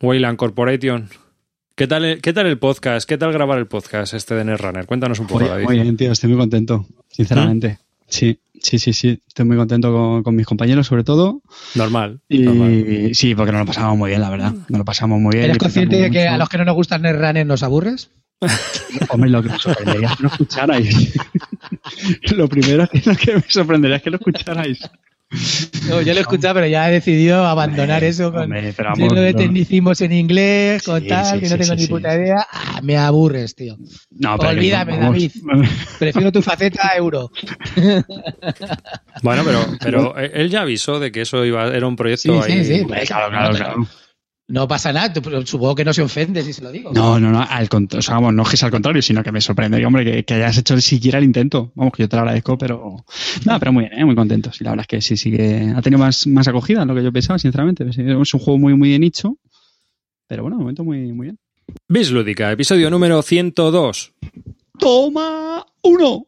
Wayland Corporation. ¿Qué tal, el, ¿Qué tal el podcast? ¿Qué tal grabar el podcast este de Netrunner? Cuéntanos un poco, muy, David. Muy bien, tío, estoy muy contento, sinceramente. Sí, sí, sí, sí. Estoy muy contento con, con mis compañeros, sobre todo. Normal, Y normal. sí, porque nos lo pasamos muy bien, la verdad. Nos lo pasamos muy bien. ¿Eres consciente de que a los que no nos gustan Netrunner nos aburres? Hombre, lo que me sorprendería es que lo escucharais. lo primero que, lo que me sorprendería es que lo escucharais. No, yo lo he escuchado, pero ya he decidido abandonar eso con Hombre, pero vamos, lleno de no. tecnicismos en inglés, con Sí, tal, sí, que no tengo sí, ni sí. puta idea. Ah, me aburres, tío. No, pero que- Olvídame, vamos. Prefiero tu faceta a euro. Bueno, pero, pero él ya avisó de que eso iba, era un proyecto Sí, ahí. sí, sí. Claro, claro, claro. No pasa nada, supongo que no se ofende si se lo digo. No, no, no, al contrario, o sea, vamos, no es al contrario, sino que me sorprende, hombre, que, que hayas hecho siquiera el intento. Vamos, que yo te lo agradezco, pero. No, pero muy bien, ¿eh? muy contento. Sí, la verdad es que sí, sí que ha tenido más, más acogida de lo que yo pensaba, sinceramente. Es un juego muy, muy de nicho, pero bueno, de momento muy, muy bien. Bis Lúdica, episodio número 102. ¡Toma! ¡Uno!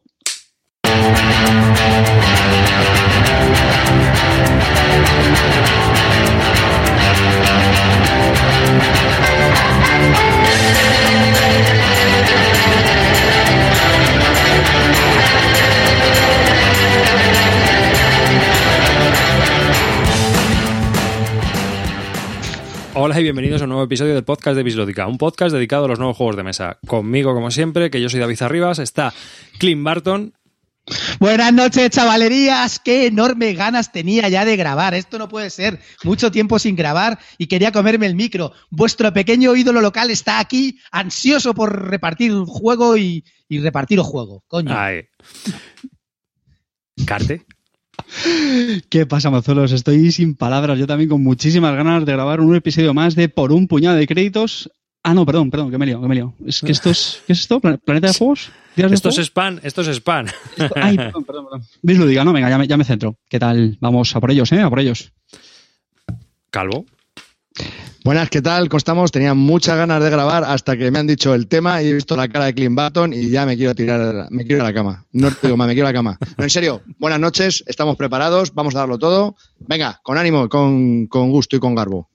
Hola y bienvenidos a un nuevo episodio del podcast de Bislúdica, un podcast dedicado a los nuevos juegos de mesa. Conmigo, como siempre, que yo soy David Arribas, está Clint Barton. Buenas noches, chavalerías. Qué enorme ganas tenía ya de grabar. Esto no puede ser. Mucho tiempo sin grabar y quería comerme el micro. Vuestro pequeño ídolo local está aquí, ansioso por repartir un juego y, y repartir juego. Coño. Ay. Carte. ¿Qué pasa, mozuelos? Estoy sin palabras. Yo también con muchísimas ganas de grabar un episodio más de Por un puñado de créditos. Ah, no, perdón, perdón, que me liado, que me liado. Es que esto es, ¿Qué es esto? ¿Plan- ¿Planeta de Juegos? ¿Días de Esto es spam, esto es spam. Esto- Ay, perdón, perdón, perdón. ¿Veis lo diga? No, venga, ya me, ya me centro. ¿Qué tal? Vamos a por ellos, ¿eh? A por ellos. Calvo. Buenas, ¿qué tal? ¿Cómo estamos? Tenía muchas ganas de grabar hasta que me han dicho el tema y he visto la cara de Clint Barton y ya me quiero tirar, me quiero ir a la cama. No te digo más, me quiero a la cama. No, en serio, buenas noches, estamos preparados, vamos a darlo todo. Venga, con ánimo, con, con gusto y con garbo.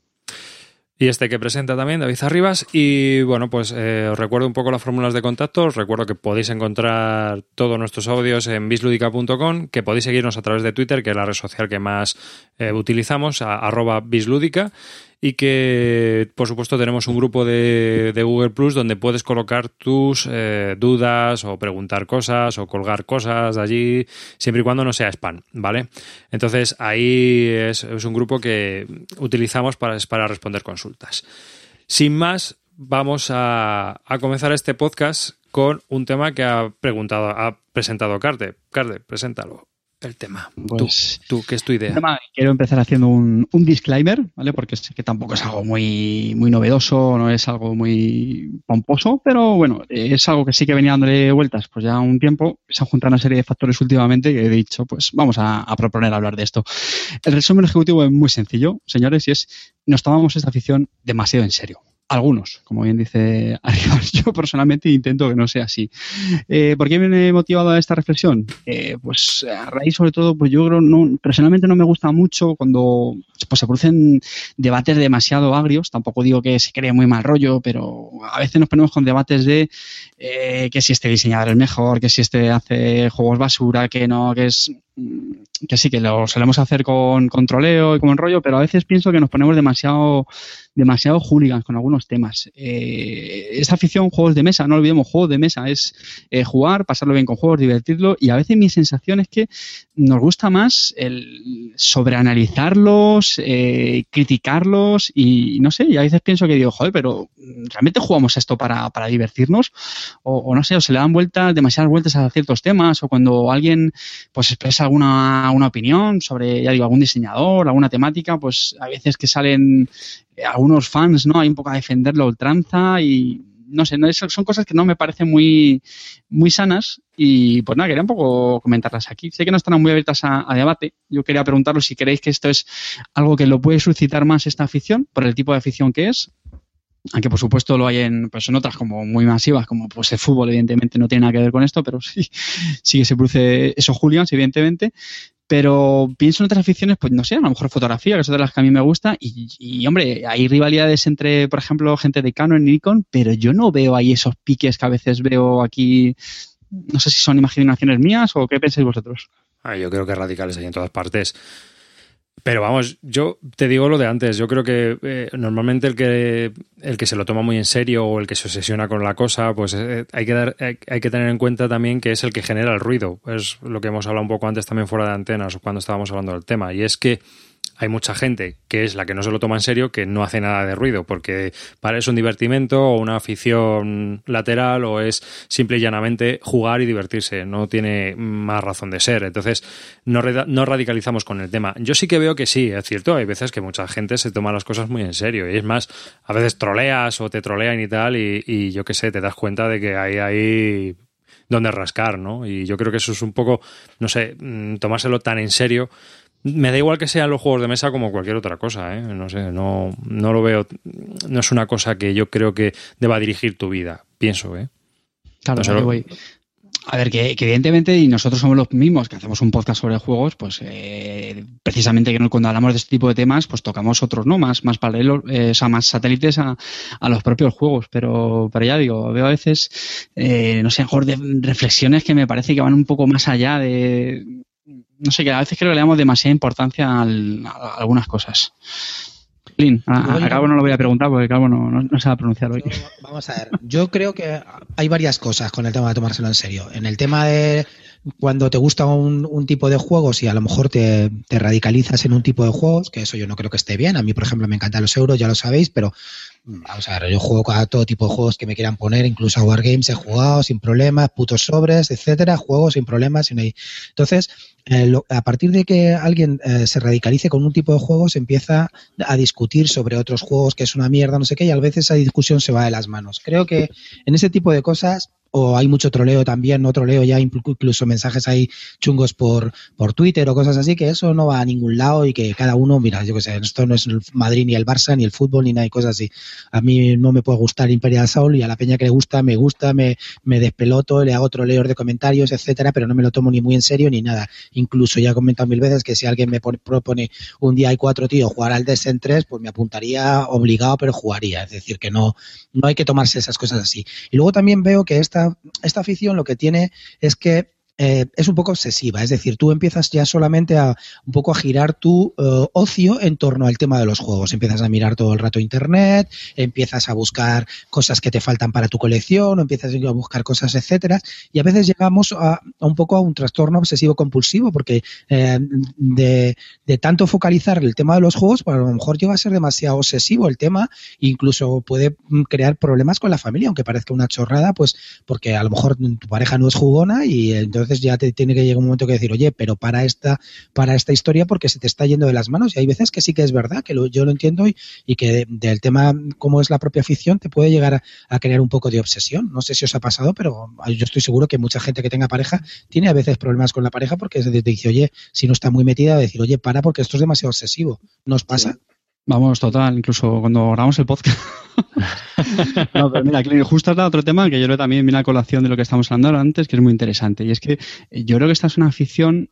Y este que presenta también, David Arribas. Y bueno, pues eh, os recuerdo un poco las fórmulas de contacto. Os recuerdo que podéis encontrar todos nuestros audios en bisludica.com, que podéis seguirnos a través de Twitter, que es la red social que más eh, utilizamos, arroba bislúdica. Y que, por supuesto, tenemos un grupo de, de Google Plus donde puedes colocar tus eh, dudas o preguntar cosas o colgar cosas allí, siempre y cuando no sea spam, ¿vale? Entonces ahí es, es un grupo que utilizamos para, para responder consultas. Sin más, vamos a, a comenzar este podcast con un tema que ha preguntado, ha presentado Carte. Carte, preséntalo. El tema. Pues- tú, tú, ¿qué es tu idea? Tema, Quiero empezar haciendo un, un disclaimer, ¿vale? Porque sé que tampoco es algo muy, muy novedoso, no es algo muy pomposo, pero bueno, es algo que sí que venía dándole vueltas pues ya un tiempo. Se han juntado una serie de factores últimamente que he dicho, pues vamos a, a proponer hablar de esto. El resumen ejecutivo es muy sencillo, señores, y es nos tomamos esta afición demasiado en serio. Algunos, como bien dice Arribas, yo personalmente intento que no sea así. Eh, ¿Por qué me he motivado a esta reflexión? Eh, pues a raíz sobre todo, pues yo creo, no, personalmente no me gusta mucho cuando pues, se producen debates demasiado agrios, tampoco digo que se cree muy mal rollo, pero a veces nos ponemos con debates de eh, que si este diseñador es mejor, que si este hace juegos basura, que no, que es que sí, que lo solemos hacer con, con troleo y como en rollo, pero a veces pienso que nos ponemos demasiado demasiado hooligans con algunos temas. Eh, esta afición, juegos de mesa, no olvidemos, juegos de mesa, es eh, jugar, pasarlo bien con juegos, divertirlo, y a veces mi sensación es que nos gusta más el sobreanalizarlos, eh, criticarlos, y no sé, y a veces pienso que digo, joder, pero ¿realmente jugamos esto para, para divertirnos? O, o no sé, o se le dan vueltas, demasiadas vueltas a ciertos temas, o cuando alguien pues expresa alguna, alguna opinión sobre, ya digo, algún diseñador, alguna temática, pues a veces que salen eh, algunos fans, ¿no? Hay un poco a defenderlo a ultranza y no sé, no, son cosas que no me parecen muy, muy sanas y pues nada, quería un poco comentarlas aquí. Sé que no están muy abiertas a, a debate. Yo quería preguntaros si creéis que esto es algo que lo puede suscitar más esta afición, por el tipo de afición que es. Aunque por supuesto lo hay en, pues otras como muy masivas, como pues el fútbol, evidentemente no tiene nada que ver con esto, pero sí, sí que se produce esos hooligans, evidentemente. Pero pienso en otras aficiones, pues no sé, a lo mejor fotografía, que es de las que a mí me gusta. Y, hombre, hay rivalidades entre, por ejemplo, gente de Canon y Nikon, pero yo no veo ahí esos piques que a veces veo aquí. No sé si son imaginaciones mías o qué pensáis vosotros. Ah, yo creo que radicales hay en todas partes. Pero vamos, yo te digo lo de antes. Yo creo que eh, normalmente el que el que se lo toma muy en serio o el que se obsesiona con la cosa, pues eh, hay que dar, hay, que tener en cuenta también que es el que genera el ruido. Es lo que hemos hablado un poco antes también fuera de antenas cuando estábamos hablando del tema. Y es que hay mucha gente que es la que no se lo toma en serio que no hace nada de ruido porque para es un divertimento o una afición lateral o es simple y llanamente jugar y divertirse. No tiene más razón de ser. Entonces no, no radicalizamos con el tema. Yo sí que veo que sí es cierto. Hay veces que mucha gente se toma las cosas muy en serio. Y es más a veces troleas o te trolean y tal y, y yo qué sé te das cuenta de que hay ahí donde rascar, ¿no? Y yo creo que eso es un poco, no sé, mm, tomárselo tan en serio me da igual que sean los juegos de mesa como cualquier otra cosa, ¿eh? No sé, no, no lo veo. No es una cosa que yo creo que deba dirigir tu vida, pienso, ¿eh? Claro, A ver, que, evidentemente, y nosotros somos los mismos que hacemos un podcast sobre juegos, pues eh, precisamente que cuando hablamos de este tipo de temas, pues tocamos otros, ¿no? Más, más paralelos, eh, o sea, más satélites a, a, los propios juegos. Pero, pero ya digo, veo a veces, eh, no sé, mejor de reflexiones que me parece que van un poco más allá de, no sé, que a veces creo que le damos demasiada importancia a, algunas cosas. Lin, a, Calvo no lo voy a preguntar porque Calvo no, no, se va a pronunciar hoy. Vamos a ver, yo creo que hay varias cosas con el tema de tomárselo en serio. En el tema de cuando te gusta un, tipo de juegos y a lo mejor te, te, radicalizas en un tipo de juegos, que eso yo no creo que esté bien. A mí, por ejemplo, me encantan los euros, ya lo sabéis, pero Vamos a ver, yo juego a todo tipo de juegos que me quieran poner, incluso a Wargames he jugado sin problemas, putos sobres, etcétera, juego sin problemas. Sin Entonces, eh, a partir de que alguien eh, se radicalice con un tipo de juego, se empieza a discutir sobre otros juegos que es una mierda, no sé qué, y a veces esa discusión se va de las manos. Creo que en ese tipo de cosas o hay mucho troleo también, no troleo ya incluso mensajes ahí chungos por, por Twitter o cosas así, que eso no va a ningún lado y que cada uno, mira, yo qué sé, esto no es el Madrid ni el Barça ni el fútbol ni nada de cosas así. A mí no me puede gustar Imperial Soul y a la peña que le gusta, me gusta, me, me despeloto, le hago troleos de comentarios, etcétera, pero no me lo tomo ni muy en serio ni nada. Incluso ya he comentado mil veces que si alguien me propone un día hay cuatro tíos jugar al Descent 3, pues me apuntaría obligado, pero jugaría. Es decir, que no, no hay que tomarse esas cosas así. Y luego también veo que esta esta, afición lo que tiene es que eh, es un poco obsesiva, es decir, tú empiezas ya solamente a un poco a girar tu eh, ocio en torno al tema de los juegos. Empiezas a mirar todo el rato internet, empiezas a buscar cosas que te faltan para tu colección, empiezas a buscar cosas, etcétera, y a veces llegamos a, un poco a un trastorno obsesivo compulsivo, porque eh, de, tanto focalizar el tema de los juegos, pues a lo mejor llega a ser demasiado obsesivo el tema, incluso puede mm, crear problemas con la familia, aunque parezca una chorrada, pues porque a lo mejor tu pareja no es jugona y entonces entonces ya te tiene que llegar un momento que decir, oye, pero para esta, para esta historia porque se te está yendo de las manos. Y hay veces que sí que es verdad, que yo lo entiendo y, que del tema cómo es la propia afición te puede llegar a, crear un poco de obsesión. No sé si os ha pasado, pero yo estoy seguro que mucha gente que tenga pareja tiene a veces problemas con la pareja porque te dice, oye, si no está muy metida, decir, oye, para porque esto es demasiado obsesivo. ¿Nos pasa? Vamos, total, incluso cuando grabamos el podcast. no, pero mira, justo has dado otro tema que yo creo también viene a colación de lo que estamos hablando antes, que es muy interesante. Y es que eh, yo creo que esta es una afición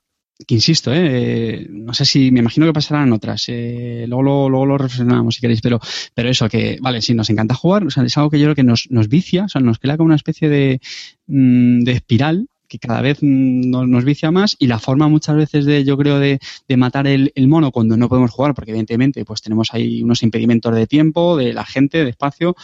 que insisto, eh, no sé si me imagino que pasarán otras, eh, luego, lo, luego lo reflexionamos si queréis, pero, pero eso, que vale, sí, nos encanta jugar, o sea, es algo que yo creo que nos, nos vicia, o sea, nos crea como una especie de, mm, de espiral que cada vez nos, vicia más y la forma muchas veces de, yo creo, de, matar el, mono cuando no podemos jugar, porque evidentemente pues tenemos ahí unos impedimentos de tiempo, de la gente, de espacio,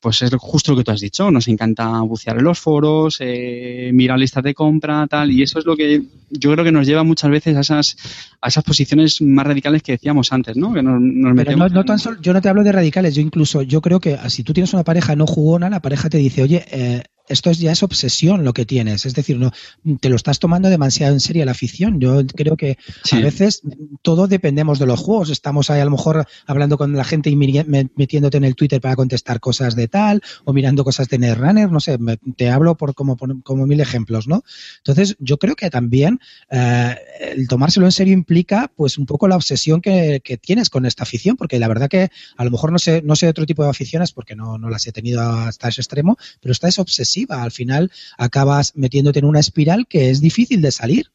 pues es justo lo que tú has dicho, nos encanta bucear en los foros, eh, mirar listas de compra, tal, y eso es lo que yo creo que nos lleva muchas veces a esas, a esas posiciones más radicales que decíamos antes, ¿no? Que nos, metemos no, tan solo, yo no te hablo de radicales, yo incluso, yo creo que si tú tienes una pareja no jugona, la pareja te dice, oye, eh, esto ya es obsesión lo que tienes. Es decir, no te lo estás tomando demasiado en serio la afición. Yo creo que a veces todo dependemos de los juegos. Estamos ahí a lo mejor hablando con la gente y metiéndote en el Twitter para contestar cosas de tal o mirando cosas de Netrunner. No sé, te hablo por como, como mil ejemplos, ¿no? Entonces, yo creo que también eh, el tomárselo en serio implica pues un poco la obsesión que, tienes con esta afición, porque la verdad que a lo mejor no sé, no sé otro tipo de aficiones porque no, no las he tenido hasta ese extremo, pero esta es al final acabas metiéndote en una espiral que es difícil de salir.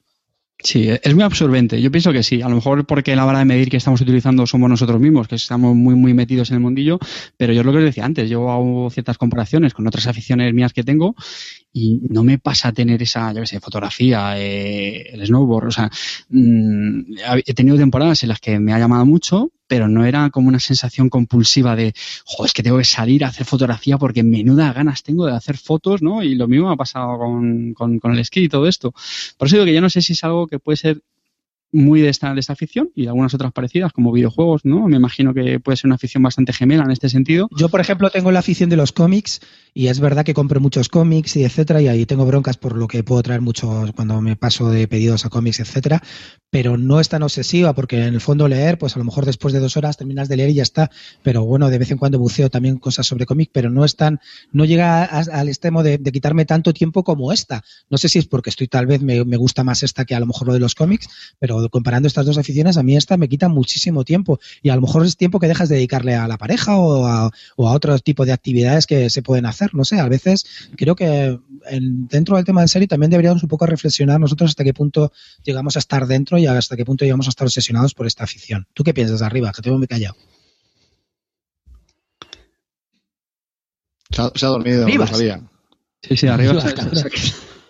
Sí, es muy absorbente. Yo pienso que sí. A lo mejor porque la vara de medir que estamos utilizando somos nosotros mismos, que estamos muy, muy metidos en el mundillo. Pero yo es lo que os decía antes. Yo hago ciertas comparaciones con otras aficiones mías que tengo y no me pasa tener esa, yo qué sé, fotografía, eh, el snowboard. O sea, mm, he tenido temporadas en las que me ha llamado mucho, pero no era como una sensación compulsiva de, joder, es que tengo que salir a hacer fotografía porque menuda ganas tengo de hacer fotos, ¿no? Y lo mismo ha pasado con, con, con el esquí y todo esto. Por eso digo que yo no sé si es algo que puede ser muy de esta, de esta afición y algunas otras parecidas como videojuegos, ¿no? Me imagino que puede ser una afición bastante gemela en este sentido. Yo, por ejemplo, tengo la afición de los cómics y es verdad que compro muchos cómics y etcétera y ahí tengo broncas por lo que puedo traer muchos cuando me paso de pedidos a cómics, etcétera, pero no es tan obsesiva porque en el fondo leer, pues a lo mejor después de dos horas terminas de leer y ya está, pero bueno, de vez en cuando buceo también cosas sobre cómic, pero no es tan, no llega al extremo de, de, quitarme tanto tiempo como esta. No sé si es porque estoy tal vez me, me gusta más esta que a lo mejor lo de los cómics, pero comparando estas dos aficiones, a mí esta me quita muchísimo tiempo y a lo mejor es tiempo que dejas de dedicarle a la pareja o a, o a otro tipo de actividades que se pueden hacer. No sé, a veces creo que en, dentro del tema de serie también deberíamos un poco reflexionar nosotros hasta qué punto llegamos a estar dentro y hasta qué punto llegamos a estar obsesionados por esta afición. ¿Tú qué piensas arriba? Que tengo muy callado. Se ha, se ha dormido, no sabía. Sí, sí, arriba. Se- se-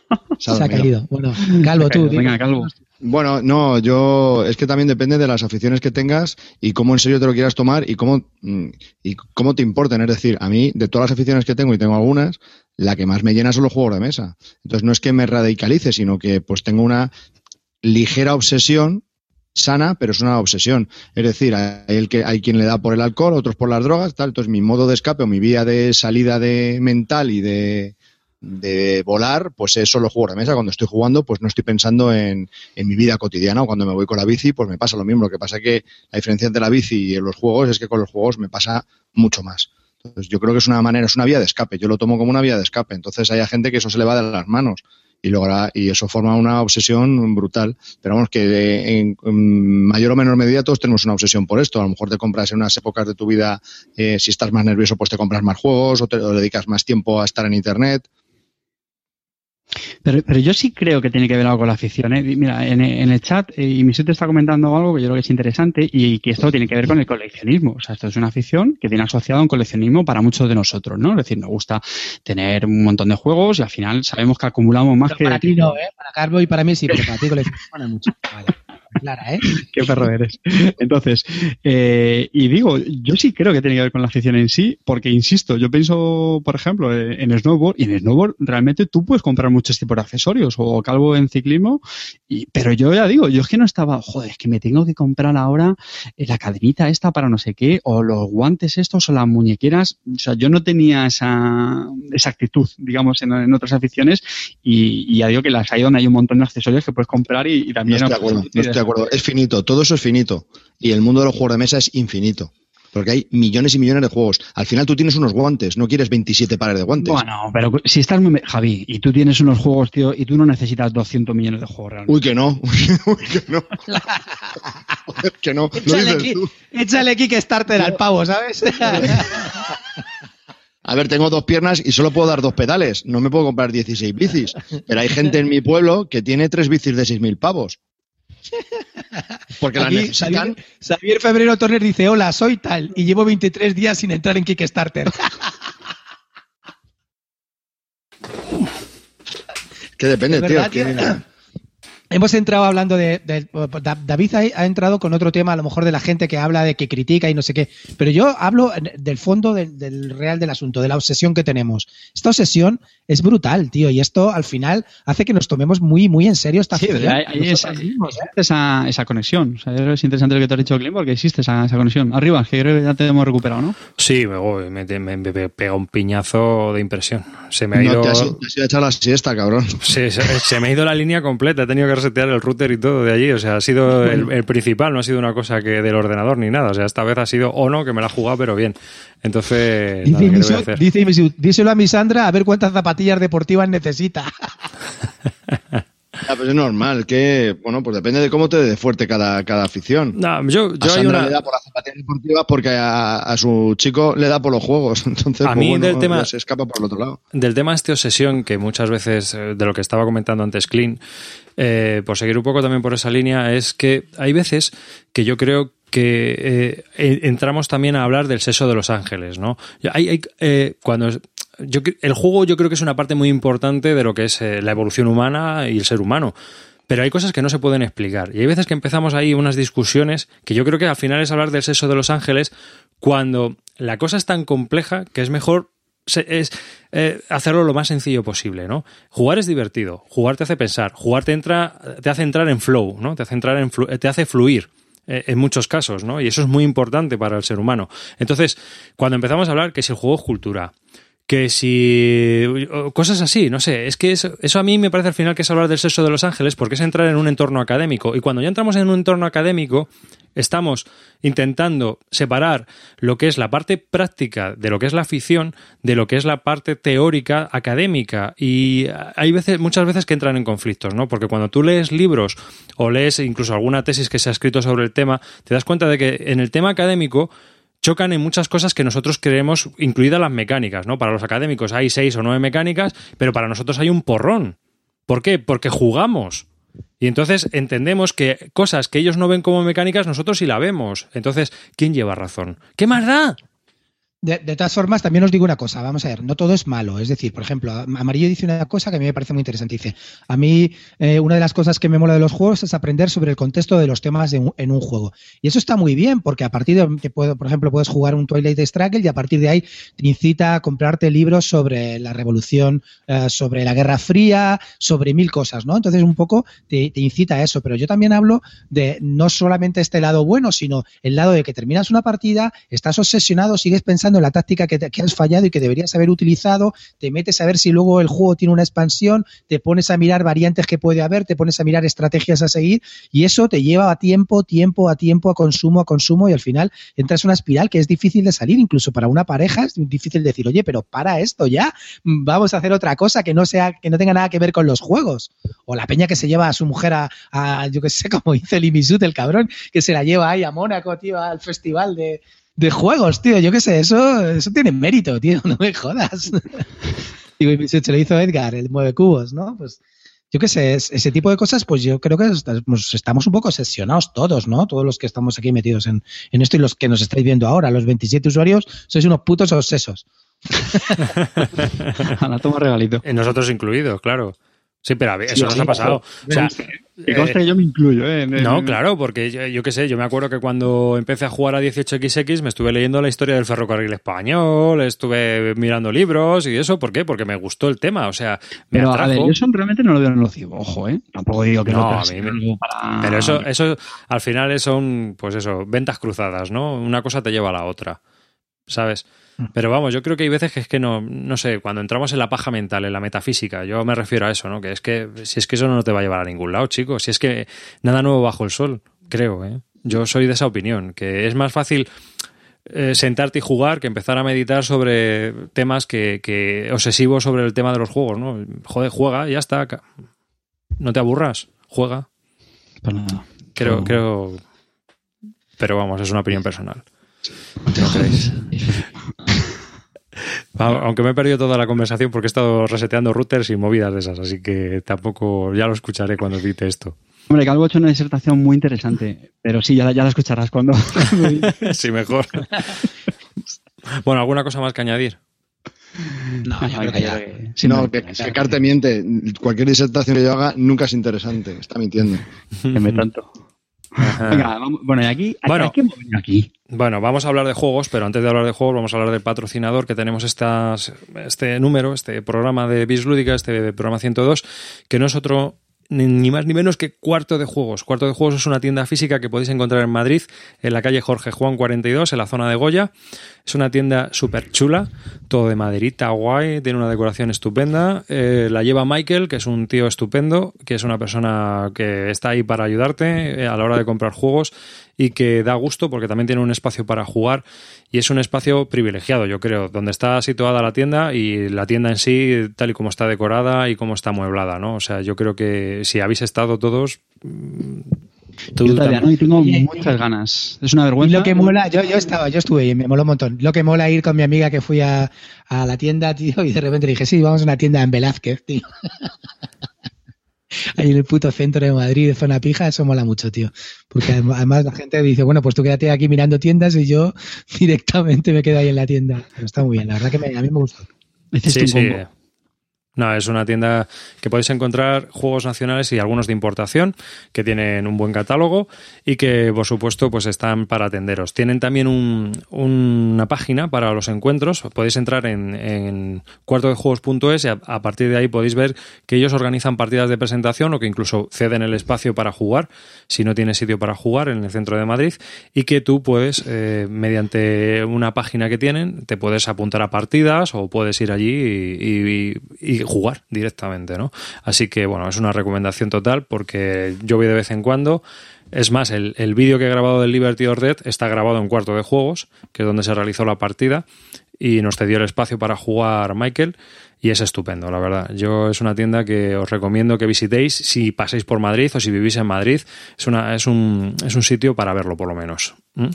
ha Se ha dormido. caído. Bueno, Calvo, tú. Venga, Calvo. Bueno, no, yo es que también depende de las aficiones que tengas y cómo en serio te lo quieras tomar y cómo mm, y cómo te importen. Es decir, a mí de todas las aficiones que tengo y tengo algunas, la que más me llena son los juegos de mesa. Entonces no es que me radicalice, sino que pues tengo una ligera obsesión sana, pero es una obsesión. Es decir, hay, el que, hay quien le da por el alcohol, otros por las drogas, tal. Entonces mi modo de escape o mi vía de salida de mental y de, de volar, pues es solo juegos de mesa. Cuando estoy jugando, pues no estoy pensando en, mi vida cotidiana o cuando me voy con la bici, pues me pasa lo mismo. Lo que pasa es que la diferencia entre la bici y los juegos es que con los juegos me pasa mucho más. Entonces yo creo que es una manera, es una vía de escape. Yo lo tomo como una vía de escape. Entonces hay gente que eso se le va de las manos y logra y eso forma una obsesión brutal. Pero vamos que en, en mayor o menor medida todos tenemos una obsesión por esto. A lo mejor te compras en unas épocas de tu vida, eh, si estás más nervioso, pues te compras más juegos o te o dedicas más tiempo a estar en internet. Pero, pero yo sí creo que tiene que ver algo con la afición. ¿eh? Mira, en, en el chat, eh, y mi te está comentando algo que yo creo que es interesante y que esto tiene que ver con el coleccionismo. O sea, esto es una afición que tiene asociado a un coleccionismo para muchos de nosotros, ¿no? Es decir, nos gusta tener un montón de juegos y al final sabemos que acumulamos más Pero que... para ti no, ¿eh? Para Calvo y para mí sí, pero para ti coleccionismo mucho. Vale. Clara, ¿eh? Qué perro eres. Entonces, eh, y digo, yo sí creo que tiene que ver con la afición en sí, porque insisto, yo pienso, por ejemplo, en snowboard, y en snowboard realmente tú puedes comprar muchos tipos de accesorios, o calvo en ciclismo, y, pero yo ya digo, yo es que no estaba, joder, es que me tengo que comprar ahora eh, la cadenita esta para no sé qué, o los guantes estos, o las muñequeras, o sea, yo no tenía esa, esa actitud, digamos, en, en otras aficiones, y, y ya digo que las hay donde hay un montón de accesorios que puedes comprar y, y No también... estoy de acuerdo, no estoy de acuerdo. Es finito, todo eso es finito. Y el mundo de los juegos de mesa es infinito. Porque hay millones y millones de juegos. Al final tú tienes unos guantes, no quieres 27 pares de guantes. Bueno, pero si estás muy... Javi, y tú tienes unos juegos, tío, y tú no necesitas 200 millones de juegos realmente. Uy, que no. Uy, que no. Joder, que no. Lo Échale, tú. échale Kickstarter al pavo, ¿sabes? A ver, tengo dos piernas y solo puedo dar dos pedales. No me puedo comprar 16 bicis. Pero hay gente en mi pueblo que tiene tres bicis de 6.000 pavos. Porque Aquí, necesitan. Xavier, Xavier Febrero Torres dice, hola, soy tal, y llevo 23 días sin entrar en Kickstarter. Que depende, tío. verdad que- Hemos entrado hablando de, de- Da- David ha, ha entrado con otro tema, a lo mejor de la gente que habla de que critica y no sé qué. Pero yo hablo del fondo del, del real del asunto, de la obsesión que tenemos. Esta obsesión es brutal, tío, y esto al final hace que nos tomemos muy, muy en serio esta Sí, hay, hay esa, Nosotros mismos, ¿eh? esa, esa conexión. O sea, es interesante lo que te has dicho, Clint, porque existe esa, esa conexión. Arriba, que creo que ya te hemos recuperado, ¿no? Sí, me, voy, me, me, me pega un piñazo de impresión. Se me ha No, ido. te has, te has ido a echar la siesta, cabrón. Se, se- se me ha ido la línea completa, he tenido que resetear el router y todo de allí. O sea, ha sido el, el principal, no ha sido una cosa que del ordenador ni nada. O sea, esta vez ha sido o no, que me la ha jugado, pero bien. Entonces, nada, Dice, ¿qué le voy a dice díselo a mi Sandra a ver cuántas zapatillas deportivas necesita. Ah, pues es normal, que, bueno, pues depende de cómo te dé fuerte cada, cada afición. No, yo, yo a hay Sandra una... le da por las zapatillas deportivas porque a, a su chico le da por los juegos. Entonces, A pues mí bueno, del tema- se escapa por el otro lado. Del tema este obsesión, que muchas veces, eh, de lo que estaba comentando antes Clean, eh, por seguir un poco también por esa línea, es que hay veces que yo creo que eh, entramos también a hablar del sexo de los ángeles, ¿no? Eh, cuando el juego yo creo que es una parte muy importante de lo que es la evolución humana y el ser humano. Pero hay cosas que no se pueden explicar. Y hay veces que empezamos ahí unas discusiones que yo creo que al final es hablar del sexo de los ángeles cuando la cosa es tan compleja que es mejor es eh, hacerlo lo más sencillo posible, ¿no? Jugar es divertido, jugar te hace pensar, jugar te entra, te hace entrar en flow, ¿no? Te hace entrar en flu- te hace fluir eh, en muchos casos, ¿no? Y eso es muy importante para el ser humano. Entonces, cuando empezamos a hablar que si el juego es cultura, que si cosas así, no sé, es que eso, eso a mí me parece al final que es hablar del sexo de los ángeles porque es entrar en un entorno académico y cuando ya entramos en un entorno académico estamos intentando separar lo que es la parte práctica de lo que es la afición de lo que es la parte teórica académica y hay veces muchas veces que entran en conflictos, ¿no? Porque cuando tú lees libros o lees incluso alguna tesis que se ha escrito sobre el tema, te das cuenta de que en el tema académico chocan en muchas cosas que nosotros creemos, incluidas las mecánicas, ¿no? Para los académicos hay seis o nueve mecánicas, pero para nosotros hay un porrón. ¿Por qué? Porque jugamos. Y entonces entendemos que cosas que ellos no ven como mecánicas, nosotros sí la vemos. Entonces, ¿quién lleva razón? ¿Qué más da? De, todas formas, también os digo una cosa, vamos a ver, no todo es malo. Es decir, por ejemplo, Amarillo dice una cosa que a mí me parece muy interesante. Dice, a mí eh, una de las cosas que me mola de los juegos es aprender sobre el contexto de los temas de en un juego. Y eso está muy bien, porque a partir de, que puedo, por ejemplo, puedes jugar un Twilight Struggle y a partir de ahí te incita a comprarte libros sobre la revolución, eh, sobre la Guerra Fría, sobre mil cosas, ¿no? Entonces un poco te, te incita a eso. Pero yo también hablo de no solamente este lado bueno, sino el lado de que terminas una partida, estás obsesionado, sigues pensando la táctica que, has fallado y que deberías haber utilizado, te metes a ver si luego el juego tiene una expansión, te pones a mirar variantes que puede haber, te pones a mirar estrategias a seguir y eso te lleva a tiempo, tiempo, a tiempo, a consumo, a consumo y al final entras en una espiral que es difícil de salir, incluso para una pareja es difícil decir, oye, pero para esto ya, vamos a hacer otra cosa que no sea, que no tenga nada que ver con los juegos. O la peña que se lleva a su mujer a, yo que sé, como dice el el cabrón, que se la lleva ahí a Mónaco, tío, al festival de, de juegos, tío. Yo qué sé, eso, eso tiene mérito, tío, no me jodas. Digo, se lo hizo Edgar, el mueve cubos, ¿no? Pues yo qué sé, es- ese tipo de cosas, pues yo creo que estamos, estamos un poco obsesionados todos, ¿no? Todos los que estamos aquí metidos en, en esto y los que nos estáis viendo ahora, los 27 usuarios, sois unos putos obsesos. A la toma regalito. En nosotros incluidos, claro. Sí, pero a ver, eso nos ha pasado. O sea, Que conste que yo me incluyo, ¿eh? En- No, en- claro, porque yo, yo qué sé, yo me acuerdo que cuando empecé a jugar a 18XX me estuve leyendo la historia del ferrocarril español, estuve mirando libros y eso, ¿por qué? Porque me gustó el tema, o sea, me Pero a atrajo. ver, yo eso realmente no lo veo nocivo, ojo, ¿eh? Tampoco digo que No, no, a mí me- para- Pero eso, eso al final son, pues eso, ventas cruzadas, ¿no? Una cosa te lleva a la otra, ¿sabes? Pero vamos, yo creo que hay veces que es que no, no sé, cuando entramos en la paja mental, en la metafísica, yo me refiero a eso, ¿no? Que es que, si es que eso no te va a llevar a ningún lado, chicos, si es que nada nuevo bajo el sol, creo, ¿eh? Yo soy de esa opinión, que es más fácil eh, sentarte y jugar que empezar a meditar sobre temas que, que obsesivos sobre el tema de los juegos, ¿no? Joder, juega, ya está. No te aburras, juega. Pues nada. Creo, No. creo. Pero vamos, es una opinión personal. No Aunque me he perdido toda la conversación porque he estado reseteando routers y movidas de esas, así que tampoco ya lo escucharé cuando edite esto. Hombre, Calvo ha hecho una disertación muy interesante, pero sí, ya la, ya la escucharás cuando... sí, mejor. bueno, ¿alguna cosa más que añadir? No, yo creo que ya. No, que, que Carte miente. Cualquier disertación que yo haga nunca es interesante. Está mintiendo. Que me tanto. Ajá. Venga, vamos, bueno, y aquí, ¿a- Bueno. ¿a qué hemos venido aquí? Bueno, vamos a hablar de juegos, pero antes de hablar de juegos vamos a hablar del patrocinador que tenemos estas, este número, este programa de Bis Lúdica, este programa 102, que no es otro ni más ni menos que Cuarto de Juegos. Cuarto de Juegos es una tienda física que podéis encontrar en Madrid, en la calle Jorge Juan 42, en la zona de Goya. Es una tienda súper chula, todo de maderita, guay, tiene una decoración estupenda. Eh, la lleva Michael, que es un tío estupendo, que es una persona que está ahí para ayudarte eh, a la hora de comprar juegos y que da gusto porque también tiene un espacio para jugar y es un espacio privilegiado, yo creo, donde está situada la tienda y la tienda en sí, tal y como está decorada y como está amueblada, ¿no? O sea, yo creo que si habéis estado todos... mm, tú Yo todavía no, y tengo muchas ganas. Es una Y vergüenza. lo que mola, yo, yo estaba, yo estuve y me moló un montón. Lo que mola ir con mi amiga que fui a, a la tienda, tío, y de repente dije, sí, vamos a una tienda en Velázquez, tío. Ahí en el puto centro de Madrid, de zona pija, eso mola mucho, tío. Porque adem- además la gente dice, bueno, pues tú quédate aquí mirando tiendas y yo directamente me quedo ahí en la tienda. Pero está muy bien, la verdad que me- a mí me gusta. Hiciste Sí, sí. No, es una tienda que podéis encontrar juegos nacionales y algunos de importación que tienen un buen catálogo y que, por supuesto, pues están para atenderos. Tienen también un- una página para los encuentros. Podéis entrar en, en cuartodejuegos.es y a, partir de ahí podéis ver que ellos organizan partidas de presentación o que incluso ceden el espacio para jugar si no tienes sitio para jugar en el centro de Madrid y que tú puedes, eh, mediante una página que tienen, te puedes apuntar a partidas o puedes ir allí y, y- y jugar directamente, ¿no? Así que, bueno, es una recomendación total porque yo voy de vez en cuando. Es más, el, el vídeo que he grabado del Liberty or está grabado en cuarto de juegos, que es donde se realizó la partida, y nos cedió el espacio para jugar Michael, y es estupendo, la verdad. Yo es una tienda que os recomiendo que visitéis si pasáis por Madrid o si vivís en Madrid. Es, una, es, un, es un sitio para verlo, por lo menos. ¿Mm?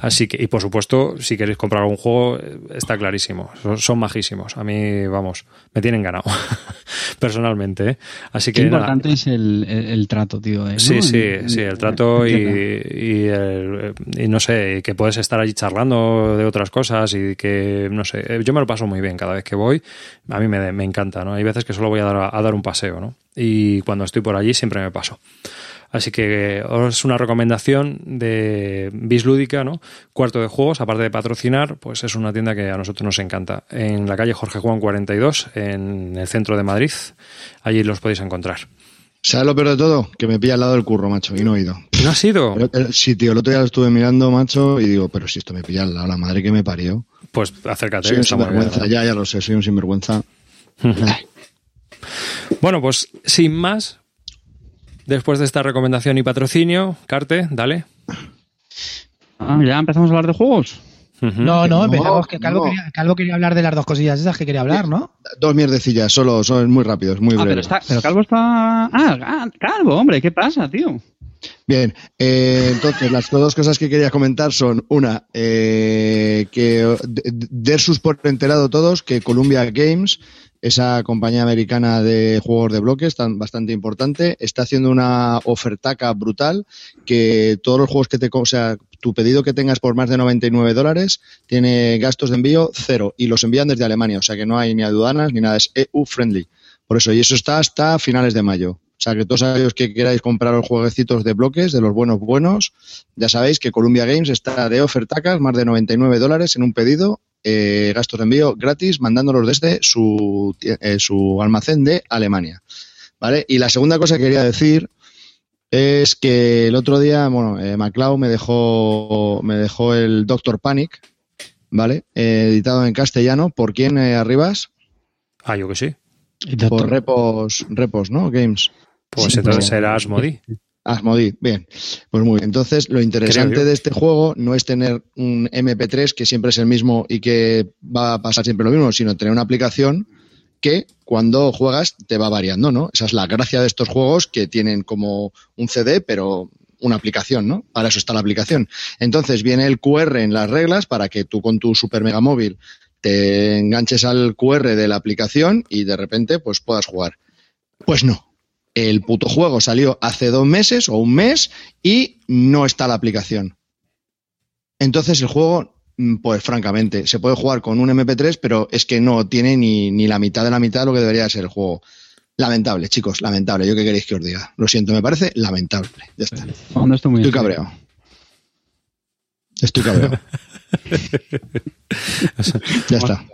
Así que, y por supuesto, si queréis comprar algún juego, eh, está clarísimo. Son, son majísimos. A mí, vamos, me tienen ganado, personalmente. ¿eh? Así Qué que nada, importante es el, el- el trato, tío. ¿eh? ¿no? Sí, sí, En- sí, el trato y, y, el- y no sé, que puedes estar allí charlando de otras cosas y que, no sé, eh, yo me lo paso muy bien cada vez que voy, a mí me, me encanta, ¿no? Hay veces que solo voy a dar, a dar un paseo, ¿no? Y cuando estoy por allí siempre me paso. Así que es una recomendación de Bislúdica, ¿no? Cuarto de juegos, aparte de patrocinar, pues es una tienda que a nosotros nos encanta. En la calle Jorge Juan 42, en el centro de Madrid, allí los podéis encontrar. ¿Sabes lo peor de todo? Que me pilla al lado del curro, macho, y no he ido. ¿No ha sido? Pero, eh, sí, tío, el otro día lo estuve mirando, macho, y digo, pero si esto me pilla al lado, la madre que me parió. Pues acércate. Soy un sinvergüenza, ya, ya lo sé, soy un sinvergüenza. Bueno, pues sin más, después de esta recomendación y patrocinio, Carte, dale. Ah, ya empezamos a hablar de juegos. No, no, No, empezamos que Calvo, no. quería, Calvo quería hablar de las dos cosillas esas que quería hablar, ¿no? Dos mierdecillas, solo, son muy rápidos, muy Ah, pero, breves. está, pero Calvo está. Ah, ah, Calvo, hombre, ¿qué pasa, tío? Bien, eh, entonces las dos cosas que quería comentar son una, eh, que de- de- Versus por enterado todos que Columbia Games, esa compañía americana de juegos de bloques tan bastante importante, está haciendo una ofertaca brutal que todos los juegos que te, o sea, tu pedido que tengas por más de 99 dólares tiene gastos de envío cero y los envían desde Alemania, o sea que no hay ni aduanas ni nada, es EU friendly. Por eso, y eso está hasta finales de mayo. O sea, que todos aquellos que queráis comprar los jueguecitos de bloques, de los buenos buenos, ya sabéis que Columbia Games está de ofertacas, más de 99 dólares en un pedido, eh, gastos de envío gratis, mandándolos desde su, eh, su almacén de Alemania. ¿Vale? Y la segunda cosa que quería decir es que el otro día, bueno, eh, MacLeod me dejó, me dejó el Doctor Panic, ¿vale? Eh, editado en castellano. ¿Por quién, eh, Arribas? Ah, yo que sí. Por Repos, Repos, ¿no? Games. Pues Sí, entonces pero- será Asmodi. Asmodi, bien. Pues muy bien. Entonces, lo interesante de este juego no es tener un MP3 que siempre es el mismo y que va a pasar siempre lo mismo, sino tener una aplicación que cuando juegas te va variando, ¿no? Esa es la gracia de estos juegos que tienen como un CD, pero una aplicación, ¿no? Para eso está la aplicación. Entonces viene el QR en las reglas para que tú con tu super mega móvil te enganches al QR de la aplicación y de repente pues puedas jugar. Pues no. El puto juego salió hace dos meses o un mes y no está la aplicación. Entonces el juego, mm, pues francamente, se puede jugar con un MP3, pero es que no tiene ni, ni la mitad de la mitad de lo que debería ser el juego. Lamentable, chicos, lamentable. ¿Yo qué queréis que os diga? Lo siento, me parece lamentable. Ya está. Estoy muy cabreado. Estoy cabreado. ya está.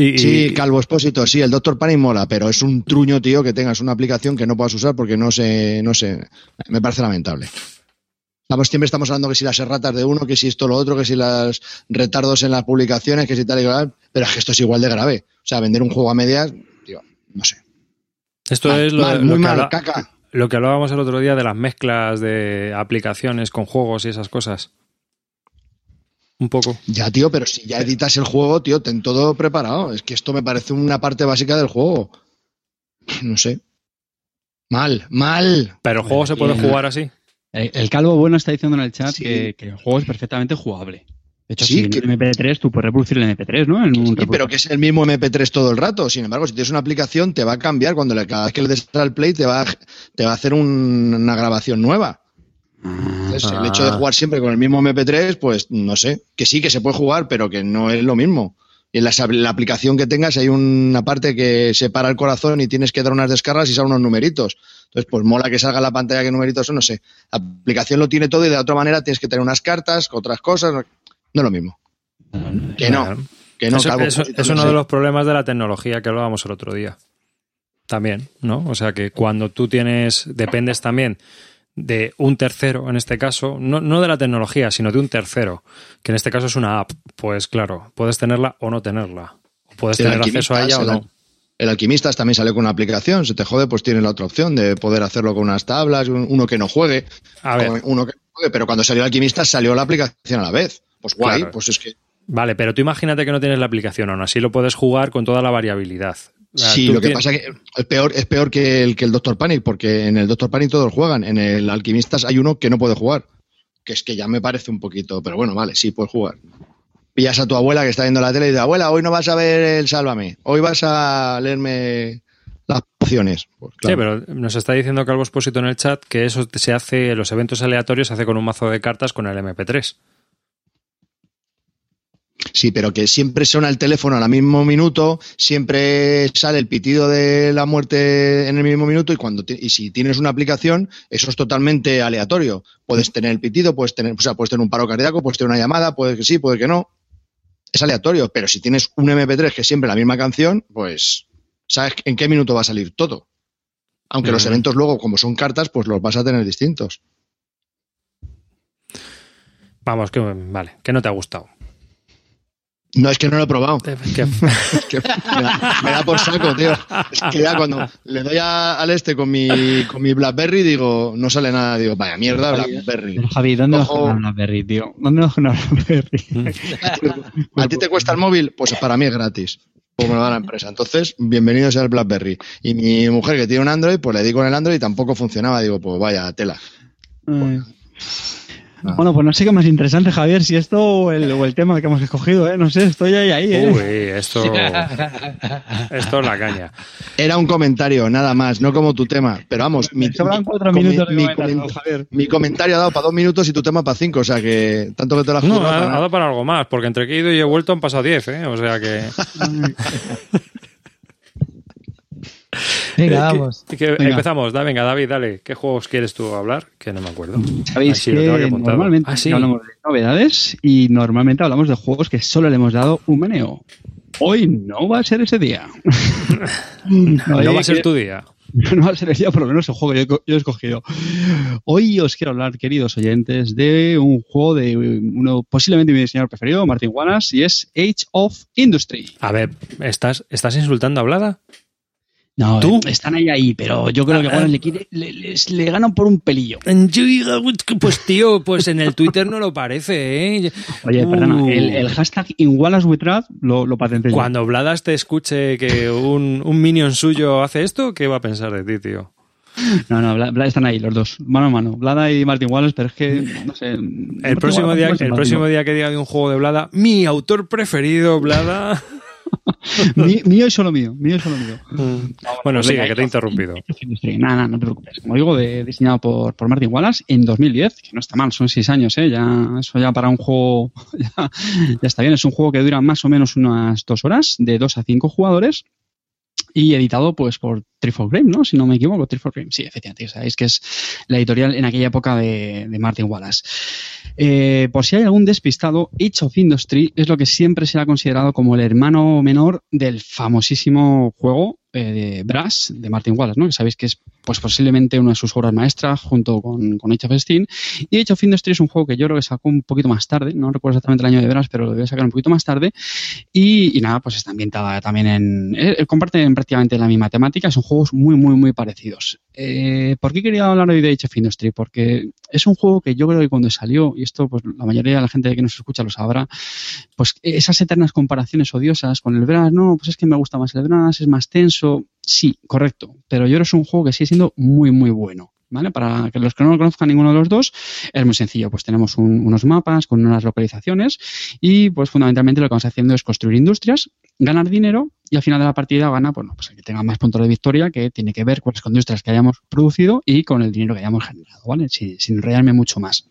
Y, Sí, Calvo Expósito, sí, el Doctor Panic mola, pero es un truño, tío, que tengas una aplicación que no puedas usar porque no sé, no sé, me parece lamentable. Vamos, siempre estamos hablando que si las erratas de uno, que si esto lo otro, que si los retardos en las publicaciones, que si tal y cual, pero es que esto es igual de grave. O sea, vender un juego a medias, tío, no sé. esto Mal, es lo, mal, lo muy que mal, caca. lo que hablábamos el otro día de las mezclas de aplicaciones con juegos y esas cosas. Un poco. Ya, tío, pero si ya editas el juego, tío, ten todo preparado. Es que esto me parece una parte básica del juego. No sé. Mal, mal. Pero el juego se puede jugar así. El, el calvo bueno está diciendo en el chat Sí. que, que el juego es perfectamente jugable. De hecho, Sí, si que- en MP3 tú puedes reproducir el MP3, ¿no? En un Sí, pero que es el mismo MP3 todo el rato. Sin embargo, si tienes una aplicación, te va a cambiar. Cuando le, cada vez que le des al play, te va, a- te va a hacer un- una grabación nueva. Entonces, el hecho de jugar siempre con el mismo MP3, pues no sé. Que sí, que se puede jugar, pero que no es lo mismo. Y en la, la aplicación que tengas hay una parte que separa el corazón y tienes que dar unas descargas y salen unos numeritos. Entonces, pues mola que salga la pantalla qué numeritos son, no sé. La aplicación lo tiene todo y de otra manera tienes que tener unas cartas, otras cosas. No es lo mismo. Que no. Claro. Que no, eso, es no uno sé. de los problemas de la tecnología que hablábamos el otro día. También, ¿no? O sea que cuando tú tienes, dependes también de un tercero, en este caso, no, no de la tecnología, sino de un tercero, que en este caso es una app, pues claro, puedes tenerla o no tenerla. O puedes El tener acceso a ella o no. El Alquimistas también sale con una aplicación. Se te jode, pues tienes la otra opción de poder hacerlo con unas tablas, un- uno que no juegue, A ver, uno que no juegue. Pero cuando salió el Alquimistas salió la aplicación a la vez. Pues guay, Claro. pues es que vale, pero tú imagínate que no tienes la aplicación, aún así lo puedes jugar con toda la variabilidad. Sí, lo que pasa que es peor, es peor que el que el Doctor Panic, porque en el Doctor Panic todos juegan. En el Alquimistas hay uno que no puede jugar. Que es que ya me parece un poquito, pero bueno, vale, sí, puedes jugar. Pillas a tu abuela que está viendo la tele y dices, abuela, hoy no vas a ver el Sálvame, hoy vas a leerme las opciones. Pues, Sí, pero nos está diciendo Calvo Espósito en el chat que eso se hace, los eventos aleatorios se hace con un mazo de cartas con el MP3. Sí, pero que siempre suena el teléfono al mismo minuto, siempre sale el pitido de la muerte en el mismo minuto y cuando y si tienes una aplicación, eso es totalmente aleatorio. Puedes tener el pitido, puedes tener, o sea, puedes tener un paro cardíaco, puedes tener una llamada, puede que sí, puede que no. Es aleatorio, pero si tienes un MP3 que es siempre la misma canción, pues sabes en qué minuto va a salir todo. Aunque los eventos luego, como son cartas, pues los vas a tener distintos. Vamos, que vale, que no te ha gustado. No, es que no lo he probado. Que- que me, da, me da por saco, tío. Es que ya cuando le doy a- al este con mi, con mi Blackberry, digo, no sale nada. Digo, vaya mierda, Blackberry. Pero, Javi, ¿dónde vas Ojo. una Blackberry, tío? ¿Dónde vas una Blackberry? ¿A ti te cuesta el móvil? Pues para mí es gratis. Pues me lo da la empresa. Entonces, bienvenido sea el Blackberry. Y mi mujer que tiene un Android, pues le di con el Android y tampoco funcionaba. Digo, pues vaya tela. Ay. Bueno, pues no sé qué más interesante, Javier, si esto o el, o el tema que hemos escogido, ¿eh? No sé, estoy ahí, ahí, ¿eh? Uy, esto, esto es la caña. Era un comentario, nada más, no como tu tema. Pero vamos, mi, sobran mi- cuatro mi- minutos de mi comentario, comen- Javier. mi comentario ha dado para dos minutos y tu tema para cinco. O sea que tanto que te lo has No, ha, dado para algo más, porque entre que he ido y he vuelto han pasado 10, ¿eh? O sea que... Venga, Eh, vamos. Venga. empezamos. Da, venga, David, dale. ¿Qué juegos quieres tú hablar? Que no me acuerdo. Sabéis lo tengo que normalmente Ah, sí. hablamos de novedades y normalmente hablamos de juegos que solo le hemos dado un meneo. Hoy no va a ser ese día. No va a ser tu día. no va a ser el día, por lo menos el juego que yo, he co- yo he escogido. Hoy os quiero hablar, queridos oyentes, de un juego de uno posiblemente mi diseñador preferido, Martin Wallace, y es Age of Industry. A ver, ¿estás, ¿estás insultando a Blada? No, ¿Tú? están ahí ahí, pero yo creo que Ah, ah. le, quiere- le, les- le ganan por un pelillo. Pues tío, pues en el Twitter no lo parece, ¿eh? Oye, Uh. perdona, el, el hashtag in Wallace lo, lo patenté. Cuando Bladas te escuche que un, un minion suyo hace esto, ¿qué va a pensar de ti, tío? No, no, están ahí los dos, mano a mano. Blada y Martin Wallace, pero es que, no sé. El próximo, día, el próximo día que diga de un juego de Blada, mi autor preferido, Blada. Mí- mío y solo mío, mío y solo mío. Bueno, Pues sigue, que te he interrumpido. Nada, nada, no te preocupes. Como digo, de- diseñado por, por Martin Wallace en 2010, que no está mal, son seis años, ¿eh? Ya, eso ya para un juego ya, ya está bien. Es un juego que dura más o menos unas dos horas, de dos a cinco jugadores. Y editado pues por Triforce Games, ¿no? Si no me equivoco, Triforce Games. Sí, efectivamente, sabéis que es la editorial en aquella época de, de Martin Wallace. Eh, por si hay algún despistado, Age of Industry es lo que siempre se ha considerado como el hermano menor del famosísimo juego eh, de Brass de Martin Wallace, ¿no? Que sabéis que es pues posiblemente una de sus obras maestras junto con, con Age of Steam. Y Age of Industry es un juego que yo creo que sacó un poquito más tarde, no recuerdo exactamente el año de Brass, pero lo debe sacar un poquito más tarde. Y, y nada, pues está ambientada también en... eh, comparten prácticamente la misma temática, son juegos muy, muy, muy parecidos. Eh, ¿Por qué quería hablar hoy de Age Industry? Porque es un juego que yo creo que cuando salió, y esto pues la mayoría de la gente que nos escucha lo sabrá, pues esas eternas comparaciones odiosas con el Brass, no, pues es que me gusta más el Brass, es más tenso. Sí, correcto. Pero yo creo que es un juego que sigue siendo muy, muy bueno. ¿Vale? Para los que no lo conozcan ninguno de los dos, es muy sencillo. Pues tenemos unos mapas con unas localizaciones y pues fundamentalmente lo que vamos haciendo es construir industrias, ganar dinero y al final de la partida gana, bueno, pues el que tenga más puntos de victoria, que tiene que ver con las industrias que hayamos producido y con el dinero que hayamos generado, ¿vale? Sin, sin enrollarme mucho más.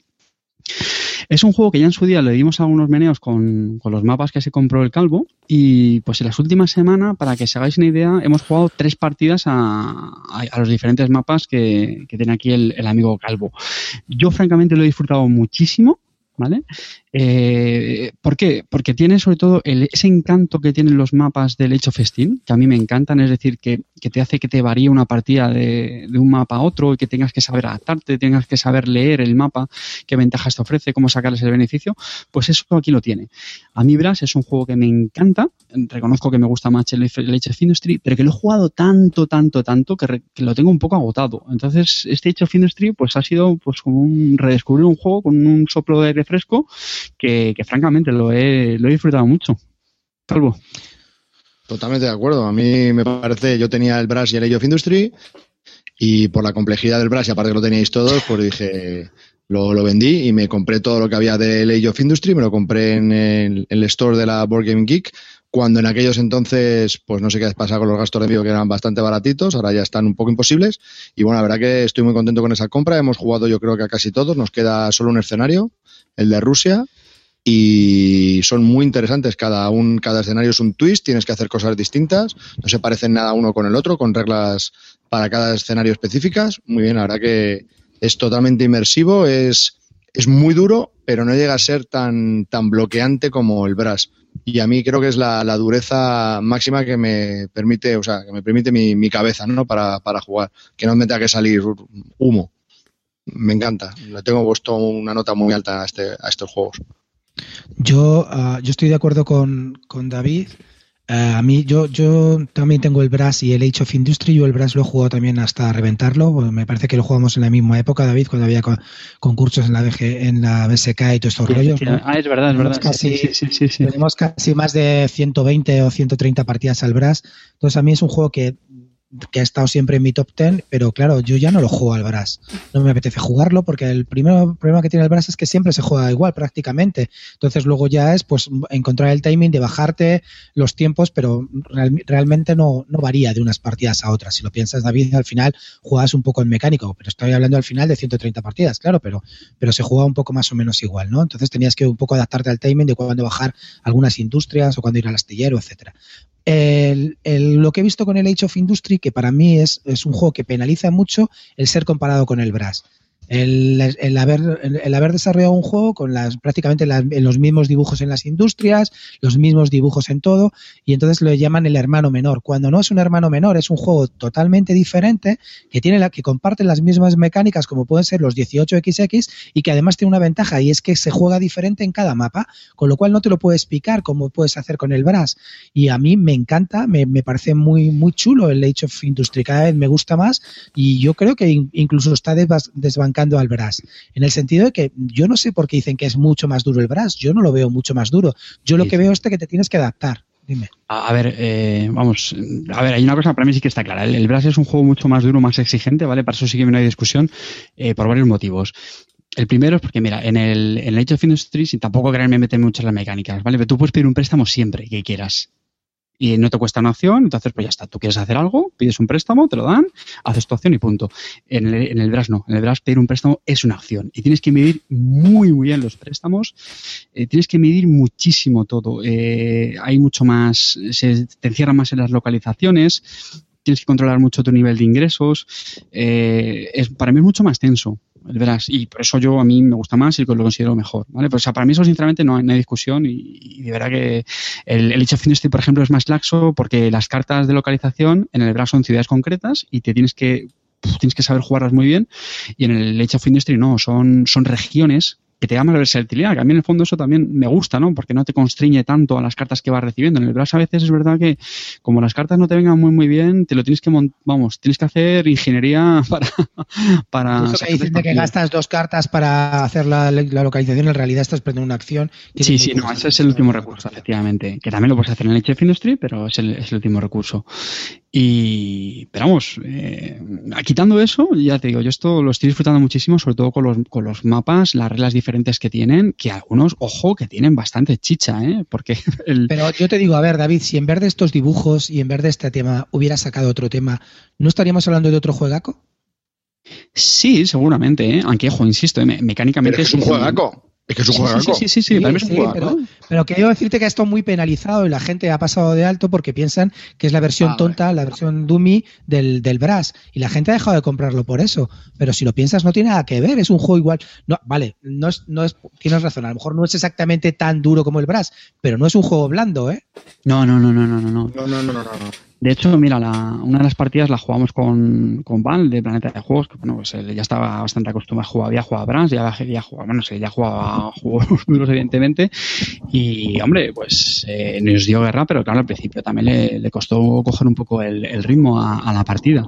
Es un juego que ya en su día le dimos algunos meneos con, con, los mapas que se compró el Calvo y pues en las últimas semanas, para que se hagáis una idea, hemos jugado tres partidas a, a, a los diferentes mapas que, que tiene aquí el, el, amigo Calvo. Yo francamente lo he disfrutado muchísimo. ¿Vale? Eh, ¿Por qué? Porque tiene sobre todo el, ese encanto que tienen los mapas del of Steam, que a mí me encantan, es decir, que, que te hace que te varíe una partida de, de, un mapa a otro y que tengas que saber adaptarte, tengas que saber leer el mapa, qué ventajas te ofrece, cómo sacarles el beneficio, pues eso aquí lo tiene. A mí Brass es un juego que me encanta, reconozco que me gusta más el, el Age of Industry, pero que lo he jugado tanto, tanto, tanto, que, re, que, lo tengo un poco agotado. Entonces, este Age of Industry pues ha sido pues como un redescubrir un juego con un soplo de aire fresco que, que francamente lo he, lo he disfrutado mucho. Calvo. Totalmente de acuerdo. A mí me parece, yo tenía el Brass y el Age of Industry y por la complejidad del Brass, y aparte que lo teníais todos, pues dije, lo, lo, vendí y me compré todo lo que había del Age of Industry, me lo compré en el, el store de la Board Game Geek, cuando en aquellos entonces, pues no sé qué pasa con los gastos de envío que eran bastante baratitos, ahora ya están un poco imposibles. Y bueno, la verdad que estoy muy contento con esa compra, hemos jugado yo creo que a casi todos, nos queda solo un escenario, el de Rusia, y son muy interesantes. Cada, un, cada escenario es un twist, tienes que hacer cosas distintas, no se parecen nada uno con el otro, con reglas para cada escenario específicas. Muy bien, verdad que es totalmente inmersivo, es, es muy duro, pero no llega a ser tan, tan bloqueante como el Brass. Y a mí creo que es la, la dureza máxima que me permite, o sea, que me permite mi, mi cabeza, ¿no? Para, para jugar, que no me tenga que salir humo. Me encanta. Le tengo puesto una nota muy alta a, este, a estos juegos. Yo, uh, yo estoy de acuerdo con, con David. Uh, a mí, yo, yo también tengo el Brass y el Age of Industry. Yo el Brass lo he jugado también hasta reventarlo. Me parece que lo jugamos en la misma época, David, cuando había concursos en la, BG, en la BSK y todos estos sí, rollos. Sí, ¿no? Ah, es verdad, es verdad. Casi, sí, tenemos casi más de 120 o 130 partidas al Brass. Entonces, a mí es un juego que que ha estado siempre en mi top 10, pero claro, yo ya no lo juego al Brass. No me apetece jugarlo porque el primer problema que tiene el Brass es que siempre se juega igual prácticamente. Entonces luego ya es pues encontrar el timing de bajarte los tiempos, pero real, realmente no, no varía de unas partidas a otras. Si lo piensas, David, al final juegas un poco en mecánico, pero estoy hablando al final de 130 partidas, claro, pero, pero se juega un poco más o menos igual, ¿no? Entonces tenías que un poco adaptarte al timing de cuándo bajar algunas industrias o cuándo ir al astillero, etcétera. El, el, lo que he visto con el Age of Industry, que para mí es, es, un juego que penaliza mucho el ser comparado con el Brass. El, haber, el, haber, desarrollado un juego con las prácticamente los mismos dibujos en las industrias, los mismos dibujos en todo, y entonces lo llaman el hermano menor. Cuando no es un hermano menor, es un juego totalmente diferente, que tiene la, que comparte las mismas mecánicas como pueden ser los 18XX, y que además tiene una ventaja, y es que se juega diferente en cada mapa, con lo cual no te lo puedes explicar como puedes hacer con el Brass. Y a mí me encanta, me, me parece muy, muy chulo el Age of Industry, cada vez me gusta más, y yo creo que incluso está desbancando al Brass. En el sentido de que yo no sé por qué dicen que es mucho más duro el Brass. Yo no lo veo mucho más duro. Yo lo que veo es que te tienes que adaptar. Dime. A, a ver, eh, vamos, a ver, hay una cosa para mí sí que está clara. El, el Brass es un juego mucho más duro, más exigente, ¿vale? Para eso sí que no hay discusión, eh, por varios motivos. El primero es porque, mira, en el, en el Age of Industry, sin tampoco quererme meter mucho en las mecánicas, ¿vale? Pero tú puedes pedir un préstamo siempre que quieras y no te cuesta una acción, entonces pues ya está, tú quieres hacer algo, pides un préstamo, te lo dan, haces tu acción y punto. En el, en el Brass no, en el Brass pedir un préstamo es una acción y tienes que medir muy muy bien los préstamos, eh, tienes que medir muchísimo todo, eh, hay mucho más, se te encierra más en las localizaciones, tienes que controlar mucho tu nivel de ingresos, eh, es, para mí es mucho más tenso Y por eso yo a mí me gusta más y lo considero mejor. ¿vale? O sea, para mí eso sinceramente no hay, discusión y, y, de verdad que el, el Age of Industry, por ejemplo, es más laxo porque las cartas de localización en el verano son ciudades concretas y te tienes que tienes que saber jugarlas muy bien y en el Age of Industry no, son, son regiones que te da más versatilidad, que a mí en el fondo eso también me gusta, ¿no? Porque no te constriñe tanto a las cartas que vas recibiendo. En el Brass a veces es verdad que como las cartas no te vengan muy muy bien, te lo tienes que vamos, tienes que hacer ingeniería para para Eso que dicen de que gastas dos cartas para hacer la, la, localización, en realidad estás perdiendo una acción. Sí, sí, no, ese es el último recurso, efectivamente, que también lo puedes hacer en el HF Industry, pero es el, es el último recurso. Y, pero vamos, eh, quitando eso, ya te digo, yo esto lo estoy disfrutando muchísimo, sobre todo con los, con los mapas, las reglas diferentes que tienen, que algunos, ojo, que tienen bastante chicha, ¿eh? Porque el... Pero yo te digo, a ver, David, si en vez de estos dibujos y en vez de este tema hubiera sacado otro tema, ¿no estaríamos hablando de otro juegaco? Sí, seguramente, ¿eh? aunque, ojo, insisto, mecánicamente es un juegaco. Es que es un juego. Sí, sí, sí, sí, es un juego. Pero, pero, quiero decirte que esto muy penalizado y la gente ha pasado de alto porque piensan que es la versión ah, tonta, la versión dummy del, del Brass. Y la gente ha dejado de comprarlo por eso. Pero si lo piensas, no tiene nada que ver. Es un juego igual. No, vale, no es, no es, tienes razón. A lo mejor no es exactamente tan duro como el Brass, pero no es un juego blando, ¿eh? No, no, no, no, no, no. No, no, no, no, no. De hecho, mira, la, una de las partidas la jugamos con, con de Planeta de Juegos, que bueno, pues él ya estaba bastante acostumbrado a jugar, había jugado a Brans, ya había jugado, bueno, sí, ya jugaba juegos duros, evidentemente, y hombre, pues eh, nos dio guerra, pero claro, al principio también le, costó coger un poco el, ritmo a, la partida.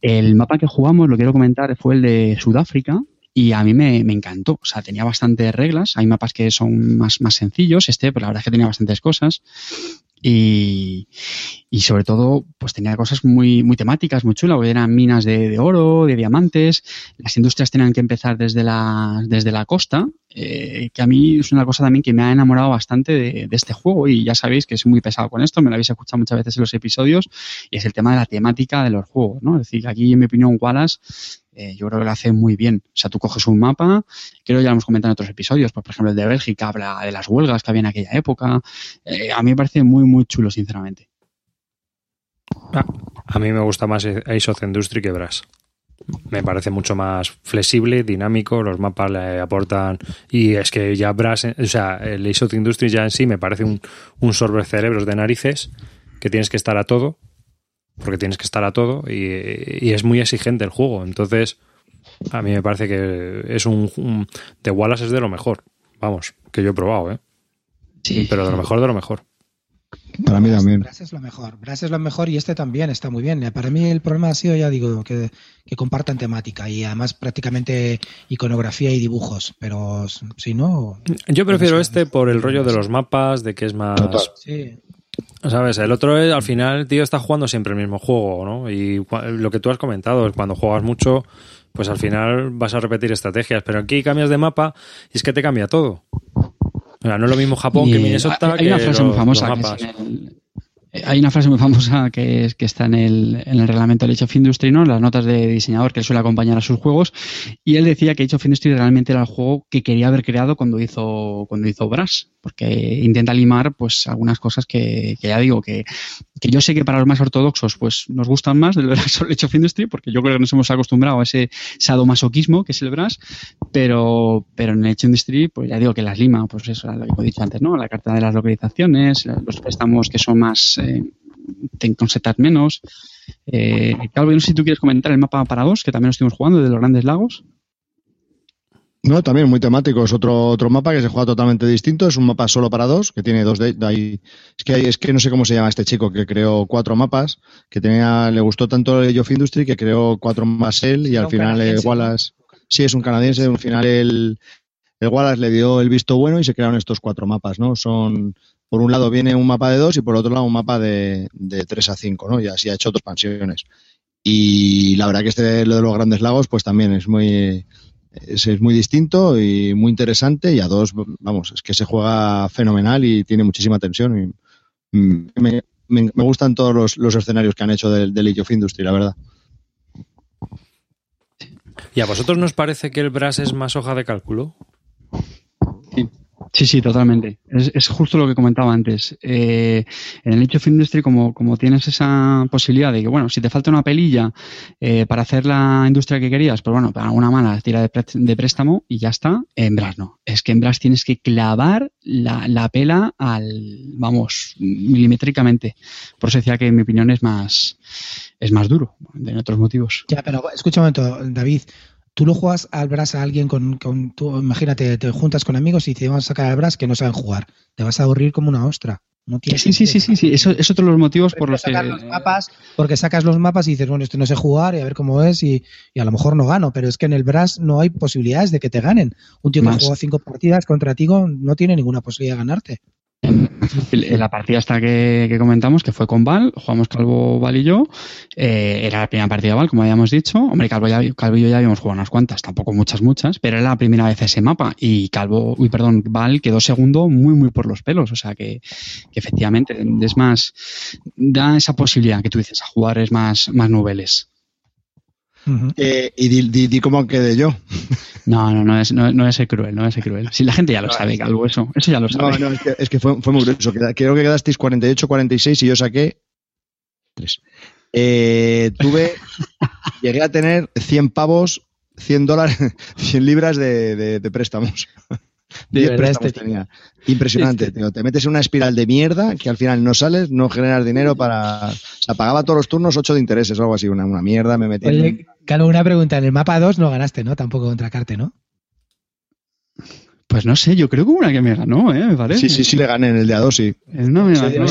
El mapa que jugamos, lo quiero comentar, fue el de Sudáfrica, y a mí me, me, encantó. O sea, tenía bastantes reglas. Hay mapas que son más, más sencillos. Este, pero la verdad es que tenía bastantes cosas. Y, y, sobre todo, pues tenía cosas muy, muy temáticas, muy chulas, eran minas de, de, oro, de diamantes, las industrias tenían que empezar desde la, desde la costa, eh, que a mí es una cosa también que me ha enamorado bastante de, de, este juego y ya sabéis que es muy pesado con esto, me lo habéis escuchado muchas veces en los episodios, y es el tema de la temática de los juegos, ¿no? Es decir, aquí en mi opinión Wallace eh, yo creo que lo hace muy bien. O sea, tú coges un mapa, creo que ya lo hemos comentado en otros episodios, pues, por ejemplo el de Bélgica habla de las huelgas que había en aquella época. Eh, a mí me parece muy, muy chulo, sinceramente. Ah, a mí me gusta más Ace of Industry que Brass. Me parece mucho más flexible, dinámico, los mapas le aportan. Y es que ya Brass, o sea, el Ace of Industry ya en sí me parece un, un sorbe cerebros de narices que tienes que estar a todo porque tienes que estar a todo y, y, es muy exigente el juego. Entonces, a mí me parece que es un, un de Wallace es de lo mejor, vamos, que yo he probado, ¿eh? Sí. Pero de lo mejor de lo mejor. Para mí también. Brass es lo mejor. Brass es lo mejor y este también está muy bien. Para mí el problema ha sido, ya digo, que, que compartan temática y además prácticamente iconografía y dibujos. Pero si no. Yo prefiero este por el rollo de los mapas, de que es más. Sí. ¿Sabes? El otro es, al final, tío, está jugando siempre el mismo juego, ¿no? Y lo que tú has comentado es cuando juegas mucho, pues al final vas a repetir estrategias. Pero aquí cambias de mapa y es que te cambia todo. No es lo mismo Japón y que Minnesota hay que una frase los, muy famosa. Que el, hay una frase muy famosa que, es, que está en el, en el reglamento del Age of Industry, ¿no? En las notas de diseñador que él suele acompañar a sus juegos. Y él decía que Age of Industry realmente era el juego que quería haber creado cuando hizo, cuando hizo Brass. Porque intenta limar, pues, algunas cosas que, que ya digo, que, que yo sé que para los más ortodoxos, pues, nos gustan más del Brass o of Industry, porque yo creo que nos hemos acostumbrado a ese sadomasoquismo que es el Brass. Pero, pero en el of Industry, pues ya digo que las lima, pues eso, lo he dicho antes, ¿no? La carta de las localizaciones, los préstamos que son más, eh, setas menos. Eh, Calvo, no sé si tú quieres comentar el mapa para dos, que también lo estuvimos jugando, de los grandes lagos. No, también muy temático. Es otro, otro mapa que se juega totalmente distinto. Es un mapa solo para dos, que tiene dos de, de ahí. Es que, hay, es que no sé cómo se llama este chico que creó cuatro mapas, que tenía, le gustó tanto el of Industry que creó cuatro más él y al final el Wallace. Sí, es un canadiense. Al final el, el Wallace le dio el visto bueno y se crearon estos cuatro mapas, ¿no? Son, por un lado viene un mapa de dos y por otro lado un mapa de, de 3 a 5, ¿no? Y así ha hecho otras expansiones. Y la verdad que este lo de los grandes lagos, pues también es muy, es, es, muy distinto y muy interesante. Y a dos, vamos, es que se juega fenomenal y tiene muchísima tensión. Y me, me, gustan todos los, los, escenarios que han hecho del, del Age of Industry, la verdad. ¿Y a vosotros nos parece que el Brass es más hoja de cálculo? Sí. Sí, totalmente. Es, justo lo que comentaba antes. Eh, en el Age of Industry, como, como tienes esa posibilidad de que, bueno, si te falta una pelilla eh, para hacer la industria que querías, pues bueno, para una mala tira de, pré de, préstamo y ya está. En Brass no. Es que en Brass tienes que clavar la, la pela al, vamos, milimétricamente. Por eso decía que en mi opinión es más, es más duro, de otros motivos. Ya, pero escucha un momento, David tú lo juegas al Brass a alguien con, con tú, imagínate, te juntas con amigos y te van a sacar al Brass que no saben jugar. Te vas a aburrir como una ostra. No sí, sí, sí, sí, sí, eso es otro de los motivos por los que. Los mapas, porque sacas los mapas y dices, bueno, esto no sé jugar y a ver cómo es y, y, a lo mejor no gano, pero es que en el Brass no hay posibilidades de que te ganen. Un tío que ha jugado cinco partidas contra ti no tiene ninguna posibilidad de ganarte. En la partida hasta que, comentamos, que fue con Val, jugamos Calvo, Val y yo, eh, era la primera partida de Val, como habíamos dicho. Hombre, Calvo, ya, Calvo y yo ya habíamos jugado unas cuantas, tampoco muchas, muchas, pero era la primera vez ese mapa. Y Calvo, uy, perdón, Val quedó segundo muy, muy por los pelos. O sea que, efectivamente es más, da esa posibilidad que tú dices a jugadores más, más noveles. Eh, y di, di, cómo quedé yo. No, no, no es, no, no es cruel, no es cruel. Si la gente ya lo sabe, Calvo, eso, eso ya lo sabe. No, no, es que, fue, muy grueso. Creo que quedasteis 48, 46 y yo saqué 3. Eh, tuve, llegué a tener 100 pavos, 100 dólares, 100 libras de, de préstamos. Este tenía. Impresionante, tío. Te metes en una espiral de mierda que al final no sales, no generas dinero para. O sea, pagaba todos los turnos 8 de intereses o algo así, una, una mierda, me metí. Oye, una pregunta. En el mapa 2 no ganaste, ¿no? Tampoco contra Carte, ¿no? Pues no sé, yo creo que una que me ganó, ¿eh? Me parece. Sí, sí, sí, le gané en el de A2, sí. No me ganó,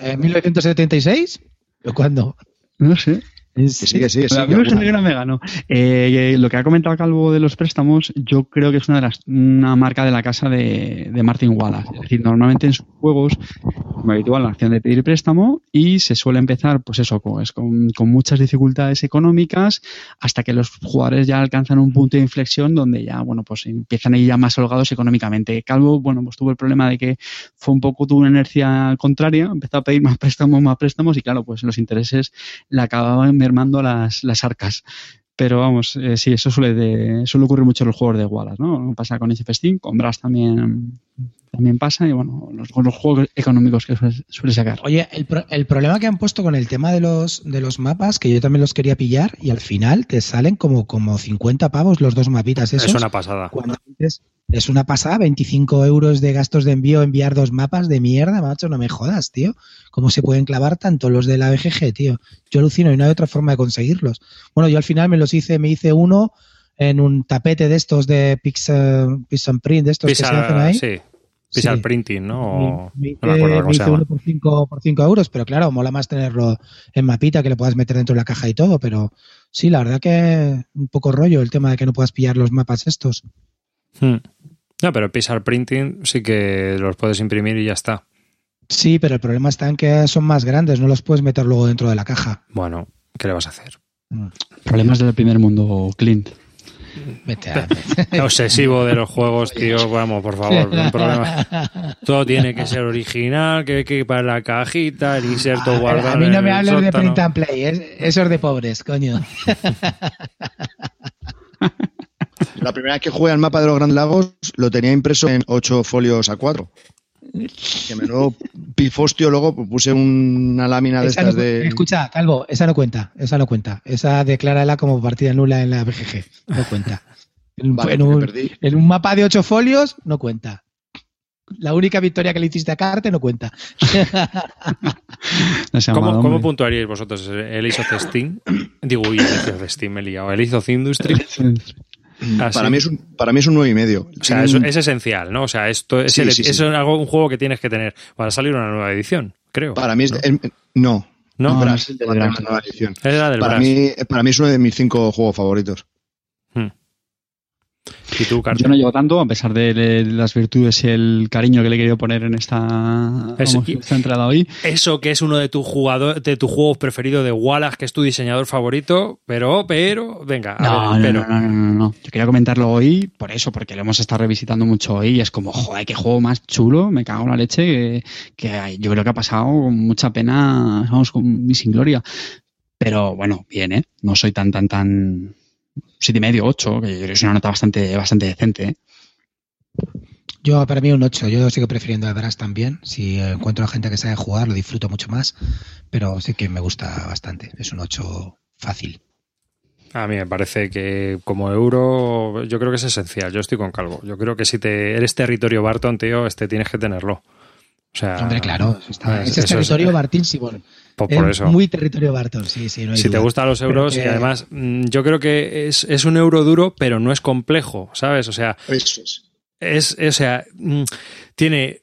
¿En 1976? ¿O cuándo? No sé. Sí, sí, sí. A mí me me ganó. Eh, lo que ha comentado Calvo de los préstamos, yo creo que es una de las una marca de la casa de, de Martin Wallace. Es decir, normalmente en sus juegos, como habitual, la acción de pedir préstamo y se suele empezar, pues eso, con, con, muchas dificultades económicas hasta que los jugadores ya alcanzan un punto de inflexión donde ya, bueno, pues empiezan a ir ya más holgados económicamente. Calvo, bueno, pues tuvo el problema de que fue un poco, tuvo una inercia contraria, empezó a pedir más préstamos, más préstamos y claro, pues los intereses le acababan mermando las, las arcas. Pero vamos, eh, sí, eso suele, de, suele ocurrir mucho en los juegos de Wallace, ¿no? Pasa con HF con Brass también, también pasa y bueno, los, los juegos económicos que suele, sacar. Oye, el, el, problema que han puesto con el tema de los, de los mapas, que yo también los quería pillar y al final te salen como, como 50 pavos los dos mapitas esos. Es una pasada. Cuando es una pasada, 25 euros de gastos de envío, enviar dos mapas de mierda, macho, no me jodas, tío. ¿Cómo se pueden clavar tanto los de la BGG, tío? Yo alucino y no hay otra forma de conseguirlos. Bueno, yo al final me los hice, me hice uno en un tapete de estos de Pixel, Pixel Print, de estos que se hacen ahí. Sí. Pixel Printing, ¿no? Me, hice, no me, uno por 5 por cinco euros, pero claro, mola más tenerlo en mapita, que le puedas meter dentro de la caja y todo, pero sí, la verdad que un poco rollo el tema de que no puedas pillar los mapas estos. Hmm. No, pero Pixar Printing sí que los puedes imprimir y ya está. Sí, pero el problema está en que son más grandes, no los puedes meter luego dentro de la caja. Bueno, ¿qué le vas a hacer? Problemas del primer mundo, Clint. Vete a... Obsesivo de los juegos, tío. Vamos, por favor, un problema. Todo tiene que ser original, que, que para la cajita, el inserto guardado. A mí no me hables de print and play, eso es de pobres, coño. La primera vez que jugué al mapa de los Grandes Lagos lo tenía impreso en ocho folios a cuatro. Que me lo pifostio, luego puse una lámina de estas de. Escucha, Calvo, esa no cuenta, esa no cuenta. Esa declárala como partida nula en la BGG. No cuenta. En, un, mapa de ocho folios, no cuenta. La única victoria que le hiciste a Carte no cuenta. ¿Cómo, ¿Cómo, puntuaríais vosotros el of Steam? Digo, uy, el of Steam me he liado. El of Industry. Ah, para, mí es un, para mí es un 9,5. y medio. O sea, es, esencial, ¿no? O sea, esto es, es algo, un juego que tienes que tener para salir una nueva edición, creo. Para mí es. no. No, para, mí, para mí es uno de mis cinco juegos favoritos. ¿Y tú, Yo no llevo tanto, a pesar de las virtudes y el cariño que le he querido poner en esta, entrada hoy. Eso que es uno de tus jugadores, de tus juegos preferidos de Wallace, que es tu diseñador favorito, pero, pero, venga, no, no, no, no, no, Yo quería comentarlo hoy por eso, porque lo hemos estado revisitando mucho hoy y es como, joder, qué juego más chulo, me cago en la leche, que, yo creo que ha pasado con mucha pena, vamos, con mi sin gloria. Pero bueno, bien, ¿eh? No soy tan, tan, tan siete y medio, ocho, que es una nota bastante, bastante decente. ¿eh? Yo, para mí, un 8. Yo sigo prefiriendo el Brass también. Si encuentro a gente que sabe jugar, lo disfruto mucho más. Pero sí que me gusta bastante. Es un 8 fácil. A mí me parece que como euro, yo creo que es esencial. Yo estoy con Calvo. Yo creo que si te eres territorio Barton, tío, este tienes que tenerlo. O sea, Hombre, claro. es, territorio Bartín Simón. Por, eso. Muy territorio Barton, sí, sí. si te gustan los euros y además mm, yo creo que es, es, un euro duro, pero no es complejo, ¿sabes? O sea, eso es. Es, o sea, mm, tiene,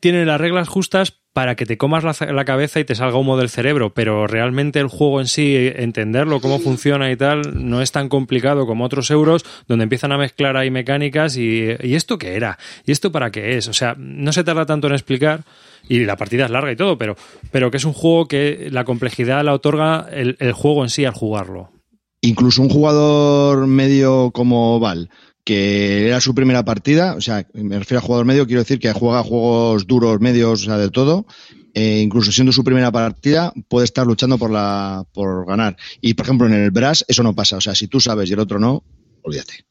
tiene las reglas justas, para que te comas la, la, cabeza y te salga humo del cerebro, pero realmente el juego en sí, entenderlo, cómo funciona y tal, no es tan complicado como otros euros, donde empiezan a mezclar ahí mecánicas y, ¿y esto qué era? ¿Y esto para qué es? O sea, no se tarda tanto en explicar y la partida es larga y todo, pero, pero que es un juego que la complejidad la otorga el, el juego en sí al jugarlo. Incluso un jugador medio como Val, que era su primera partida, o sea, me refiero a jugador medio, quiero decir que juega juegos duros, medios, o sea, de todo, eh, incluso siendo su primera partida, puede estar luchando por la por ganar. Y por ejemplo, en el Brass eso no pasa, o sea, si tú sabes y el otro no, olvídate.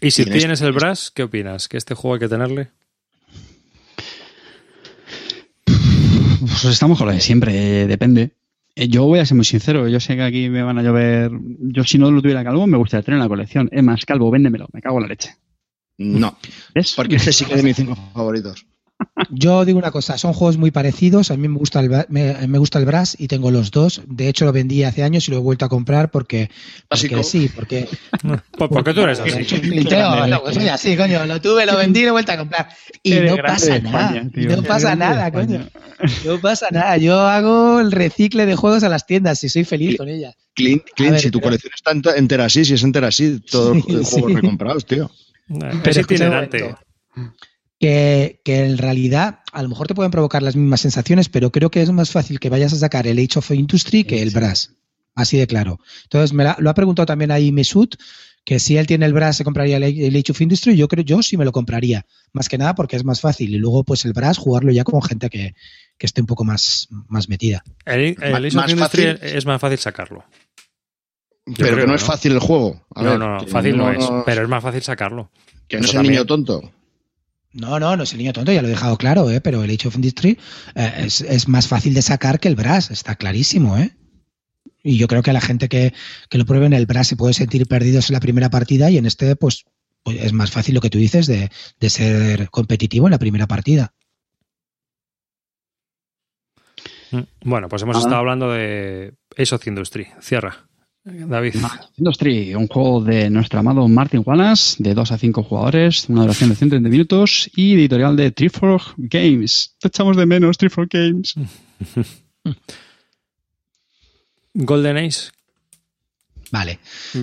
¿Y si ¿Tienes, tienes el Brass, qué opinas? ¿Que este juego hay que tenerle? Pues estamos con lo de siempre, depende. Eh, yo voy a ser muy sincero, yo sé que aquí me van a llover. Yo, si no lo tuviera calvo, me gustaría tener en la colección. Es más, calvo, véndemelo, me cago en la leche. No. ¿Ves? Porque ese sí que es de mis cinco favoritos. Yo digo una cosa, son juegos muy parecidos. A mí me gusta el, me, me, gusta el Brass y tengo los dos. De hecho, lo vendí hace años y lo he vuelto a comprar porque, porque sí, porque. ¿Por qué tú eres así? no, pues soy así, coño. Lo tuve, lo vendí y lo he vuelto a comprar. Y no pasa nada. España, no pasa nada, coño. No pasa nada. Yo hago el recicle de juegos a las tiendas y soy feliz con ella. Clint, Clint ver, si tu pero... colección está entera así, si es entera así, todos sí, los juegos sí. recomprados, tío. Es itinerante que, que, en realidad a lo mejor te pueden provocar las mismas sensaciones, pero creo que es más fácil que vayas a sacar el Age of Industry que el Brass. Así de claro. Entonces, me la, lo ha preguntado también ahí Mesut, que si él tiene el Brass se compraría el, el Age of Industry, yo creo yo sí me lo compraría. Más que nada porque es más fácil. Y luego, pues el Brass, jugarlo ya con gente que, que esté un poco más, más metida. El, el Age of Industry fácil. es más fácil sacarlo. Yo pero que no, no, es fácil el juego. A no, ver, no, no, fácil no, es, pero es más fácil sacarlo. Que no es el niño tonto. No, no, no es el niño tonto, ya lo he dejado claro, ¿eh? pero el Age of Industry eh, es, es, más fácil de sacar que el Brass, está clarísimo. ¿eh? Y yo creo que a la gente que, que lo pruebe en el Brass se puede sentir perdidos en la primera partida y en este, pues, pues es más fácil lo que tú dices de, de, ser competitivo en la primera partida. Bueno, pues hemos ah. estado hablando de Age of Industry. Cierra. David. Industry, un juego de nuestro amado Martin Wallace, de 2 a 5 jugadores, una duración de 130 minutos y editorial de Triforce Games. Te echamos de menos, Triforce Games. Golden Age. Vale,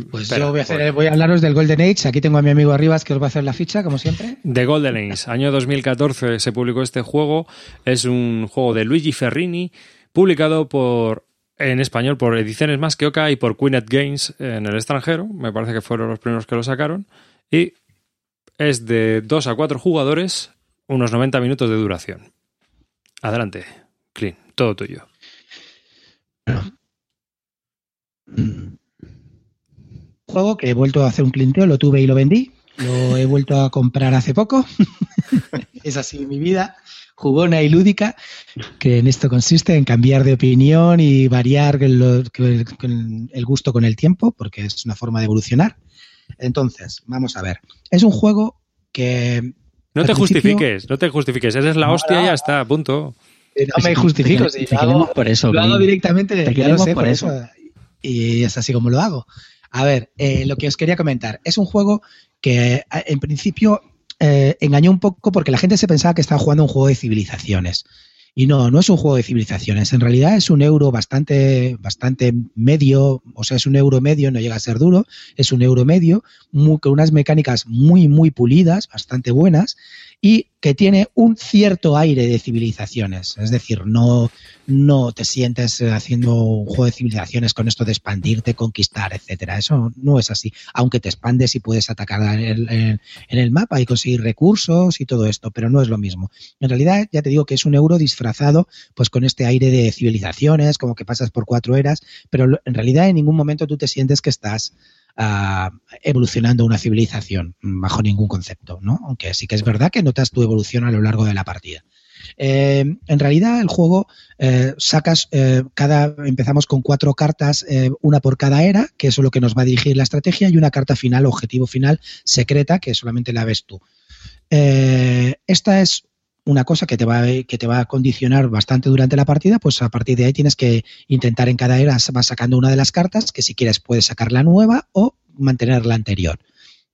pues Pero, yo voy a, hacer, voy a hablaros del Golden Age. Aquí tengo a mi amigo Arribas que os va a hacer la ficha, como siempre. De Golden Age, año 2014 se publicó este juego. Es un juego de Luigi Ferrini, publicado por en español por Ediciones Más que Oca y por Queenet Games en el extranjero. Me parece que fueron los primeros que lo sacaron. Y es de 2 a 4 jugadores, unos 90 minutos de duración. Adelante, Clean, todo tuyo. Juego que he vuelto a hacer un clinteo, lo tuve y lo vendí. Lo he vuelto a comprar hace poco. es así mi vida jugona y lúdica, que en esto consiste en cambiar de opinión y variar el, el, gusto con el tiempo, porque es una forma de evolucionar. Entonces, vamos a ver. Es un juego que. No te justifiques, no te justifiques. Esa es la hostia y ya está, punto. No me justifico, te, si te lo, hago, por eso, lo hago directamente, te queremos por eso. eso. Y es así como lo hago. A ver, eh, lo que os quería comentar. Es un juego que en principio eh, engañó un poco porque la gente se pensaba que estaba jugando un juego de civilizaciones. Y no, no es un juego de civilizaciones. En realidad es un euro bastante, bastante medio, o sea, es un euro medio, no llega a ser duro, es un euro medio, muy, con unas mecánicas muy, muy pulidas, bastante buenas, y que tiene un cierto aire de civilizaciones. Es decir, no, no te sientes haciendo un juego de civilizaciones con esto de expandirte, conquistar, etcétera. Eso no es así. Aunque te expandes y puedes atacar en el, en, en el, mapa y conseguir recursos y todo esto, pero no es lo mismo. En realidad, ya te digo que es un euro disfrazado pues con este aire de civilizaciones, como que pasas por cuatro eras, pero en realidad en ningún momento tú te sientes que estás evolucionando una civilización bajo ningún concepto, ¿no? Aunque sí que es verdad que notas tu evolución a lo largo de la partida. Eh, en realidad el juego eh, sacas eh, cada empezamos con cuatro cartas una por cada era que es lo que nos va a dirigir la estrategia y una carta final objetivo final secreta que solamente la ves tú esta es una cosa que te, va, que te va a condicionar bastante durante la partida, pues a partir de ahí tienes que intentar en cada era vas sacando una de las cartas, que si quieres puedes sacar la nueva o mantener la anterior.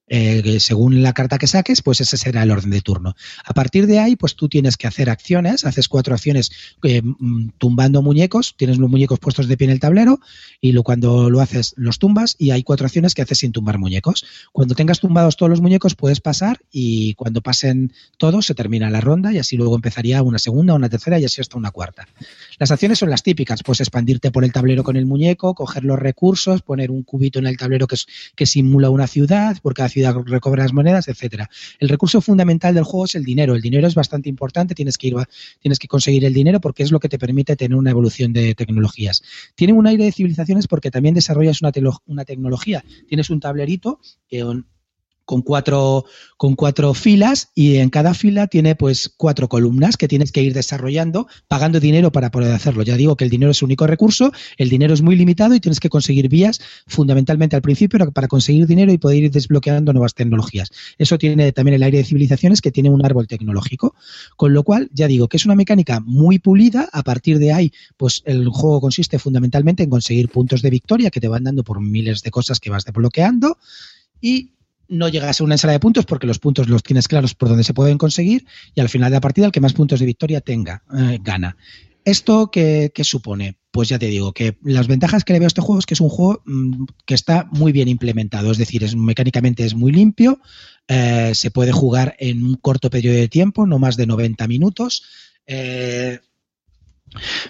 Eh, según la carta que saques, pues ese será el orden de turno. A partir de ahí, pues tú tienes que hacer acciones, haces cuatro acciones eh, mm, tumbando muñecos, tienes los muñecos puestos de pie en el tablero y lo, cuando lo haces los tumbas y hay cuatro acciones que haces sin tumbar muñecos. Cuando tengas tumbados todos los muñecos puedes pasar y cuando pasen todos se termina la ronda y así luego empezaría una segunda, una tercera y así hasta una cuarta. Las acciones son las típicas, pues expandirte por el tablero con el muñeco, coger los recursos, poner un cubito en el tablero que, simula una ciudad, por cada ciudad recobras monedas, etcétera. El recurso fundamental del juego es el dinero. El dinero es bastante importante, tienes que ir tienes que conseguir el dinero porque es lo que te permite tener una evolución de tecnologías. Tiene un aire de civilizaciones porque también desarrollas una, una tecnología. Tienes un tablerito que con cuatro, con cuatro filas y en cada fila tiene pues cuatro columnas que tienes que ir desarrollando pagando dinero para poder hacerlo. Ya digo que el dinero es un único recurso, el dinero es muy limitado y tienes que conseguir vías fundamentalmente al principio para conseguir dinero y poder ir desbloqueando nuevas tecnologías. Eso tiene también el aire de civilizaciones que tiene un árbol tecnológico, con lo cual ya digo que es una mecánica muy pulida. A partir de ahí, pues el juego consiste fundamentalmente en conseguir puntos de victoria que te van dando por miles de cosas que vas desbloqueando y no llegas a una ensalada de puntos porque los puntos los tienes claros por dónde se pueden conseguir y al final de la partida el que más puntos de victoria tenga eh, gana. ¿Esto qué, supone? Pues ya te digo que las ventajas que le veo a este juego es que es un juego mm, que está muy bien implementado, es decir, mecánicamente es muy limpio, eh, se puede jugar en un corto periodo de tiempo, no más de 90 minutos. Eh,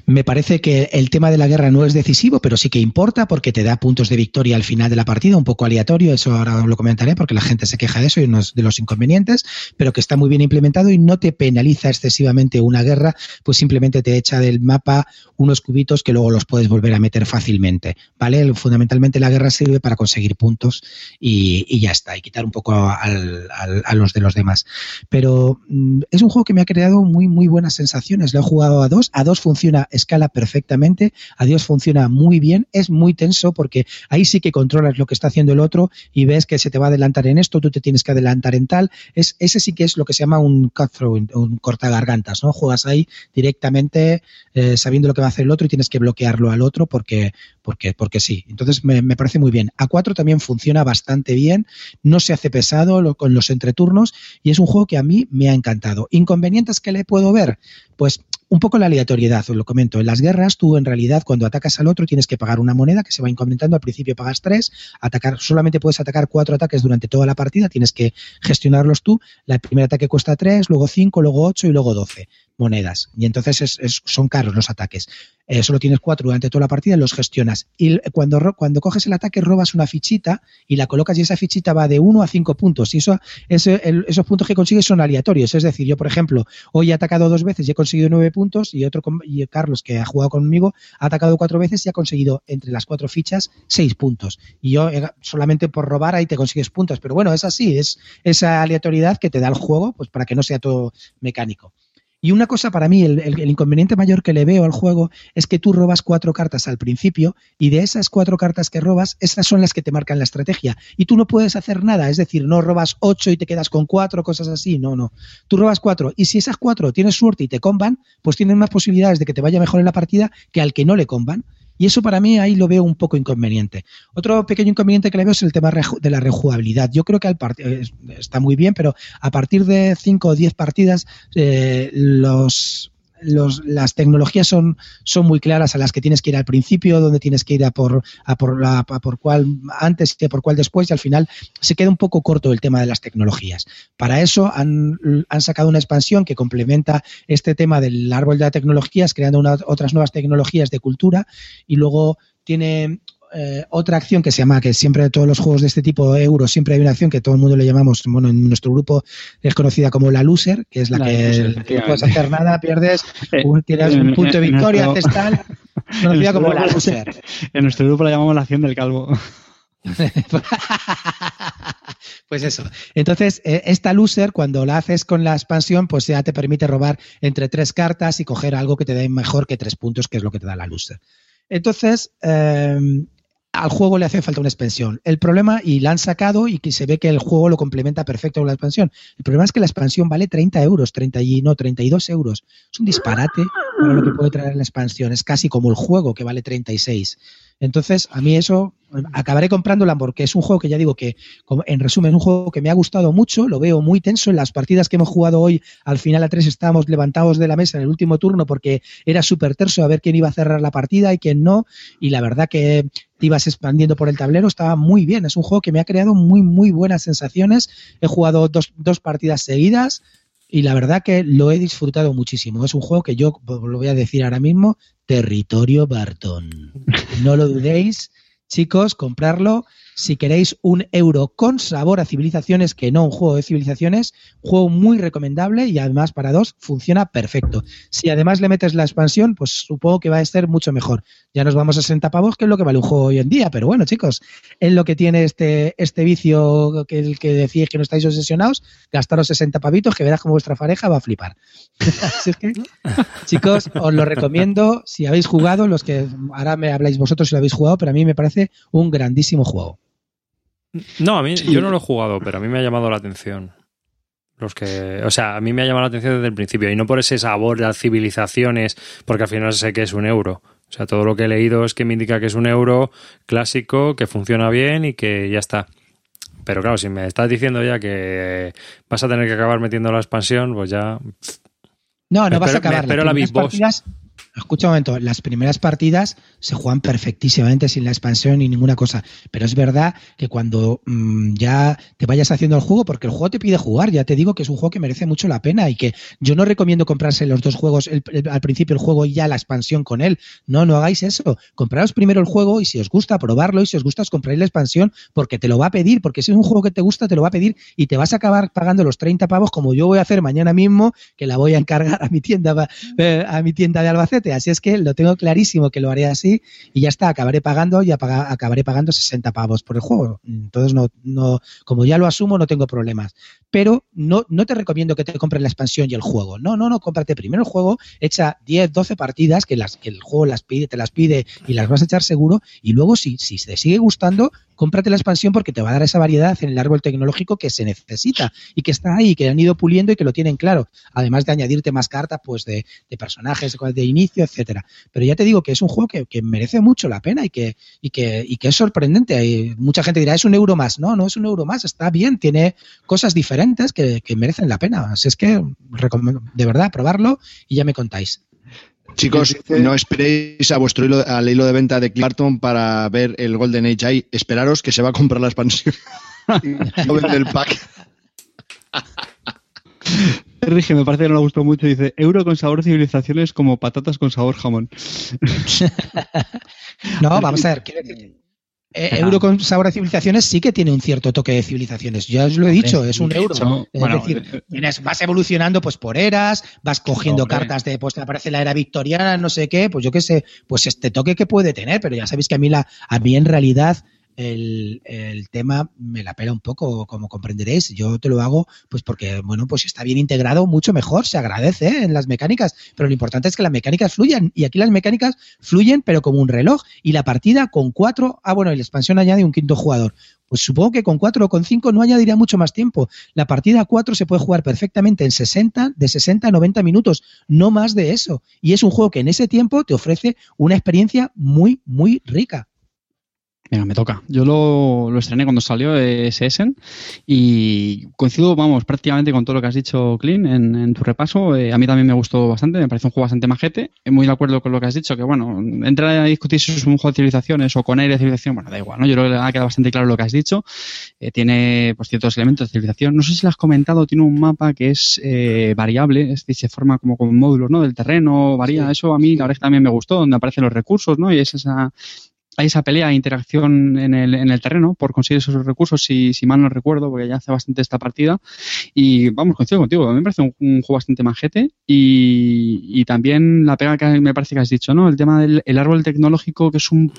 me parece que el tema de la guerra no es decisivo, pero sí que importa porque te da puntos de victoria al final de la partida, un poco aleatorio, eso ahora lo comentaré porque la gente se queja de eso y de los inconvenientes, pero que está muy bien implementado y no te penaliza excesivamente una guerra, pues simplemente te echa del mapa unos cubitos que luego los puedes volver a meter fácilmente, ¿vale? Fundamentalmente la guerra sirve para conseguir puntos y, ya está, y quitar un poco a los de los demás. Pero mm, es un juego que me ha creado muy, muy buenas sensaciones, lo he jugado a dos, a dos funciona, escala perfectamente, Adiós funciona muy bien, es muy tenso porque ahí sí que controlas lo que está haciendo el otro y ves que se te va a adelantar en esto, tú te tienes que adelantar en tal, es, ese sí que es lo que se llama un cutthroat, un cortagargantas, ¿no? Juegas ahí directamente eh, sabiendo lo que va a hacer el otro y tienes que bloquearlo al otro porque, porque, porque sí. Entonces me, me parece muy bien. A4 también funciona bastante bien, no se hace pesado con los entreturnos y es un juego que a mí me ha encantado. ¿Inconvenientes que le puedo ver? Pues un poco la aleatoriedad, os lo comento. En las guerras, tú en realidad cuando atacas al otro tienes que pagar una moneda que se va incrementando. Al principio pagas tres, atacar, solamente puedes atacar cuatro ataques durante toda la partida, tienes que gestionarlos tú. El primer ataque cuesta tres, luego cinco, luego ocho y luego doce monedas. Y entonces son caros los ataques. Eh, solo tienes cuatro durante toda la partida los gestionas. Y cuando, cuando coges el ataque robas una fichita y la colocas y esa fichita va de uno a cinco puntos. Y eso, esos puntos que consigues son aleatorios. Es decir, yo, por ejemplo, hoy he atacado dos veces y he conseguido nueve puntos y otro y Carlos, que ha jugado conmigo, ha atacado cuatro veces y ha conseguido entre las cuatro fichas seis puntos. Y yo solamente por robar ahí te consigues puntos. Pero bueno, es así, es esa aleatoriedad que te da el juego pues para que no sea todo mecánico. Y una cosa para mí, el, inconveniente mayor que le veo al juego es que tú robas cuatro cartas al principio y de esas cuatro cartas que robas, esas son las que te marcan la estrategia. Y tú no puedes hacer nada, es decir, no robas ocho y te quedas con cuatro, cosas así, no, no. Tú robas cuatro y si esas cuatro tienes suerte y te comban, pues tienes más posibilidades de que te vaya mejor en la partida que al que no le comban. Y eso para mí ahí lo veo un poco inconveniente. Otro pequeño inconveniente que le veo es el tema de la rejugabilidad. Yo creo que al eh, está muy bien, pero a partir de 5 o 10 partidas, eh, los las tecnologías son, son muy claras a las que tienes que ir al principio, donde tienes que ir a por, a por, la, por cuál antes y por cuál después, y al final se queda un poco corto el tema de las tecnologías. Para eso han, han sacado una expansión que complementa este tema del árbol de tecnologías, creando otras nuevas tecnologías de cultura, y luego tiene eh, otra acción que se llama, que siempre todos los juegos de este tipo, euros, siempre hay una acción que todo el mundo le llamamos, bueno, en nuestro grupo es conocida como la loser, que es la, que no puedes hacer nada, pierdes, eh, un, tienes un punto de victoria, haces tal, conocida como la loser. En nuestro grupo la llamamos la acción del calvo. pues eso. Entonces, eh, esta loser, cuando la haces con la expansión, pues ya te permite robar entre tres cartas y coger algo que te dé mejor que tres puntos, que es lo que te da la loser. Entonces, al juego le hace falta una expansión. El problema, y la han sacado y que se ve que el juego lo complementa perfecto con la expansión. El problema es que la expansión vale 30 euros, 30 y no, 32 euros. Es un disparate para lo que puede traer la expansión. Es casi como el juego que vale 36. Entonces, a mí eso acabaré comprándola porque es un juego que ya digo que, en resumen, es un juego que me ha gustado mucho, lo veo muy tenso. En las partidas que hemos jugado hoy, al final a tres estábamos levantados de la mesa en el último turno porque era súper terso a ver quién iba a cerrar la partida y quién no. Y la verdad que te ibas expandiendo por el tablero, estaba muy bien. Es un juego que me ha creado muy, muy buenas sensaciones. He jugado dos, dos partidas seguidas y la verdad que lo he disfrutado muchísimo. Es un juego que yo lo voy a decir ahora mismo, territorio Barton. No lo dudéis chicos, comprarlo. Si queréis un euro con sabor a civilizaciones, que no un juego de civilizaciones, juego muy recomendable y además para dos funciona perfecto. Si además le metes la expansión, pues supongo que va a ser mucho mejor. Ya nos vamos a 60 pavos, que es lo que vale un juego hoy en día, pero bueno, chicos, es lo que tiene este, este vicio que, el que decís que no estáis obsesionados, gastaros 60 pavitos, que verás como vuestra pareja va a flipar. Así que, chicos, os lo recomiendo. Si habéis jugado, los que ahora me habláis vosotros si lo habéis jugado, pero a mí me parece un grandísimo juego. No, a mí yo no lo he jugado, pero a mí me ha llamado la atención. Los que, o sea, a mí me ha llamado la atención desde el principio y no por ese sabor de las civilizaciones, porque al final sé que es un euro. O sea, todo lo que he leído es que me indica que es un euro clásico, que funciona bien y que ya está. Pero claro, si me estás diciendo ya que vas a tener que acabar metiendo la expansión, pues ya. No, no vas a acabar. Pero la Big Escucha un momento, las primeras partidas se juegan perfectísimamente sin la expansión ni ninguna cosa, pero es verdad que cuando mm, ya te vayas haciendo el juego, porque el juego te pide jugar, ya te digo que es un juego que merece mucho la pena y que yo no recomiendo comprarse los dos juegos, al principio el juego y ya la expansión con él. No, no hagáis eso. Compraros primero el juego y si os gusta, probarlo y si os gusta, os compráis la expansión porque te lo va a pedir, porque si es un juego que te gusta, te lo va a pedir y te vas a acabar pagando los 30 pavos como yo voy a hacer mañana mismo, que la voy a encargar a mi tienda, eh, a mi tienda de Albacete Así es que lo tengo clarísimo que lo haré así y ya está, acabaré pagando y acabaré pagando 60 pavos por el juego. Entonces, no, no, como ya lo asumo, no tengo problemas. Pero no, no te recomiendo que te compres la expansión y el juego. No, no, no, cómprate primero el juego, echa 10, 12 partidas que, las, que el juego las pide, te las pide y las vas a echar seguro y luego si, si te sigue gustando, cómprate la expansión porque te va a dar esa variedad en el árbol tecnológico que se necesita y que está ahí, que han ido puliendo y que lo tienen claro. Además de añadirte más cartas pues de, de personajes de inicio, etcétera. Pero ya te digo que es un juego que, merece mucho la pena y que, y que, y que es sorprendente. Hay, mucha gente dirá, es un euro más. No, no es un euro más, está bien, tiene cosas diferentes que, merecen la pena. Así es que recomiendo de verdad probarlo y ya me contáis. Chicos, no esperéis a vuestro hilo, al hilo de venta de Clarton para ver el Golden Age ahí. Esperaros que se va a comprar la expansión. no el pack. Rige, me parece que no le gustó mucho. Dice, euro con sabor civilizaciones como patatas con sabor jamón. no, vamos a ver. Eh, euro con sabor a civilizaciones sí que tiene un cierto toque de civilizaciones. Ya os lo he dicho, es un euro. es decir, eh, vas evolucionando pues por eras, vas cogiendo cartas de, pues te aparece la era victoriana, no sé qué, pues yo qué sé, pues este toque que puede tener, pero ya sabéis que a mí, la, a mí en realidad el, el, tema me la pela un poco, como comprenderéis. Yo te lo hago pues porque, bueno, pues está bien integrado, mucho mejor, se agradece ¿eh? en las mecánicas, pero lo importante es que las mecánicas fluyan y aquí las mecánicas fluyen pero como un reloj y la partida con cuatro, ah bueno, y la expansión añade un quinto jugador. Pues supongo que con cuatro o con cinco no añadiría mucho más tiempo. La partida a cuatro se puede jugar perfectamente en 60, de 60 a 90 minutos, no más de eso. Y es un juego que en ese tiempo te ofrece una experiencia muy, muy rica. Venga, me toca. Yo lo, lo estrené cuando salió ese Essen y coincido, vamos, prácticamente con todo lo que has dicho, Clean, en, tu repaso. Eh, a mí también me gustó bastante, me parece un juego bastante majete. Muy de acuerdo con lo que has dicho, que bueno, entrar a discutir si es un juego de civilizaciones o con aire de civilización, bueno, da igual, ¿no? Yo creo que ha quedado bastante claro lo que has dicho. Eh, tiene, pues, ciertos elementos de civilización. No sé si lo has comentado, tiene un mapa que es eh, variable, es decir, se forma como con módulos, ¿no? Del terreno, varía. Eso a mí, la verdad, también me gustó, donde aparecen los recursos, ¿no? Y es esa hay esa pelea, interacción en el, en el terreno por conseguir esos recursos, si, si mal no recuerdo, porque ya hace bastante esta partida. Y vamos, coincido contigo, a mí me parece un, juego bastante manjete y, y, también la pega que me parece que has dicho, ¿no? El tema del árbol tecnológico, que es un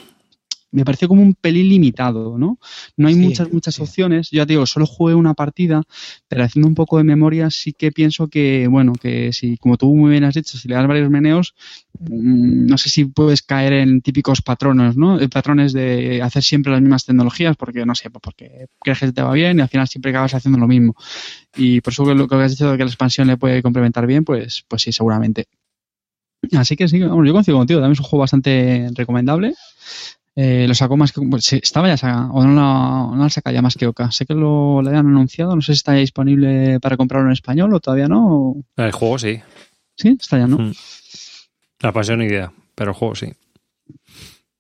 me pareció como un pelín limitado, ¿no? No hay muchas, muchas opciones. Yo ya te digo, solo jugué una partida, pero haciendo un poco de memoria sí que pienso que, bueno, que si, como tú muy bien has dicho, si le das varios meneos, mm, no sé si puedes caer en típicos patrones, ¿no? Eh, patrones de hacer siempre las mismas tecnologías, porque, no sé, pues porque crees que te va bien y al final siempre acabas haciendo lo mismo. Y por eso lo que has dicho de que la expansión le puede complementar bien, pues, pues sí, seguramente. Así que sí, vamos, yo coincido contigo, también es un juego bastante recomendable Eh, lo sacó más que. Pues, estaba ya sacado, o no la, no saca ya más que Oca. Sé que lo, lo habían anunciado, no sé si está ya disponible para comprarlo en español o todavía no. El juego sí. Sí, está ya, ¿no? Mm. La pasión ni idea, pero el juego sí.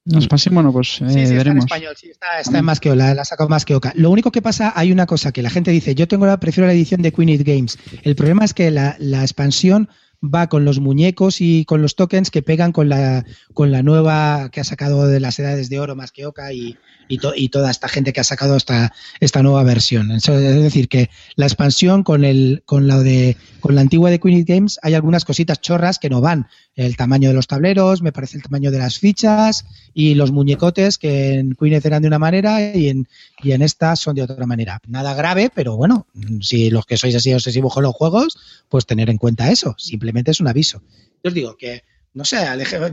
Nos pasé, bueno, pues eh, Sí, sí, está en veremos. español, sí, está, está en más que la, la ha sacado más que Oca. Lo único que pasa, hay una cosa que la gente dice, yo tengo la, prefiero la edición de Queen It Games. El problema es que la, la expansión va con los muñecos y con los tokens que pegan con la, con la nueva que ha sacado de las edades de oro más que Oca y, y, to- y toda esta gente que ha sacado esta, esta nueva versión. Es decir, que la expansión con el, con la de, con la antigua de Queen Games hay algunas cositas chorras que no van. El tamaño de los tableros, me parece el tamaño de las fichas y los muñecotes que en Queen eran de una manera y en, y en esta son de otra manera. Nada grave, pero bueno, si los que sois así obsesivos con los juegos, pues tener en cuenta eso. Simplemente es un aviso. Yo os digo que, no sé,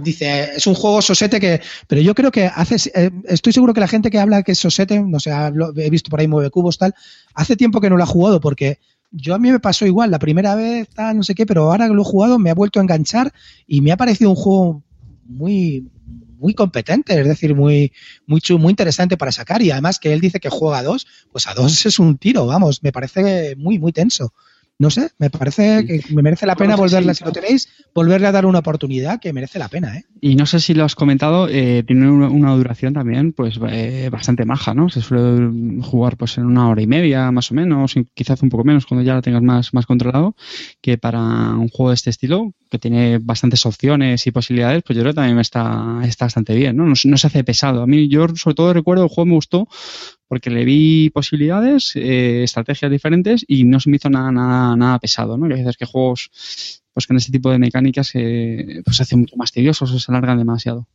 dice, es un juego sosete que, pero yo creo que hace, eh, estoy seguro que la gente que habla que es sosete, no sé, he visto por ahí mueve cubos, tal, hace tiempo que no lo ha jugado porque yo a mí me pasó igual, la primera vez, tal, no sé qué, pero ahora que lo he jugado me ha vuelto a enganchar y me ha parecido un juego muy muy competente, es decir, muy muy muy interesante para sacar y además que él dice que juega a dos, pues a dos es un tiro, vamos, me parece muy muy tenso. No sé, me parece que me merece la pena sí, volverle, si lo tenéis, volverle a dar una oportunidad que merece la pena, ¿eh? Y no sé si lo has comentado, eh, tiene una, duración también pues eh, bastante maja, ¿no? Se suele jugar pues en una hora y media más o menos, quizás un poco menos cuando ya lo tengas más, más controlado, que para un juego de este estilo, que tiene bastantes opciones y posibilidades, pues yo creo que también está, está bastante bien, ¿no? no se hace pesado. A mí yo sobre todo recuerdo el juego me gustó porque le vi posibilidades, eh, estrategias diferentes y no se me hizo nada, nada, nada pesado, ¿no? Que a veces que juegos pues con este tipo de mecánicas eh, pues se hacen mucho más tediosos o se alargan demasiado.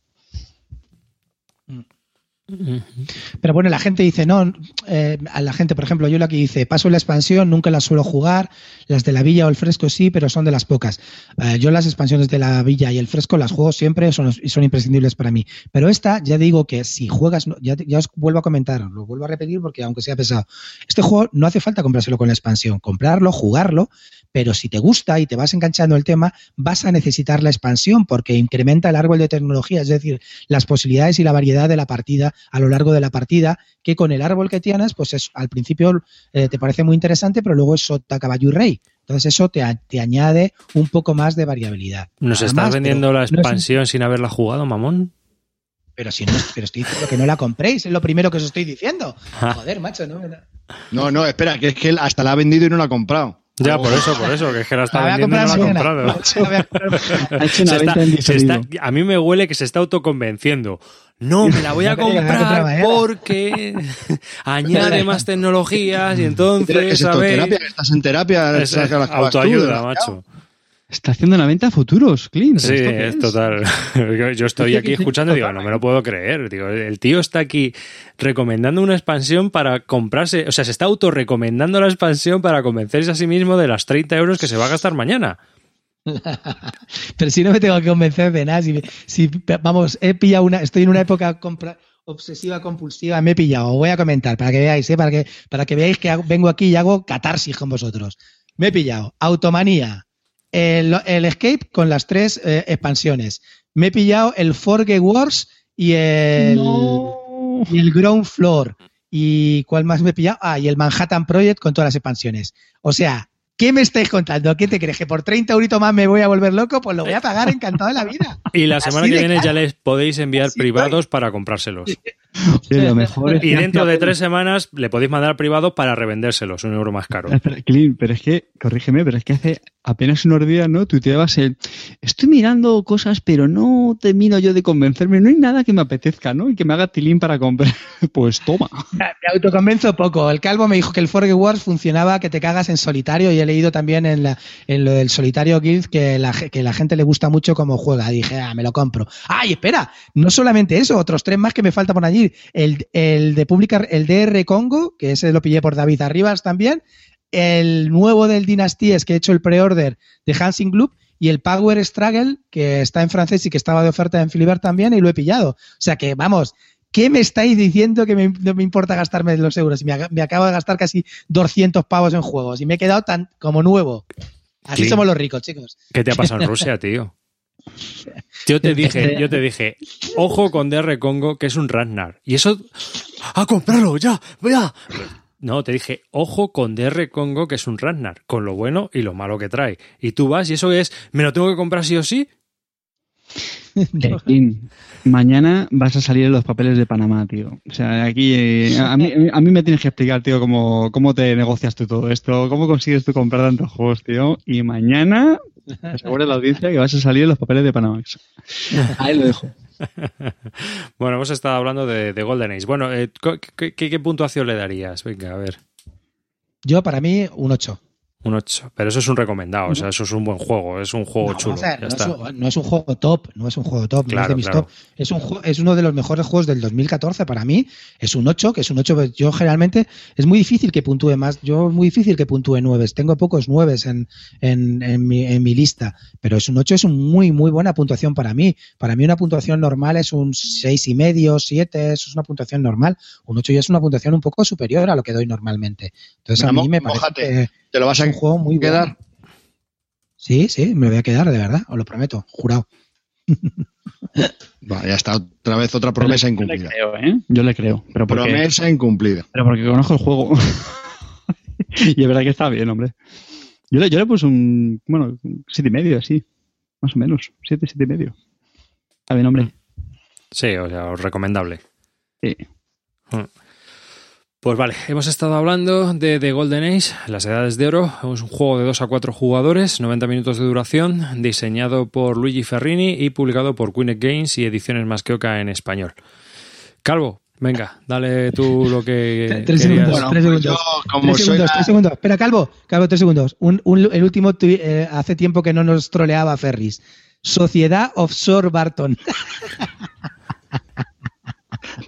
Pero bueno, la gente dice, no, eh, a la gente, por ejemplo, yo la que dice, paso la expansión, nunca las suelo jugar, las de la villa o el fresco sí, pero son de las pocas. Eh, yo las expansiones de la villa y el fresco las juego siempre son, son imprescindibles para mí. Pero esta, ya digo que si juegas, ya, ya os vuelvo a comentar, lo vuelvo a repetir porque aunque sea pesado, este juego no hace falta comprárselo con la expansión, comprarlo, jugarlo, pero si te gusta y te vas enganchando el tema, vas a necesitar la expansión porque incrementa el árbol de tecnología, es decir, las posibilidades y la variedad de la partida a lo largo de la partida, que con el árbol que tienes, pues es, al principio eh, te parece muy interesante, pero luego es sota, caballo y rey. Entonces eso te, te añade un poco más de variabilidad. ¿Nos Nada estás vendiendo la no es un- expansión sin haberla jugado, mamón? pero si no, pero estoy diciendo que no la compréis, es lo primero que os estoy diciendo. Joder, macho, no No, no, espera, que es que él hasta la ha vendido y no la ha comprado. Ya, por eso, por eso, que es que la está vendiendo y no la ha comprado. La Se está- se está- a mí me huele que se está autoconvenciendo. No, me la voy a la comprar porque añade más tecnologías y ¿Qué entonces, es. ¿Terapia? ¿Estás en terapia? Es- ¿Sacas las clavas tú, autoayuda, macho. Está haciendo una venta a futuros, Clint. Sí, ¿Esto qué es total. Yo estoy aquí escuchando y digo, no me lo puedo creer. Digo, el tío está aquí recomendando una expansión para comprarse, o sea, se está autorrecomendando la expansión para convencerse a sí mismo de las 30 euros que se va a gastar mañana. Pero si no me tengo que convencer de nada, si, vamos, he pillado una, estoy en una época compra- obsesiva compulsiva, me he pillado, os voy a comentar para que veáis, ¿eh? para que para que veáis que hago- vengo aquí y hago catarsis con vosotros. Me he pillado Automanía, el, el Escape con las tres eh, expansiones. Me he pillado el Forge Wars y el No. y el Ground Floor. ¿Y cuál más me he pillado? Ah, y el Manhattan Project con todas las expansiones. O sea, ¿qué me estáis contando? ¿Qué te crees? ¿Que por 30 euritos más me voy a volver loco? Pues lo voy a pagar encantado de la vida. Y la Así semana que viene ya les podéis enviar Así privados para comprárselos. Sí, lo mejor es Y que dentro de tres semanas le podéis mandar privado para revendérselos, un euro más caro. Clint, pero es que, corrígeme, pero es que hace apenas unos días, ¿no? Tuiteabas el, estoy mirando cosas, pero no termino yo de convencerme, no hay nada que me apetezca, ¿no? Y que me haga tilín para comprar. Pues toma. Me autoconvenzo poco. El calvo me dijo que el Forge Wars funcionaba que te cagas en solitario y he leído también en, la, en lo del solitario guild que la, que la gente le gusta mucho cómo juega. Dije, ah, me lo compro. ¡Ay, espera! No solamente eso, otros tres más que me falta por El, el de Publica, el DR Congo, que ese lo pillé por David Arribas también. El nuevo del Dynasties, que he hecho el pre-order de Hansing Club. Y el Power Struggle, que está en francés y que estaba de oferta en Filibert también, y lo he pillado. O sea que, vamos, ¿Qué me estáis diciendo que me- no me importa gastarme los euros? Y me, me acabo de gastar casi 200 pavos en juegos y me he quedado tan como nuevo. Así Sí. somos los ricos, chicos. ¿Qué te ha pasado en Rusia, tío? Yo te dije, yo te dije, ojo con DR Congo, que es un Ragnar. Y eso. ¡A comprarlo! ¡Ya! ¡Ya! No, te dije, ojo con DR Congo, que es un Ragnar, con lo bueno y lo malo que trae. Y tú vas y eso es, ¿me lo tengo que comprar sí o sí? Tequín, mañana vas a salir en los papeles de Panamá, tío. O sea, aquí eh, a, mí, a mí me tienes que explicar, tío, cómo, cómo te negocias tú todo esto, cómo consigues tú comprar tantos juegos, tío. Y mañana, asegura la audiencia que vas a salir en los papeles de Panamá. Ahí lo dejo. bueno, hemos estado hablando de, de Golden Age. Bueno, eh, ¿qué, qué, qué puntuación le darías? Venga, a ver. Yo, para mí, un 8. Un 8. Pero eso es un recomendado, o sea, eso es un buen juego, es un juego No, chulo. vamos a ver, ya no, está. es un, no es un juego top, no es un juego top, no es de mis claro. top. Es, un, es uno de los mejores juegos del 2014 para mí. Es un 8, que es un 8. pues Yo generalmente es muy difícil que puntúe más. Yo es muy difícil que puntúe 9. Tengo pocos 9 en, en, en, mi, en mi lista, pero es un 8, es un muy, muy buena puntuación para mí. Para mí una puntuación normal es un 6 y medio, 7, eso es una puntuación normal. Un 8 ya es una puntuación un poco superior a lo que doy normalmente. Entonces a mí me parece que ¿Te lo vas a un juego muy quedar? bueno. Sí, sí, me lo voy a quedar, de verdad, os lo prometo, jurado. Bueno, ya está, otra vez otra promesa Yo le incumplida. creo, ¿eh? Yo le creo. Pero porque, Promesa incumplida. pero porque conozco el juego. y es verdad que está bien, hombre. Yo le, yo le puse un, bueno, un siete y medio, así. Más o menos. Siete, siete y medio. Está bien, hombre. Sí, o sea, recomendable. Sí. Pues vale, hemos estado hablando de The Golden Age, las edades de oro. Es un juego de 2 a 4 jugadores, 90 minutos de duración, diseñado por Luigi Ferrini y publicado por Queenet Games y Ediciones Masqueoka en español. Calvo, venga, dale tú lo que Tres segundos. Bueno, tres pues segundos. yo, como tres soy segundos, la- tres segundos. Espera, Calvo, Calvo, tres segundos. Un, un- el último, eh, hace tiempo que no nos troleaba Ferris. Sociedad Offshore Barton.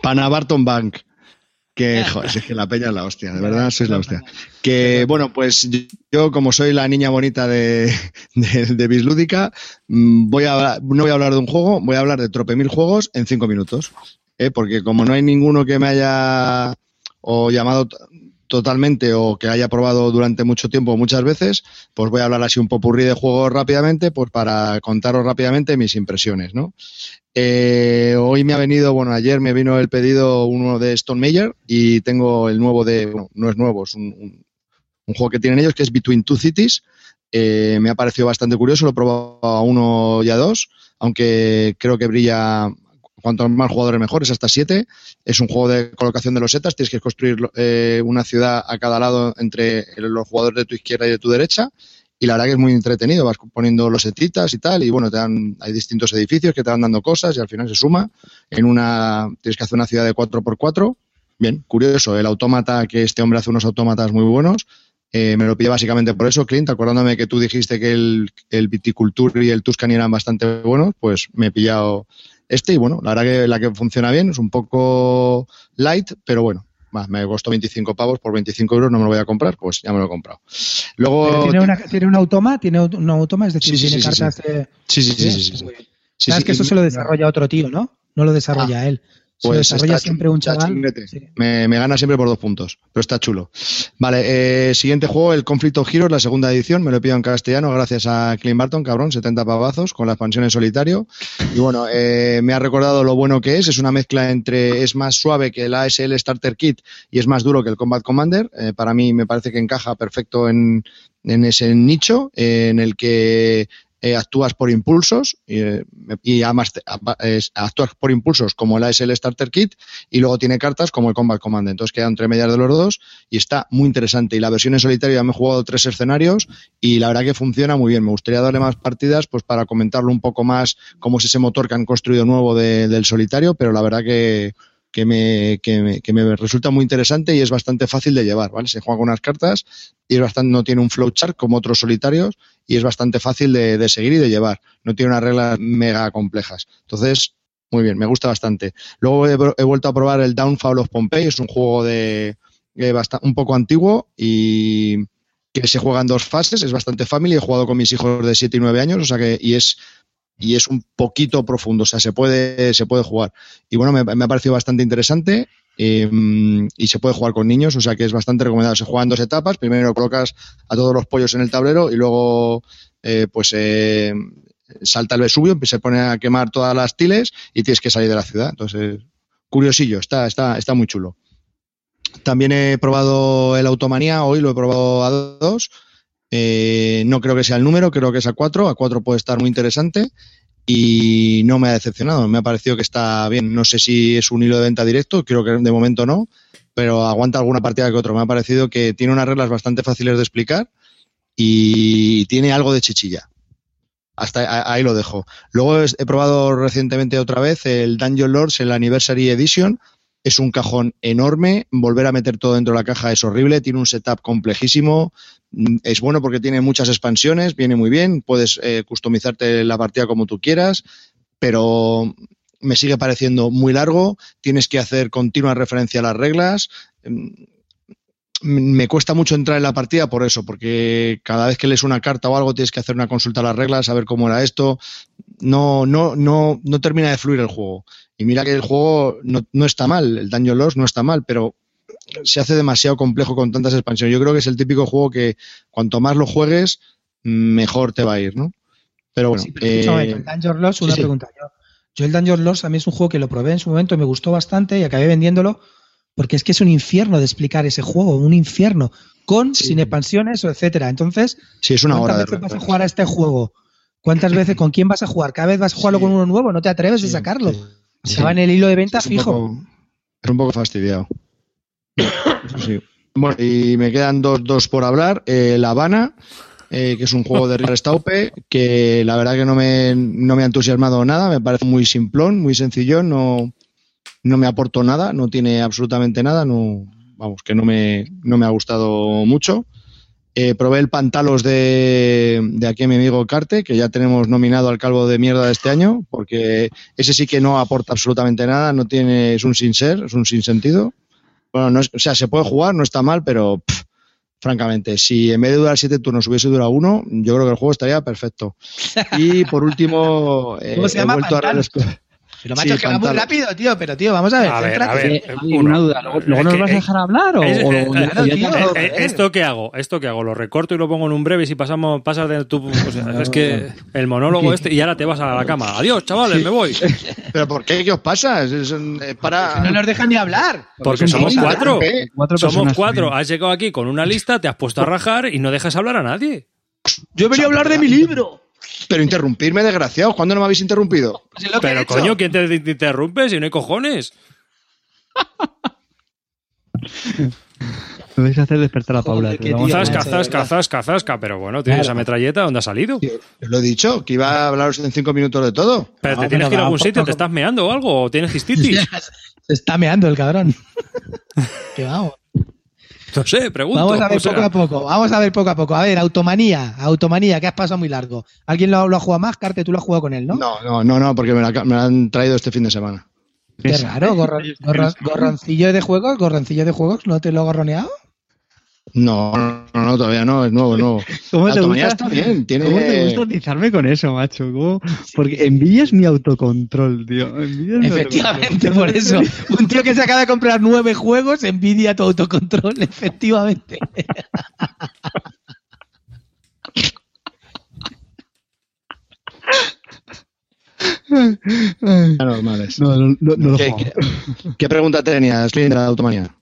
Pana Barton Bank. Que, joder, es que la peña es la hostia, de verdad, sois la hostia. Que, bueno, pues yo, como soy la niña bonita de, de, de Bislúdica, mm, voy a, no voy a hablar de un juego, voy a hablar de trope mil juegos en cinco minutos. ¿eh? Porque como no hay ninguno que me haya o llamado totalmente o que haya probado durante mucho tiempo muchas veces, pues voy a hablar así un popurrí de juegos rápidamente, pues para contaros rápidamente mis impresiones, ¿no? Eh, hoy me ha venido, bueno, ayer me vino el pedido uno de Stone Major y tengo el nuevo de, bueno, no es nuevo, es un, un- un juego que tienen ellos que es Between Two Cities. Eh, me ha parecido bastante curioso, lo he probado a uno y a dos, aunque creo que brilla cuanto más jugadores mejor, es hasta siete. Es un juego de colocación de los setas, tienes que construir eh, una ciudad a cada lado entre los jugadores de tu izquierda y de tu derecha y la verdad que es muy entretenido, vas poniendo los setitas y tal, y bueno, te dan, hay distintos edificios que te van dando cosas y al final se suma. En una, tienes que hacer una ciudad de 4x4. Bien, curioso, el autómata, que este hombre hace unos autómatas muy buenos. Eh, me lo pillé básicamente por eso, Clint, acordándome que tú dijiste que el, el Viticulture y el Tuscany eran bastante buenos, pues me he pillado este y bueno, la verdad que la que funciona bien, es un poco light, pero bueno, va, me costó 25 pavos, por 25 euros no me lo voy a comprar, pues ya me lo he comprado. Luego, Pero tiene, una, tiene un automa, tiene un automa, es decir, Sí, sí, tiene sí, sí, cartas de. sí, sí, sí, sí, sí, bien. Sí, Sabes sí, que eso se lo desarrolla otro tío, ¿no? No lo desarrolla él. Se Pues desarrolla está siempre un chaval. Sí. Me, me gana siempre por dos puntos, pero está chulo. Vale, eh, siguiente juego, el Conflict of Heroes, la segunda edición, me lo pido en castellano gracias a Clint Barton, cabrón, 70 pavazos con la expansión en solitario. Y bueno, eh, me ha recordado lo bueno que es, es una mezcla entre, es más suave que el ASL Starter Kit y es más duro que el Combat Commander. Eh, para mí me parece que encaja perfecto en, en ese nicho en el que eh, actúas por impulsos eh, y además apa- es- actúas por impulsos como el ASL Starter Kit y luego tiene cartas como el Combat Commander. Entonces queda entre medias de los dos y está muy interesante. Y la versión en solitario ya me he jugado tres escenarios y la verdad que funciona muy bien. Me gustaría darle más partidas pues para comentarlo un poco más cómo es ese motor que han construido nuevo de- del solitario, pero la verdad que que me, que, me, que me resulta muy interesante y es bastante fácil de llevar, ¿vale? Se juega con unas cartas y es bastante, no tiene un flowchart como otros solitarios y es bastante fácil de, de seguir y de llevar. No tiene unas reglas mega complejas. Entonces, muy bien, me gusta bastante. Luego he, vuelto a probar el Downfall of Pompeii, es un juego de, de basta- un poco antiguo y que se juega en dos fases, es bastante family, he jugado con mis hijos de 7 y 9 años, o sea que, y es y es un poquito profundo, o sea, se puede, se puede jugar. Y bueno, me, ha parecido bastante interesante eh, y se puede jugar con niños, o sea que es bastante recomendado. Se juega en dos etapas, primero colocas a todos los pollos en el tablero y luego, eh, pues, eh, salta el Vesubio, se pone a quemar todas las tiles y tienes que salir de la ciudad. Entonces, curiosillo, está, está, está muy chulo. También he probado el Automanía, hoy lo he probado a dos. Eh, no creo que sea el número, creo que es a cuatro. A cuatro puede estar muy interesante y no me ha decepcionado. Me ha parecido que está bien. No sé si es un hilo de venta directo, creo que de momento no, pero aguanta alguna partida que otro. Me ha parecido que tiene unas reglas bastante fáciles de explicar y tiene algo de chichilla. Hasta ahí lo dejo. Luego he probado recientemente otra vez el Dungeon Lords, el Anniversary Edition. Es un cajón enorme. Volver a meter todo dentro de la caja es horrible. Tiene un setup complejísimo. Mm, es bueno porque tiene muchas expansiones. Viene muy bien. Puedes eh, customizarte la partida como tú quieras. Pero me sigue pareciendo muy largo. Tienes que hacer continua referencia a las reglas. Mm, me cuesta mucho entrar en la partida por eso, porque cada vez que lees una carta o algo tienes que hacer una consulta a las reglas, saber cómo era esto. No, no, no, no termina de fluir el juego. Y mira que el juego no, no está mal, el Dungeon Lost no está mal, pero se hace demasiado complejo con tantas expansiones. Yo creo que es el típico juego que cuanto más lo juegues, mejor te va a ir, ¿no? Pero bueno. Sí, pero eh, el Dungeon Lost, una pregunta. Yo, yo el Dungeon Lost a mí es un juego que lo probé en su momento, me gustó bastante y acabé vendiéndolo porque es que es un infierno de explicar ese juego, un infierno, con, sin expansiones, etcétera. Entonces, sí, es una ¿cuántas hora veces vas a jugar a este juego? ¿Cuántas veces, con quién vas a jugar? Cada vez vas a jugarlo con uno nuevo, no te atreves a sacarlo. Estaba en el hilo de venta fijo. es un poco fastidiado. Bueno, y me quedan dos, dos por hablar. Eh, la Habana, eh, que es un juego de Richard Staupe, que la verdad que no me, no me ha entusiasmado nada, me parece muy simplón, muy sencillo, no, no me aportó nada, no tiene absolutamente nada, no, vamos, que no me, no me ha gustado mucho. Eh, probé el Pantalos de, de aquí mi amigo Carte, que ya tenemos nominado al calvo de mierda de este año, porque ese sí que no aporta absolutamente nada, no tiene, es un sin ser, es un sin sentido. Bueno, no o sea, se puede jugar, no está mal, pero francamente, si en vez de durar siete turnos hubiese durado uno, yo creo que el juego estaría perfecto. Y por último, eh, he vuelto a pero macho, es que va muy rápido, tío. Pero, tío, vamos a ver. A ver, a ver una duda. ¿Luego, nos vas a dejar hablar? O, ¿Esto qué hago? ¿Esto qué hago? ¿Lo recorto y lo pongo en un breve y si pasamos, pasas de tu. O sea, es que el monólogo este y ahora te vas a la cama. Adiós, chavales, me voy. ¿Pero por qué? ¿Qué os pasa? Es, para... No nos dejan ni hablar. Porque, somos cuatro. somos cuatro. Has llegado aquí con una lista, te has puesto a rajar y no dejas hablar a nadie. Yo he venido a hablar de mi libro. Pero interrumpirme, desgraciados. ¿Cuándo no me habéis interrumpido? Pues pero coño, ¿quién te interrumpe si no hay cojones? Me vais a hacer despertar a Paula. Zasca, zasca, zasca, zasca. Pero bueno, tienes esa metralleta, ¿dónde ha salido? lo he dicho, que iba a hablaros en cinco minutos de todo. Pero te tienes que ir a algún sitio, ¿te estás meando o algo? ¿O tienes cistitis? Se está meando el cabrón. que vamos. No sé, pregunto. Vamos a ver poco a poco. Vamos a ver poco a poco. A ver, automanía, automanía, que has pasado muy largo. ¿Alguien lo, lo ha jugado más? Carte, tú lo has jugado con él, ¿no? No, no, no, no porque me la, han traído este fin de semana. Qué raro, gorroncillo de juegos, gorroncillo de juegos, ¿no te lo ha gorroneado? No, no, no, todavía no, es nuevo, nuevo. ¿Cómo te gusta? Está bien, tiene... ¿Cómo te gusta utilizarme con eso, macho? ¿Cómo? Porque envidias mi autocontrol, tío. efectivamente, por eso. Un tío que se acaba de comprar nueve juegos envidia tu autocontrol, efectivamente. Anormales. No, no, no, ¿Qué, ¿qué, ¿Qué, pregunta tenías, de la automanía?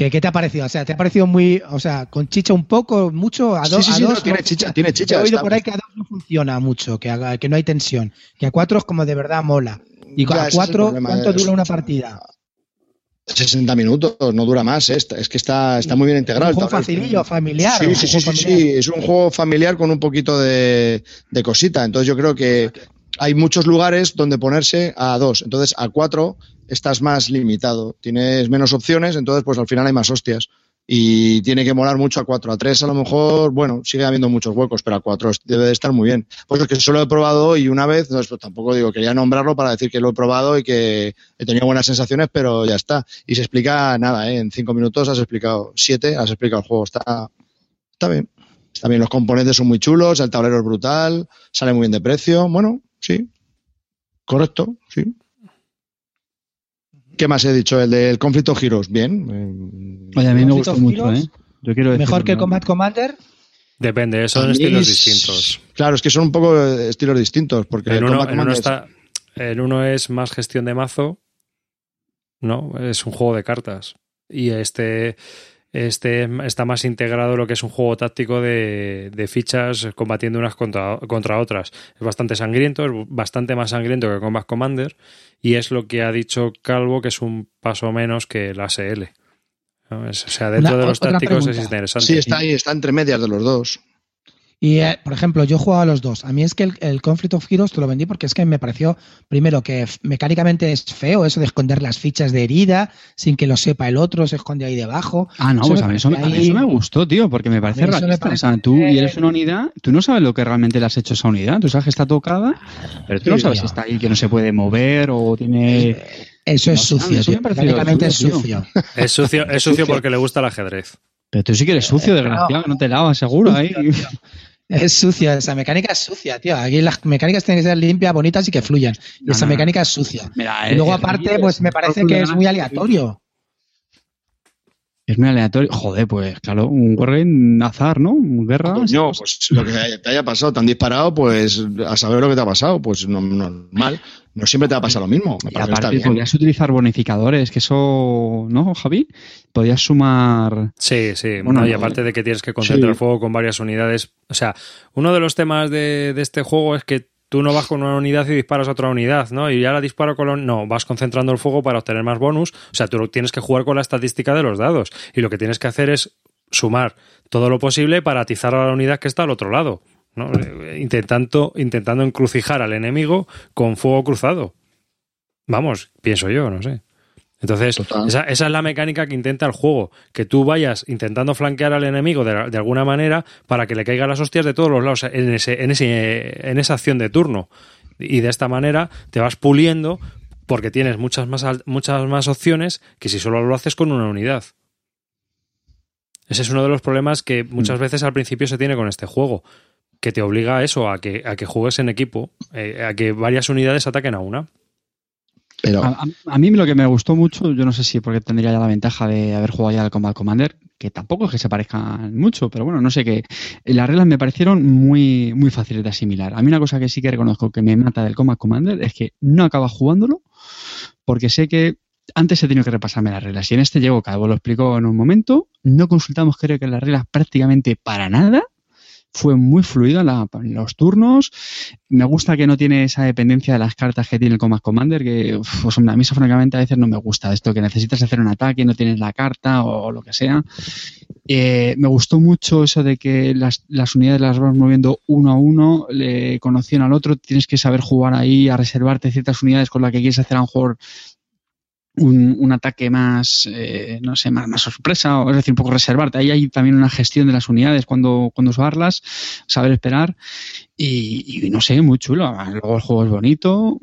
¿Qué, ¿Qué, te ha parecido? O sea, ¿te ha parecido muy, o sea, con chicha un poco, mucho? A, dos, sí, sí, a dos, tiene chicha, tiene chicha. He oído por ahí que a dos no funciona mucho, que, que no hay tensión. Que a cuatro es como de verdad mola. Y a cuatro, ¿cuánto dura una partida? 60 minutos, no dura más. ¿eh? Es que está, está muy bien integrado. Es un juego facilillo, familiar. Sí, sí, sí, sí, es un juego familiar con un poquito de, de cosita. Entonces yo creo que hay muchos lugares donde ponerse a dos. Entonces a cuatro estás más limitado, tienes menos opciones, entonces pues al final hay más hostias. Y tiene que molar mucho a 4. A 3 a lo mejor, bueno, sigue habiendo muchos huecos, pero a 4 debe de estar muy bien. Pues es que solo he probado y una vez, pues tampoco digo, quería nombrarlo para decir que lo he probado y que he tenido buenas sensaciones, pero ya está. Y se explica nada, ¿eh? en 5 minutos has explicado 7, has explicado el juego. Está, está bien. Está bien, los componentes son muy chulos, el tablero es brutal, sale muy bien de precio. Bueno, sí. Correcto, sí. ¿Qué más he dicho? El del conflicto Heroes. Bien. Oye, a mí me gustó mucho, ¿eh? Yo quiero ¿Mejor que Combat Commander? Depende, son estilos es- distintos. Claro, es que son un poco eh, estilos distintos. Porque En el uno, Combat en uno Commander es- está, en uno es más gestión de mazo, ¿no? Es un juego de cartas. Y este, este está más integrado en lo que es un juego táctico de, de fichas combatiendo unas contra, contra otras. Es bastante sangriento, es bastante más sangriento que Combat Commander. Y es lo que ha dicho Calvo, que es un paso menos que el ASL. ¿no? Es- o sea, dentro Una- de los tácticos es interesante. Sí, está ahí, está entre medias de los dos. Y, eh, por ejemplo, yo he jugado a los dos. A mí es que el, el Conflict of Heroes te lo vendí porque es que me pareció, primero, que mecánicamente es feo eso de esconder las fichas de herida sin que lo sepa el otro, se esconde ahí debajo. Ah, no, Eso pues me a mí eso, me- a mí parece eso me ahí- gustó, tío, porque me parece realista. O sea, tú y eres una unidad, tú no sabes lo que realmente le has hecho a esa unidad. Tú sabes que está tocada, pero tú no sabes tío. si está ahí, que no se puede mover o tiene... Eso es No, sucio, tío. pareció Mecánicamente es sucio, sucio. Es sucio, es sucio porque le gusta el ajedrez. Pero tú sí que eres sucio, desgraciado, que no te lavas, seguro. Ahí. Es sucio, esa mecánica es sucia, tío. Aquí las mecánicas tienen que ser limpias, bonitas y que fluyan. Y No, esa no, mecánica es sucia. Mira, Y luego, el- aparte, el- pues me parece que es muy aleatorio. Es muy aleatorio. Joder, pues claro, un wargame azar, ¿no? Un guerra. Coño, pues lo que te haya pasado, te han disparado, pues a saber lo que te ha pasado, pues no, normal. No siempre te va a pasar lo mismo. Me Y está aparte bien. podías utilizar bonificadores, que eso, ¿no, Javi? Podías sumar... Sí, sí. Bueno, No, y no, aparte de que tienes que concentrar sí. el fuego con varias unidades. O sea, uno de los temas de, de este juego es que tú no vas con una unidad y disparas a otra unidad, ¿no? Y ya la disparo con... la- No, vas concentrando el fuego para obtener más bonus. O sea, tú lo- tienes que jugar con la estadística de los dados. Y lo que tienes que hacer es sumar todo lo posible para atizar a la unidad que está al otro lado. ¿no? Intentando, intentando encrucijar al enemigo con fuego cruzado. Vamos, pienso yo, no sé. Entonces, esa, esa es la mecánica que intenta el juego, que tú vayas intentando flanquear al enemigo de, de alguna manera para que le caigan las hostias de todos los lados en, ese, en, ese, en esa acción de turno. Y de esta manera te vas puliendo porque tienes muchas más, muchas más opciones que si solo lo haces con una unidad. Ese es uno de los problemas que muchas veces al principio se tiene con este juego, que te obliga a eso, a que, a que juegues en equipo, eh, a que varias unidades ataquen a una. A, mí lo que me gustó mucho, yo no sé si porque tendría ya la ventaja de haber jugado ya al Combat Commander, que tampoco es que se parezcan mucho, pero bueno, no sé qué. Las reglas me parecieron muy, muy fáciles de asimilar. A mí una cosa que sí que reconozco que me mata del Combat Commander es que no acaba jugándolo porque sé que antes he tenido que repasarme las reglas y en este llego, Calvo lo explicó en un momento, no consultamos creo que las reglas prácticamente para nada. Fue muy fluido en, la- los turnos. Me gusta que no tiene esa dependencia de las cartas que tiene el Combat Commander, que uf, pues, a mí eso francamente a veces no me gusta. Esto que necesitas hacer un ataque no tienes la carta o, lo que sea. Eh, me gustó mucho eso de que las, las unidades las vas moviendo uno a uno, le conocían al otro, tienes que saber jugar ahí, a reservarte ciertas unidades con las que quieres hacer a lo mejor un, un ataque más, eh, no sé, más, más sorpresa, o es decir, un poco reservarte. Ahí hay también una gestión de las unidades, cuando, cuando usarlas, saber esperar. Y, no sé, muy chulo. Luego el juego es bonito.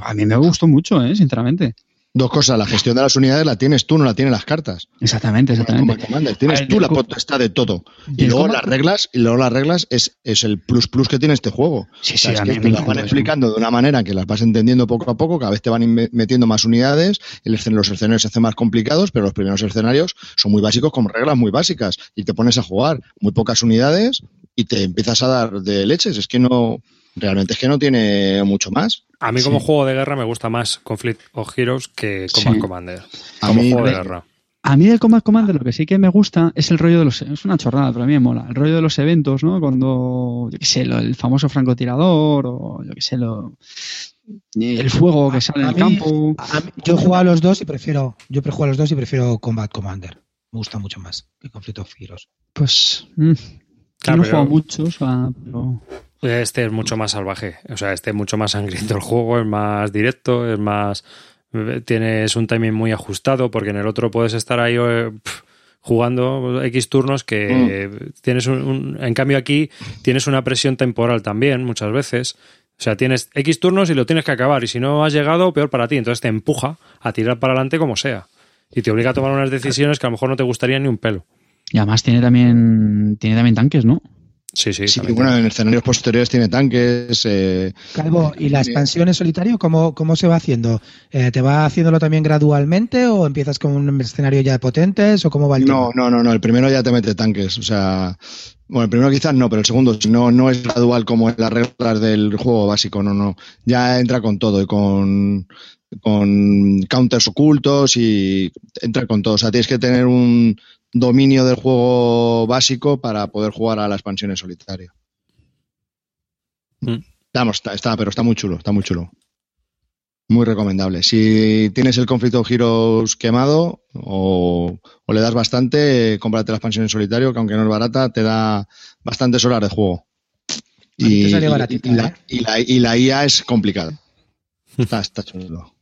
A mí me gustó mucho, ¿eh? sinceramente. Dos cosas, la gestión de las unidades la tienes tú, no la tienen las cartas. Exactamente, Como exactamente. Commander, Tienes ver, tú la potestad de todo. Y luego Combat- las reglas, y luego las reglas es, es el plus plus que tiene este juego. Sí, O sí, sea, es que te las van eso. explicando de una manera que las vas entendiendo poco a poco, cada vez te van metiendo más unidades, el escen- los escenarios se hacen más complicados, pero los primeros escenarios son muy básicos con reglas muy básicas y te pones a jugar muy pocas unidades y te empiezas a dar de leches. Es que no, realmente es que no tiene mucho más. A mí como Sí. juego de guerra me gusta más Conflict of Heroes que Combat Sí. Commander. A Como mí juego de guerra. A mí del Combat Commander lo que sí que me gusta es el rollo de los... Es una chorrada, pero a mí me mola. El rollo de los eventos, ¿no? Cuando, yo qué sé, lo- el famoso francotirador o yo qué sé, lo, el fuego que sale en A el mí- campo. A mí- yo he jugado a los dos y prefiero, yo prefiero a los dos y prefiero Combat Commander. Me gusta mucho más que Conflict of Heroes. Pues... mm, Claro, no he pero- jugado mucho, o sea, pero... Este es mucho más salvaje. O sea, este es mucho más sangriento el juego, es más directo, es más. Tienes un timing muy ajustado, porque en el otro puedes estar ahí eh, jugando X turnos que tienes un, un- En cambio, aquí tienes una presión temporal también, muchas veces. O sea, tienes X turnos y lo tienes que acabar. Y si no has llegado, peor para ti. Entonces te empuja a tirar para adelante como sea. Y te obliga a tomar unas decisiones que a lo mejor no te gustarían ni un pelo. Y además tiene también, tiene también tanques, ¿no? Sí, sí. Sí, bueno, en escenarios posteriores tiene tanques. eh, Calvo, ¿y la expansión en solitario cómo, cómo se va haciendo? Eh, ¿Te va haciéndolo también gradualmente o empiezas con un escenario ya potentes o cómo va el No, tema? no, no, no. El primero ya te mete tanques. O sea, bueno, el primero quizás no, pero el segundo si no, no es gradual como en las reglas del juego básico. No, no. Ya entra con todo y con, con counters ocultos y entra con todo. O sea, tienes que tener un dominio del juego básico para poder jugar a la expansión en solitario. Mm. Vamos, está, está, pero está muy chulo, está muy chulo. Muy recomendable. Si tienes el Conflict of Heroes quemado o, o le das bastante, cómprate la expansión en solitario, que aunque no es barata, te da bastantes horas de juego. Baratita, y la, ¿eh? y la- y la IA es complicada. Está, está chulo.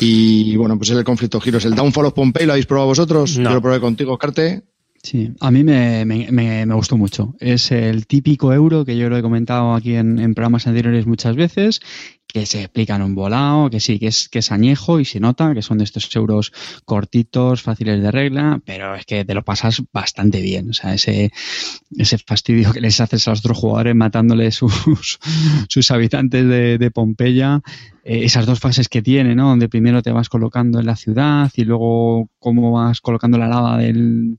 Y bueno, pues es el Conflict of Heroes. El Downfall of Pompeii, ¿lo habéis probado vosotros? No. Yo lo probé contigo, Carte. Sí, a mí me, me- me- me gustó mucho. Es el típico euro que yo lo he comentado aquí en, en programas anteriores muchas veces, que se explica en un volado, que sí, que es, que es añejo y se nota que son de estos euros cortitos, fáciles de regla, pero es que te lo pasas bastante bien. O sea, ese, ese fastidio que les haces a los otros jugadores matándoles sus, sus habitantes de, de Pompeya, eh, esas dos fases que tiene, ¿no? Donde primero te vas colocando en la ciudad y luego cómo vas colocando la lava del,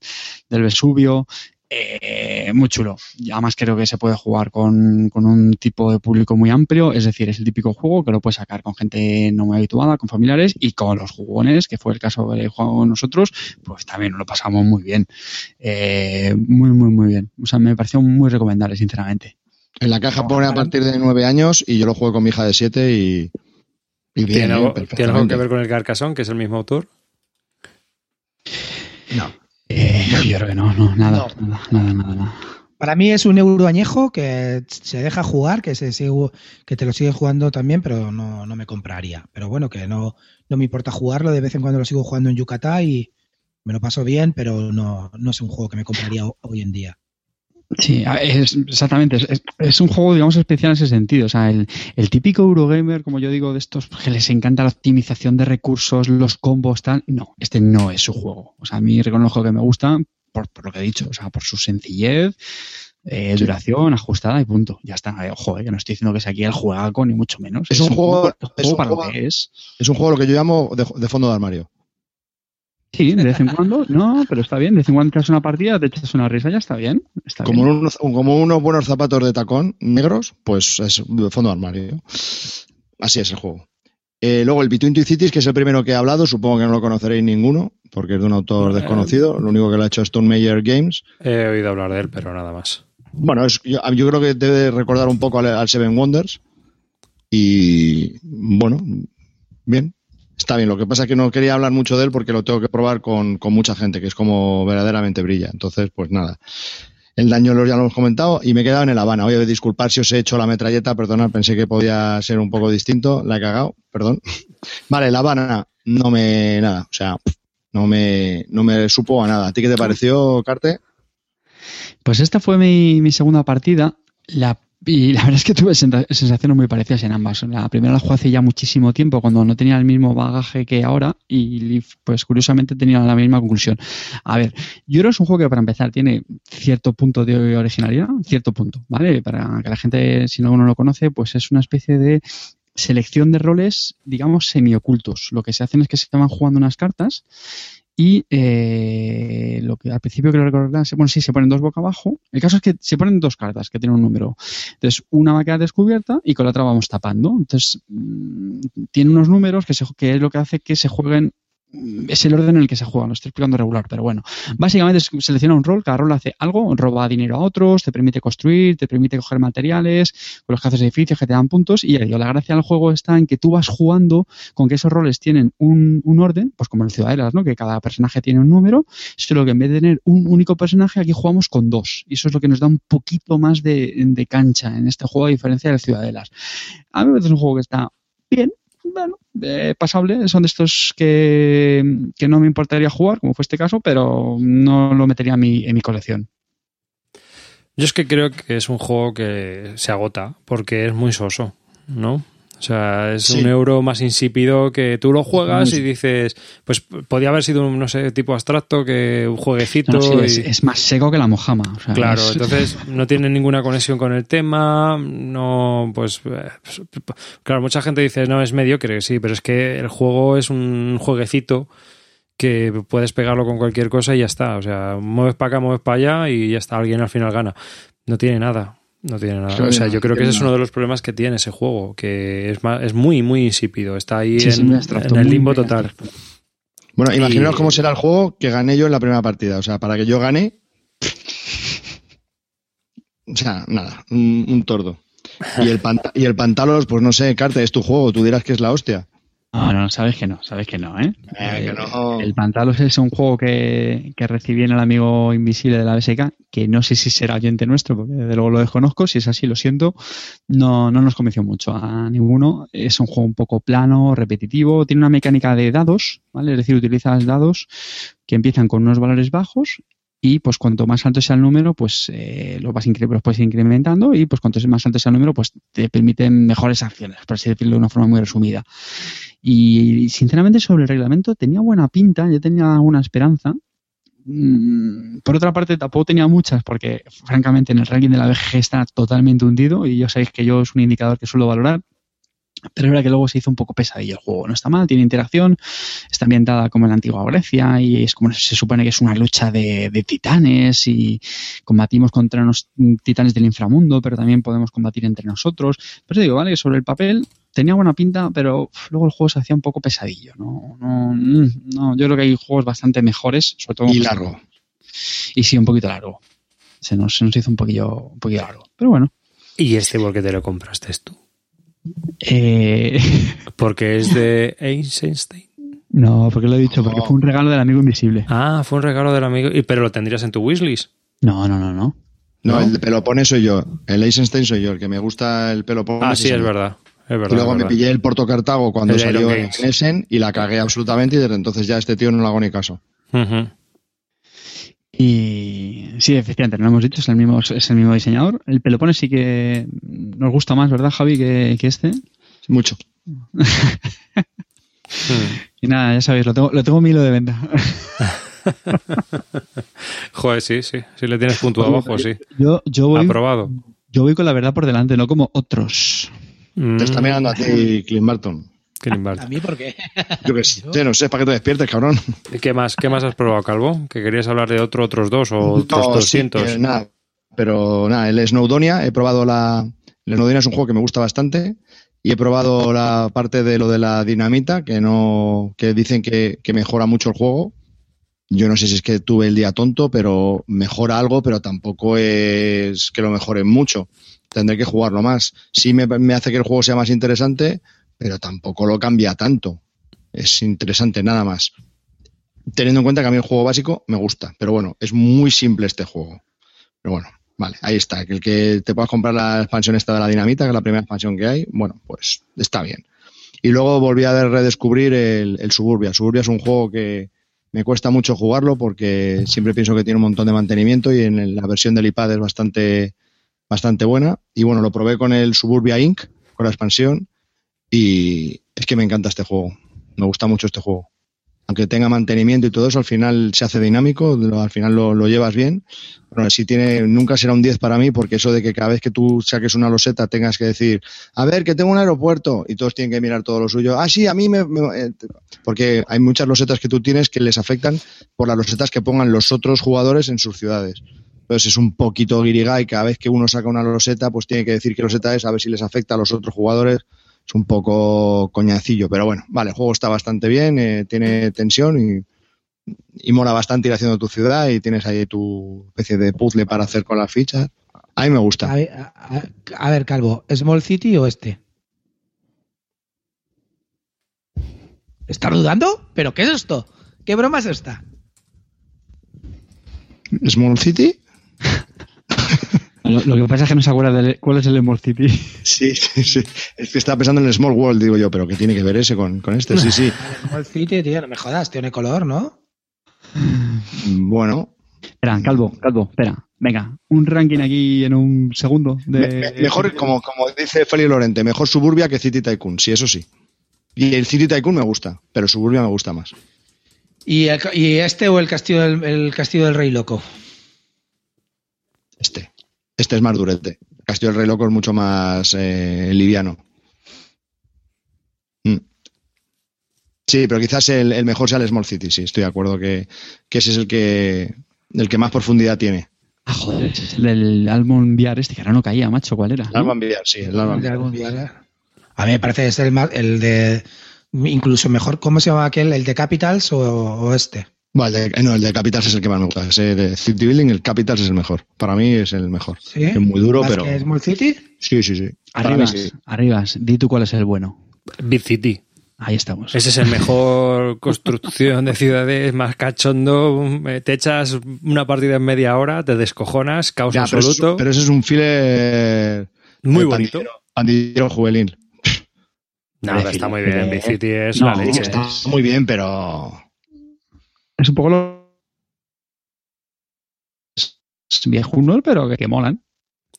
del Vesubio. Eh, muy chulo. Y además creo que se puede jugar con, con un tipo de público muy amplio, es decir, es el típico juego que lo puedes sacar con gente no muy habituada, con familiares y con los jugones, que fue el caso del juego nosotros, pues también lo pasamos muy bien. Eh, muy, muy, muy bien. O sea, me pareció muy recomendable, sinceramente. En la caja pone a partir de nueve años y yo lo juego con mi hija de siete y, y bien, ¿Tiene, bien, algo, ¿Tiene algo perfectamente. que ver con el Carcassonne, que es el mismo autor? No. Eh, yo creo que no, no, nada, No. nada, nada, nada, nada. Para mí es un euro añejo que se deja jugar, que se sigue, que te lo sigue jugando también, pero no, no me compraría. Pero bueno, que no, no me importa jugarlo, de vez en cuando lo sigo jugando en Yucatán y me lo paso bien, pero no, no es un juego que me compraría ho- hoy en día. Sí, a- es, exactamente. Es, un juego, digamos, especial en ese sentido. O sea, el, el típico Eurogamer, como yo digo, de estos que les encanta la optimización de recursos, los combos, tal. No, este no es su juego. O sea, a mí reconozco que me gusta por, por lo que he dicho, o sea, por su sencillez, eh, duración, ajustada y punto. Ya está. Eh, ojo, eh, que no estoy diciendo que sea aquí el juegaco, ni mucho menos. Es un juego- un es un para juego- lo que es. Es un juego lo que yo llamo de, de fondo de armario. Sí, de vez en cuando, no, pero está bien. De vez en cuando echas una partida, te echas una risa, ya está bien. Está Como, bien. unos, como unos buenos zapatos de tacón negros, pues es de fondo de armario. Así es el juego. Eh, luego el Between Two Cities, que es el primero que he hablado, supongo que no lo conoceréis ninguno, porque es de un autor Eh. desconocido. Lo único que lo ha hecho es Stone Meyer Games. He oído hablar de él, pero nada más. Bueno, es, yo, yo creo que debe recordar un poco al, al Seven Wonders. Y bueno, bien. Está bien. Lo que pasa es que no quería hablar mucho de él porque lo tengo que probar con, con mucha gente, que es como verdaderamente brilla. Entonces, pues nada. El daño ya lo hemos comentado y me he quedado en el Habana. Oye, disculpar si os he hecho la metralleta, perdonad, pensé que podía ser un poco distinto. La he cagado, perdón. Vale, La Habana, no me. Nada, o sea, no me, no me supo a nada. ¿A ti qué te pareció, Carte? Pues esta fue mi, mi segunda partida. La, y la verdad es que tuve sensaciones muy parecidas en ambas. La primera la jugué hace ya muchísimo tiempo, cuando no tenía el mismo bagaje que ahora, y pues curiosamente tenía la misma conclusión. A ver, que es un juego que para empezar tiene cierto punto de originalidad, cierto punto, ¿vale? Para que la gente, si no uno lo conoce, pues es una especie de selección de roles, digamos, semiocultos. Lo que se hacen es que se van jugando unas cartas y eh, lo que al principio creo recordar, bueno, sí, se ponen dos boca abajo. El caso es que se ponen dos cartas que tienen un número. Entonces, una va a quedar descubierta y con la otra vamos tapando. Entonces, mm, tiene unos números que, se, que es lo que hace que se jueguen. Mm, Es el orden en el que se juega, lo estoy explicando regular, pero bueno. Básicamente selecciona un rol, cada rol hace algo, roba dinero a otros, te permite construir, te permite coger materiales, con los que haces edificios que te dan puntos, y la gracia del juego está en que tú vas jugando con que esos roles tienen un, un orden, pues como en Ciudadelas, ¿no? Que cada personaje tiene un número, solo que en vez de tener un único personaje, aquí jugamos con dos. Y eso es lo que nos da un poquito más de, de cancha en este juego, a diferencia de Ciudadelas. A mí me parece un juego que está bien, pasable. Son de estos que, que no me importaría jugar, como fue este caso, pero no lo metería en mi colección. Yo es que creo que es un juego que se agota porque es muy soso, ¿no? O sea, es Sí. un euro más insípido que tú lo juegas y dices, pues podía haber sido un, no sé, tipo abstracto que un jueguecito. No, sí, es, y- es más seco que la mojama. o sea, Claro, es- entonces no tiene ninguna conexión con el tema, no, pues, pues, claro, mucha gente dice, no, es mediocre, sí, pero es que el juego es un jueguecito que puedes pegarlo con cualquier cosa y ya está, o sea, mueves para acá, mueves para allá y ya está, alguien al final gana. No tiene nada, no tiene nada. O sea, yo creo que ese es no. uno de los problemas que tiene ese juego, que es, más, es muy, muy insípido, está ahí Sí, en, muy abstracto, en el limbo total. Bueno, Y- imaginaos cómo será el juego que gané yo en la primera partida. O sea, para que yo gane. O sea, nada, un, un tordo. Y el, panta- y el Pantalos, pues no sé, Carte, es tu juego, tú dirás que es la hostia. No, no, sabes que no, sabes que no, ¿eh? Eh, que no. El Pantalos es un juego que, que recibí en el amigo invisible de la BSK, que no sé si será oyente nuestro, porque desde luego lo desconozco, si es así, lo siento. No, no nos convenció mucho a ninguno. Es un juego un poco plano, repetitivo, tiene una mecánica de dados, ¿vale? Es decir, utilizas dados que empiezan con unos valores bajos y pues cuanto más alto sea el número, pues eh, lo vas los puedes ir incrementando y pues cuanto más alto sea el número, pues te permiten mejores acciones, por así decirlo de una forma muy resumida. Y sinceramente sobre el reglamento tenía buena pinta, yo tenía alguna esperanza. Mm, Por otra parte, tampoco tenía muchas, porque francamente en el ranking de la BGG está totalmente hundido y ya sabéis que yo es un indicador que suelo valorar. Pero es verdad que luego se hizo un poco pesadillo el juego. No está mal, tiene interacción, está ambientada como en la antigua Grecia y es como se supone que es una lucha de, de titanes y combatimos contra unos titanes del inframundo, pero también podemos combatir entre nosotros. Pero digo, vale, sobre el papel tenía buena pinta, pero uf, luego el juego se hacía un poco pesadillo. No, no, no, yo creo que hay juegos bastante mejores, sobre todo Y pues, largo. Y sí, un poquito largo. Se nos, se nos hizo un poquillo, un poquillo largo. Pero bueno. ¿Y este por qué te lo compraste tú? Eh, Porque es de Eisenstein. no, porque lo he dicho, porque fue un regalo del amigo invisible. Ah, fue un regalo del amigo. y- Pero lo tendrías en tu wishlist. No, no, no, no. No, ¿No? el de Pelopone soy yo. El Eisenstein soy yo, el que me gusta el Pelopone. Ah, sí, es verdad. Es verdad. Y luego me pillé el Porto Cartago cuando El salió en. Essen y la cagué absolutamente y desde entonces ya a este tío no le hago ni caso. Y sí, efectivamente, no lo hemos dicho, es el mismo, es el mismo diseñador. El Pelopone sí que nos gusta más, ¿verdad, Javi, que, que este? Mucho. Y nada, ya sabéis, lo tengo, lo tengo milo de venta. Joder, sí, sí. Si le tienes punto abajo, sí. Yo, yo, voy, Aprobado. yo voy con la verdad por delante, no como otros. Mm. Te está mirando a ti, Clint Barton. Qué. ¿A mí por qué? Yo que sé, no sé, para que te despiertes, cabrón. ¿Y ¿Qué más, ¿Qué más has probado, Calvo? ¿Que querías hablar de otro, otros dos o otros No, sí, 200? que nada, pero nada, el Snowdonia, he probado la... El Snowdonia es un juego que me gusta bastante y he probado la parte de lo de la dinamita, que no que dicen que, que mejora mucho el juego. Yo no sé si es que tuve el día tonto, pero mejora algo, pero tampoco es que lo mejore mucho. Tendré que jugarlo más. Sí me, me hace que el juego sea más interesante, pero tampoco lo cambia tanto. Es interesante, nada más. Teniendo en cuenta que a mí el juego básico me gusta, pero bueno, es muy simple este juego. Pero bueno, vale, ahí está. El que te puedas comprar la expansión esta de la dinamita, que es la primera expansión que hay, bueno, pues está bien. Y luego volví a redescubrir el, el Suburbia. Suburbia es un juego que me cuesta mucho jugarlo porque siempre pienso que tiene un montón de mantenimiento y en la versión del iPad es bastante, bastante buena. Y bueno, lo probé con el Suburbia Inc., con la expansión, y es que me encanta este juego. Me gusta mucho este juego. Aunque tenga mantenimiento y todo eso, al final se hace dinámico, al final lo, llevas bien. Bueno, sí tiene, nunca será un 10 para mí, porque eso de que cada vez que tú saques una loseta tengas que decir, a ver, que tengo un aeropuerto, y todos tienen que mirar todo lo suyo. Ah, sí, a mí me. me- eh, porque hay muchas losetas que tú tienes que les afectan por las losetas que pongan los otros jugadores en sus ciudades. Entonces es un poquito guirigay, cada vez que uno saca una loseta, pues tiene que decir qué loseta es, a ver si les afecta a los otros jugadores. Es un poco coñacillo, pero bueno, vale, el juego está bastante bien, eh, tiene tensión y, y mola bastante ir haciendo tu ciudad y tienes ahí tu especie de puzzle para hacer con las fichas. A mí me A gusta. ver, a- a- a ver, Calvo, ¿Small City o este? ¿Estás dudando? ¿Pero qué es esto? ¿Qué broma es esta? Small City. Lo, lo que pasa es que no se acuerda de cuál es el Emor City. Sí, sí, sí. Es que estaba pensando en el Small World, digo yo, pero ¿qué tiene que ver ese con, con este? Sí, sí. Small City, tío, no me jodas, tiene color, ¿no? Bueno, Espera, Calvo, Calvo, espera. Venga, un ranking aquí en un segundo. De... Me- me- mejor, como, como dice Félix Lorente, mejor Suburbia que City Tycoon, sí, eso sí. Y el City Tycoon me gusta, pero Suburbia me gusta más. ¿Y, el y este o el castillo del, el castillo del rey loco? Este. Este es más durete. Castillo del Rey Loco es mucho más eh, liviano. Mm. Sí, pero quizás el, el mejor sea el Small City, sí, estoy de acuerdo que, que ese es el que, el que más profundidad tiene. Ah, joder, es el del Almond VR este, que ahora no caía, macho, ¿cuál era? El Alban Villar, sí, el día. A mí me parece que es el, más, el de. Incluso mejor, ¿cómo se llama aquel? ¿El de Capitals o, o este? El de, no, el de Capitals es el que más me gusta. Ese de City Building, el Capitals es el mejor. Para mí es el mejor. ¿Sí? Es muy duro, ¿Más pero. que Small City? Sí, sí, sí. Arribas, sí. arribas, di tú cuál es el bueno. Big City. Ahí estamos. Ese es el mejor construcción de ciudades, más cachondo. eh, Te echas una partida en media hora, te descojonas, caos Ya, pero, eso- absoluto. pero ese es un filler. muy eh, bonito. Pandillero, pandillero juvenil. Nada, está muy bien. Big City es No, la leche. Está muy bien, pero. Es un poco lo... es viejuno, pero que, que molan.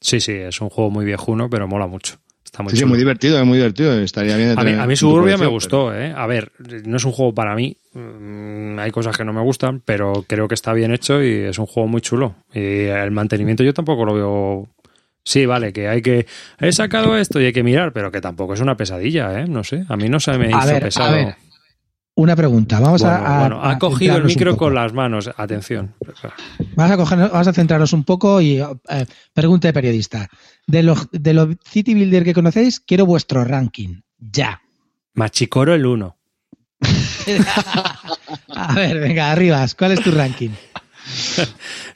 Sí, sí, es un juego muy viejuno, pero mola mucho. Está muy Sí, sí, muy divertido, es muy divertido. Estaría bien. de A mí, a mí Suburbia me gustó, ¿eh? A ver, no es un juego para mí. Mm, Hay cosas que no me gustan, pero creo que está bien hecho y es un juego muy chulo. Y el mantenimiento yo tampoco lo veo. Sí, vale, que hay que. He sacado esto y hay que mirar, pero que tampoco es una pesadilla, ¿eh? No sé. A mí no se me A hizo ver, a pesado. ver, Una pregunta. Vamos Bueno, a, bueno, ha a cogido el micro con las manos. Atención. Vamos a, coger- vamos a centrarnos un poco y eh, pregunta de periodista. De los, de los City Builder que conocéis, quiero vuestro ranking. Ya. Machicoro el 1. A ver, venga, arribas. ¿Cuál es tu ranking?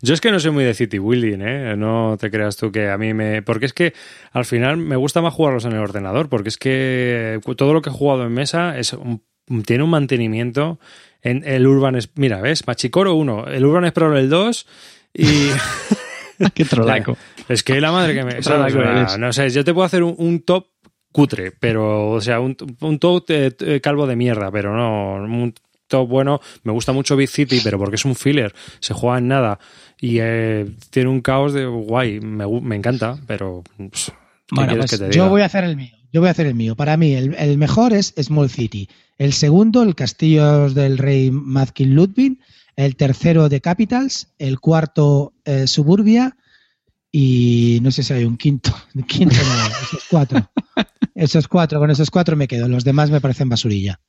Yo es que no soy muy de city building, ¿eh? No te creas tú que a mí me... Porque es que al final me gusta más jugarlos en el ordenador, porque es que todo lo que he jugado en mesa es un- tiene un mantenimiento en el Urban... Mira, ¿ves? Machicoro 1, el Urban Explorer el 2 y... Qué trolaco. es que la madre que me... No sé, yo te puedo hacer un, un top cutre, pero, o sea, un, un top eh, eh, calvo de mierda, pero no, un top bueno. Me gusta mucho Big City, pero porque es un filler, se juega en nada y eh, tiene un caos de guay, me, me encanta, pero pss, ¿qué Bueno, pues que te diga? yo voy a hacer el mío. Yo voy a hacer el mío. Para mí, el, el mejor es Small City. El segundo, el Castillo del Rey Mazkin Ludwig. El tercero, de Capitals. El cuarto, eh, Suburbia. Y no sé si hay un quinto. Un quinto no, esos cuatro. Esos cuatro, con esos cuatro me quedo. Los demás me parecen basurilla.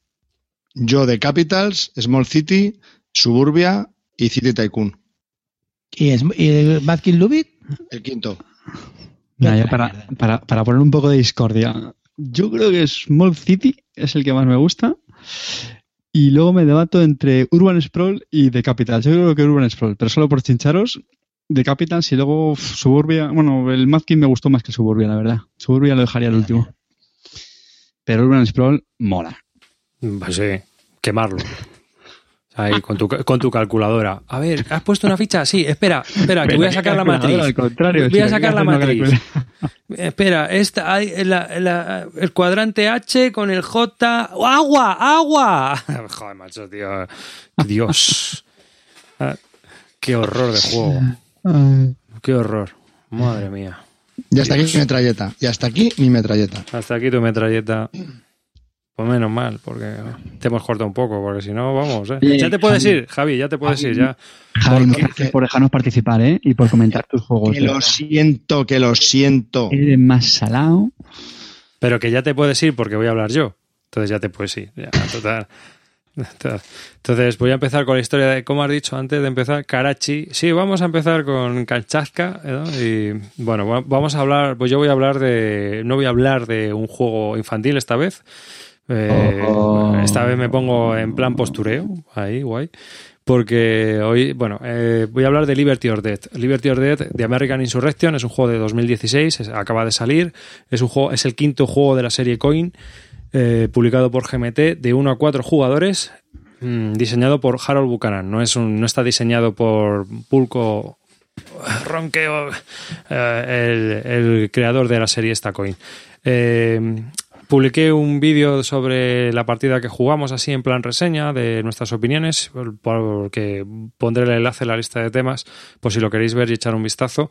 Yo de Capitals, Small City, Suburbia y City Tycoon. ¿Y, es, y el Mazkin Ludwig? El quinto. Yo para, para, para poner un poco de discordia, yo creo que Small City es el que más me gusta. Y luego me debato entre Urban Sprawl y The Capital. Yo creo que Urban Sprawl, pero solo por chincharos. The Capital y luego uf, Suburbia. Bueno, el Mazkin me gustó más que Suburbia, la verdad. Suburbia lo dejaría el último. Pero Urban Sprawl mola. Pues sí, quemarlo. Ahí, con tu, con tu calculadora. A ver, ¿has puesto una ficha? Sí, espera, espera, que voy a sacar la matriz. Al contrario, Voy a sacar la matriz. Espera, esta, hay la- la- el cuadrante H con el J. ¡Oh, ¡Agua! ¡Agua! Joder, macho, tío. Dios. Ah, Qué horror de juego. Qué horror. Madre mía. Y hasta aquí mi metralleta. Y hasta aquí mi metralleta. Hasta aquí tu metralleta. Pues menos mal, porque te hemos cortado un poco, porque si no, vamos, ¿eh? Oye, Ya te puedes Javi. ir, Javi, ya te puedes ir, ya. Javi, Porque- gracias por dejarnos participar, ¿eh? Y por comentar tus juegos. Que de lo verdad. siento, que lo siento. Eres más salado. Pero que ya te puedes ir porque voy a hablar yo. Entonces ya te puedes ir. ya, total. Entonces voy a empezar con la historia de, como has dicho antes de empezar, Karachi. Sí, vamos a empezar con Kamchatka. ¿no? Y bueno, va- vamos a hablar, pues yo voy a hablar de, no voy a hablar de un juego infantil esta vez. Eh, Oh. Esta vez me pongo en plan postureo, ahí, guay. Porque hoy, bueno, eh, voy a hablar de Liberty or Dead. Liberty or Dead de American Insurrection es un juego de 2016, es- acaba de salir. Es un juego, es el quinto juego de la serie Coin, eh, publicado por GMT, de 1 a 4 jugadores, mm, diseñado por Harold Buchanan. No, es un, no está diseñado por Pulco Ronqueo, el, el creador de la serie esta Coin. Eh, publiqué un vídeo sobre la partida que jugamos así en plan reseña de nuestras opiniones, porque pondré el enlace en la lista de temas por si lo queréis ver y echar un vistazo.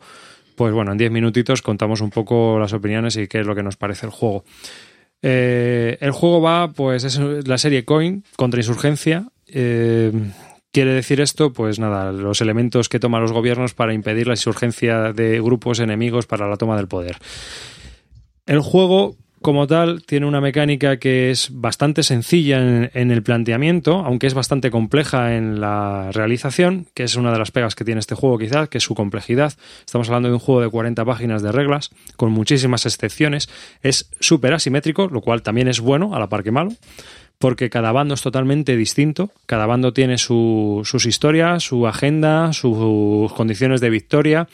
Pues bueno, en 10 minutitos contamos un poco las opiniones y qué es lo que nos parece el juego. Eh, el juego va, pues es la serie Coin contra Insurgencia. Eh, quiere decir esto? Pues nada, los elementos que toman los gobiernos para impedir la insurgencia de grupos enemigos para la toma del poder. El juego como tal tiene una mecánica que es bastante sencilla en, el planteamiento, aunque es bastante compleja en la realización, que es una de las pegas que tiene este juego quizás, que es su complejidad. Estamos hablando de un juego de 40 páginas de reglas, con muchísimas excepciones. Es súper asimétrico, lo cual también es bueno, a la par que malo porque cada bando es totalmente distinto, cada bando tiene sus historias, su agenda, sus condiciones de victoria,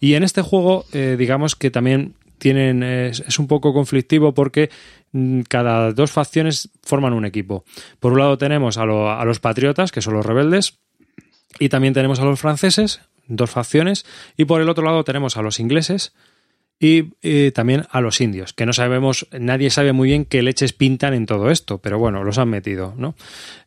y en este juego eh, digamos que también tienen es, un poco conflictivo porque mm, cada dos facciones forman un equipo. Por un lado tenemos a, a los patriotas, que son los rebeldes, y también tenemos a los franceses, dos facciones, y por el otro lado tenemos a los ingleses, y también a los indios, que no sabemos, nadie sabe muy bien qué leches pintan en todo esto, pero bueno, los han metido, ¿no?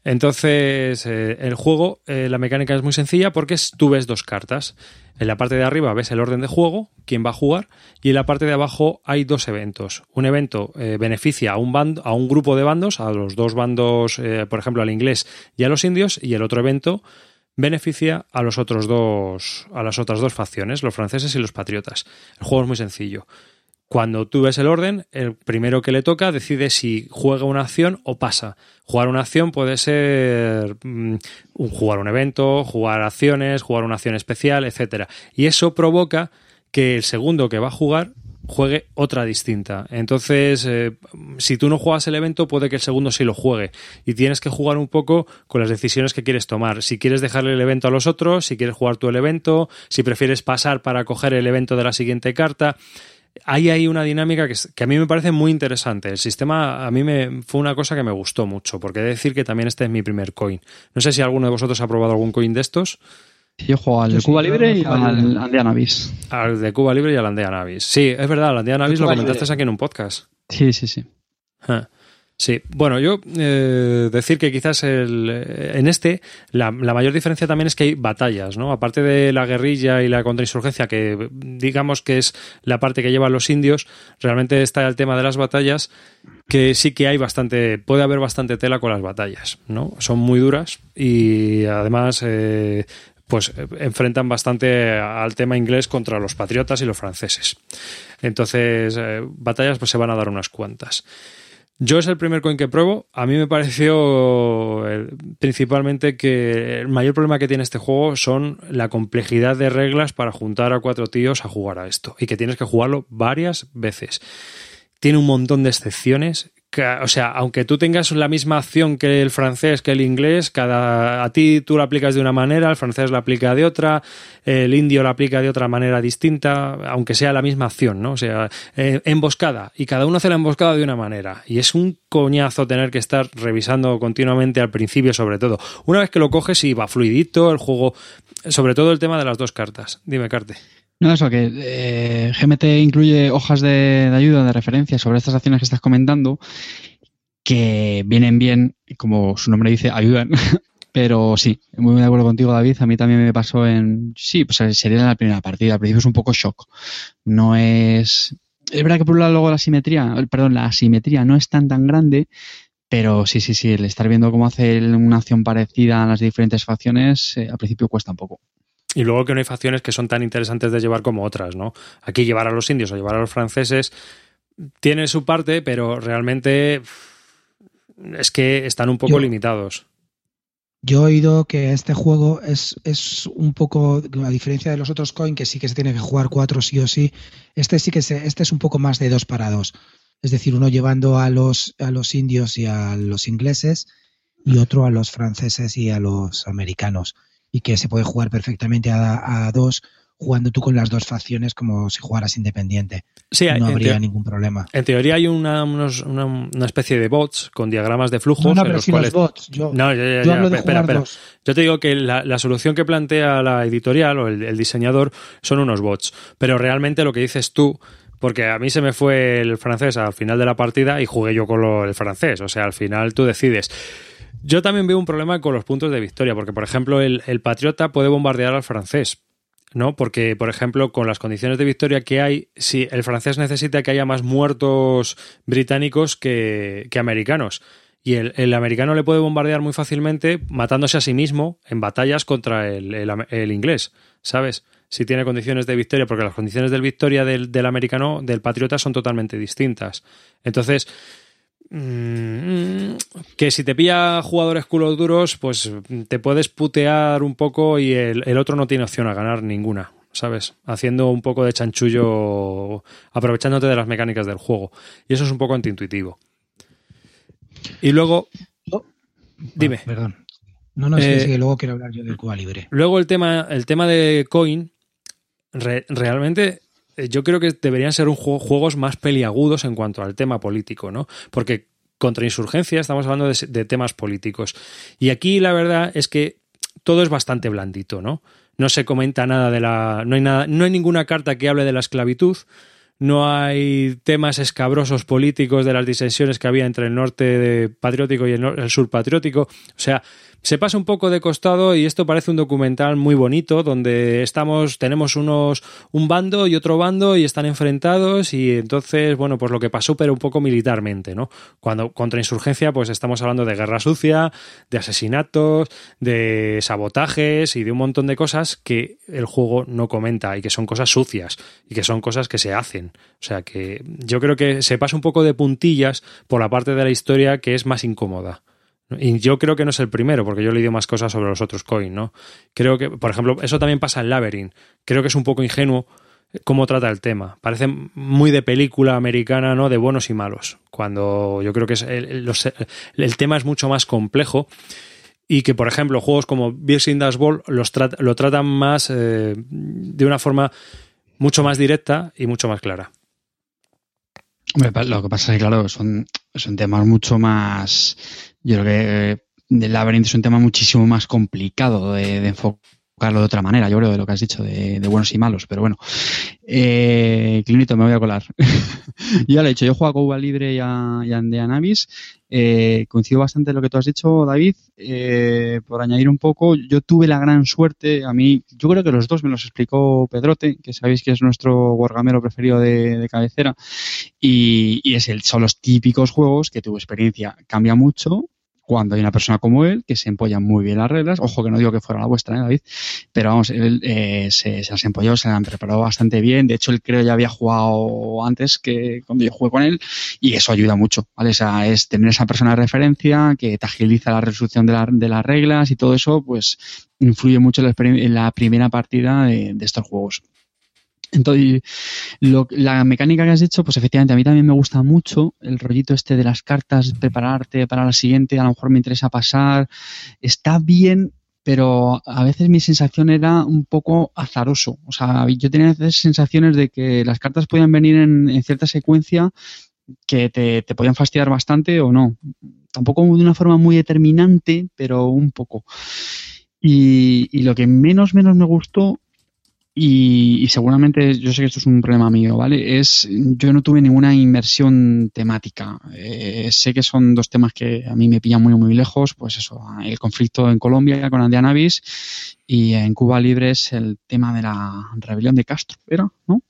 Entonces, eh, el juego, eh, la mecánica es muy sencilla porque tú ves dos cartas. En la parte de arriba ves el orden de juego, quién va a jugar, y en la parte de abajo hay dos eventos. Un evento eh, beneficia a un, bando, a un grupo de bandos, a los dos bandos, por ejemplo, al inglés y a los indios, y el otro evento beneficia a los otros dos, a las otras dos facciones, los franceses y los patriotas. El juego es muy sencillo. Cuando tú ves el orden, el primero que le toca decide si juega una acción o pasa. Jugar una acción puede ser mm, jugar un evento, jugar acciones, jugar una acción especial, etcétera. Y eso provoca que el segundo que va a jugar juegue otra distinta. Entonces, eh, si tú no juegas el evento, puede que el segundo sí lo juegue. Y tienes que jugar un poco con las decisiones que quieres tomar. Si quieres dejarle el evento a los otros, si quieres jugar tú el evento, si prefieres pasar para coger el evento de la siguiente carta. Hay ahí una dinámica que, que, a mí me parece muy interesante. El sistema a mí me fue una cosa que me gustó mucho, porque he de decir que también este es mi primer coin. No sé si alguno de vosotros ha probado algún coin de estos. Yo juego al de Cuba Libre y al Andea Navis. Al de Cuba Libre y al Andea Navis. Sí, es verdad, al Andea Navis lo comentaste aquí en un podcast. Sí, sí, sí. Sí, bueno, yo eh, decir que quizás el, en este la, mayor diferencia también es que hay batallas, ¿no? Aparte de la guerrilla y la contrainsurgencia, que digamos que es la parte que llevan los indios, realmente está el tema de las batallas, que sí que hay bastante, puede haber bastante tela con las batallas, ¿no? Son muy duras y además eh, pues eh, enfrentan bastante al tema inglés contra los patriotas y los franceses. Entonces, eh, batallas pues se van a dar unas cuantas. Yo es el primer coin que pruebo. A mí me pareció eh, principalmente que el mayor problema que tiene este juego son la complejidad de reglas para juntar a cuatro tíos a jugar a esto y que tienes que jugarlo varias veces. Tiene un montón de excepciones o sea, aunque tú tengas la misma acción que el francés, que el inglés, cada a ti tú la aplicas de una manera, el francés la aplica de otra, el indio la aplica de otra manera distinta, aunque sea la misma acción, ¿no? O sea, eh, emboscada y cada uno hace la emboscada de una manera y es un coñazo tener que estar revisando continuamente al principio sobre todo. Una vez que lo coges y va fluidito el juego, sobre todo el tema de las dos cartas. Dime, Carte. No, eso, que eh, GMT incluye hojas de, ayuda, de referencia sobre estas acciones que estás comentando, que vienen bien, como su nombre dice, ayudan. Pero sí, muy de acuerdo contigo, David. A mí también me pasó en. Sí, pues sería la primera partida. Al principio es un poco shock. No es. Es verdad que por un lado luego la simetría, perdón, la asimetría no es tan tan grande, pero sí, sí, sí, el estar viendo cómo hace una acción parecida a las diferentes facciones, eh, al principio cuesta un poco. Y luego que no hay facciones que son tan interesantes de llevar como otras, ¿no? Aquí llevar a los indios o llevar a los franceses tiene su parte, pero realmente es que están un poco limitados. Yo he oído que este juego es, es un poco, a diferencia de los otros coin, que sí que se tiene que jugar cuatro sí o sí, este sí que se, este es un poco más de dos para dos. Es decir, uno llevando a los, a los indios y a los ingleses y otro a los franceses y a los americanos y que se puede jugar perfectamente a, dos jugando tú con las dos facciones como si jugaras independiente. Sí, no habría ningún problema. En teoría hay una, una, especie de bots con diagramas de flujos. No, no pero los bots. Yo, no, ya, ya, hablo de espera, espera. Yo te digo que la, solución que plantea la editorial o el, diseñador son unos bots, pero realmente lo que dices tú porque a mí se me fue el francés al final de la partida y jugué yo con lo, el francés. O sea, al final tú decides. Yo también veo un problema con los puntos de victoria, porque, por ejemplo, el, el patriota puede bombardear al francés, ¿no? Porque, por ejemplo, con las condiciones de victoria que hay, si el francés necesita que haya más muertos británicos que, que americanos. Y el, el, americano le puede bombardear muy fácilmente matándose a sí mismo en batallas contra el, el, inglés, ¿sabes? si tiene condiciones de victoria, porque las condiciones de victoria del, del americano, del patriota, son totalmente distintas. Entonces, que si te pilla jugadores culos duros, pues te puedes putear un poco y el, el otro no tiene opción a ganar ninguna. ¿sabes? Haciendo un poco de chanchullo, aprovechándote de las mecánicas del juego. Y eso es un poco antiintuitivo. Y luego. Oh. Dime. Ah, perdón. No, no, eh, sí, sí, luego quiero hablar yo del Cuba Libre. Luego el tema, el tema de Coin, re, realmente eh, yo creo que deberían ser un juego, juegos más peliagudos en cuanto al tema político, ¿no? Porque contra insurgencia estamos hablando de, de temas políticos. Y aquí la verdad es que todo es bastante blandito, ¿no? no se comenta nada de la. No hay, nada, no hay ninguna carta que hable de la esclavitud. No hay temas escabrosos políticos de las disensiones que había entre el norte patriótico y el, el sur patriótico. O sea, se pasa un poco de costado y esto parece un documental muy bonito donde estamos tenemos unos un bando y otro bando y están enfrentados y entonces bueno pues lo que pasó pero un poco militarmente no cuando contra insurgencia pues estamos hablando de guerra sucia de asesinatos de sabotajes y de un montón de cosas que el juego no comenta y que son cosas sucias y que son cosas que se hacen. O sea que yo creo que se pasa un poco de puntillas por la parte de la historia que es más incómoda y yo creo que no es el primero, porque yo he leído más cosas sobre los otros coins, ¿no? Creo que, por ejemplo, eso también pasa en Labyrinth. Creo que es un poco ingenuo cómo trata el tema. Parece muy de película americana, ¿no? De buenos y malos. Cuando yo creo que el, el tema es mucho más complejo y que, por ejemplo, juegos como Beers in Ball los tra lo tratan más eh, de una forma mucho más directa y mucho más clara. Lo que pasa es que, claro, son, son temas mucho más yo creo que eh, el laberinto es un tema muchísimo más complicado de, enfocarlo de otra manera, yo creo, de lo que has dicho, de, buenos y malos, pero bueno. Eh, Clinito, me voy a colar. ya lo he dicho, yo juego a Cuba Libre y a, y a Navis. Eh, coincido bastante en lo que tú has dicho, David. Eh, por añadir un poco, yo tuve la gran suerte, a mí, yo creo que los dos me los explicó Pedrote, que sabéis que es nuestro wargamero preferido de, de cabecera, y, y es el, son los típicos juegos que tu experiencia cambia mucho, cuando hay una persona como él que se empolla muy bien las reglas. Ojo que no digo que fuera la vuestra, ¿eh, David, pero vamos, él eh, se, se, las empolló, se las han preparado bastante bien. De hecho, él creo ya había jugado antes que cuando yo jugué con él y eso ayuda mucho, ¿vale? O sea, es tener esa persona de referencia que te agiliza la resolución de, la, de las reglas y todo eso, pues influye mucho en la, en la primera partida de estos juegos. Entonces, lo, la mecánica que has dicho, pues efectivamente a mí también me gusta mucho el rollito este de las cartas, prepararte para la siguiente, a lo mejor me interesa pasar. Está bien, pero a veces mi sensación era un poco azaroso. O sea, yo tenía veces sensaciones de que las cartas podían venir en, en cierta secuencia que te, te, podían fastidiar bastante o no. Tampoco de una forma muy determinante, pero un poco. Y, y lo que menos, menos me gustó y, seguramente, yo sé que esto es un problema mío, ¿vale? Es, yo no tuve ninguna inmersión temática. Eh, sé que son dos temas que a mí me pillan muy, muy lejos, pues eso, el conflicto en Colombia con Andianavis y en Cuba Libre es el tema de la rebelión de Castro, ¿era? ¿No?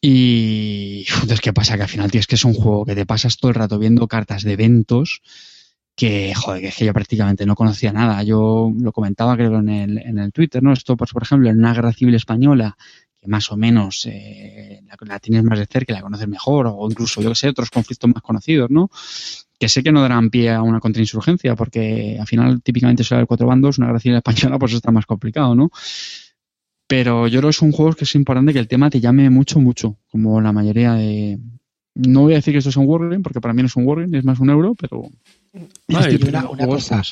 Y entonces, ¿qué pasa? Que al final, tío, es que es un juego que te pasas todo el rato viendo cartas de eventos que, joder, que es que yo prácticamente no conocía nada. Yo lo comentaba creo en el, en el Twitter, ¿no? Esto, pues, por ejemplo, en una guerra civil española, que más o menos eh, la, tienes más de cerca, la conoces mejor, o incluso, yo que sé, otros conflictos más conocidos, ¿no? Que sé que no darán pie a una contrainsurgencia, porque al final típicamente suele haber cuatro bandos, una guerra civil española, pues está más complicado, ¿no? Pero yo creo que son juegos que es importante que el tema te llame mucho, mucho, como la mayoría de... No voy a decir que esto es un wargame, porque para mí no es un wargame, es más un euro, pero Vale, una, una, cosa,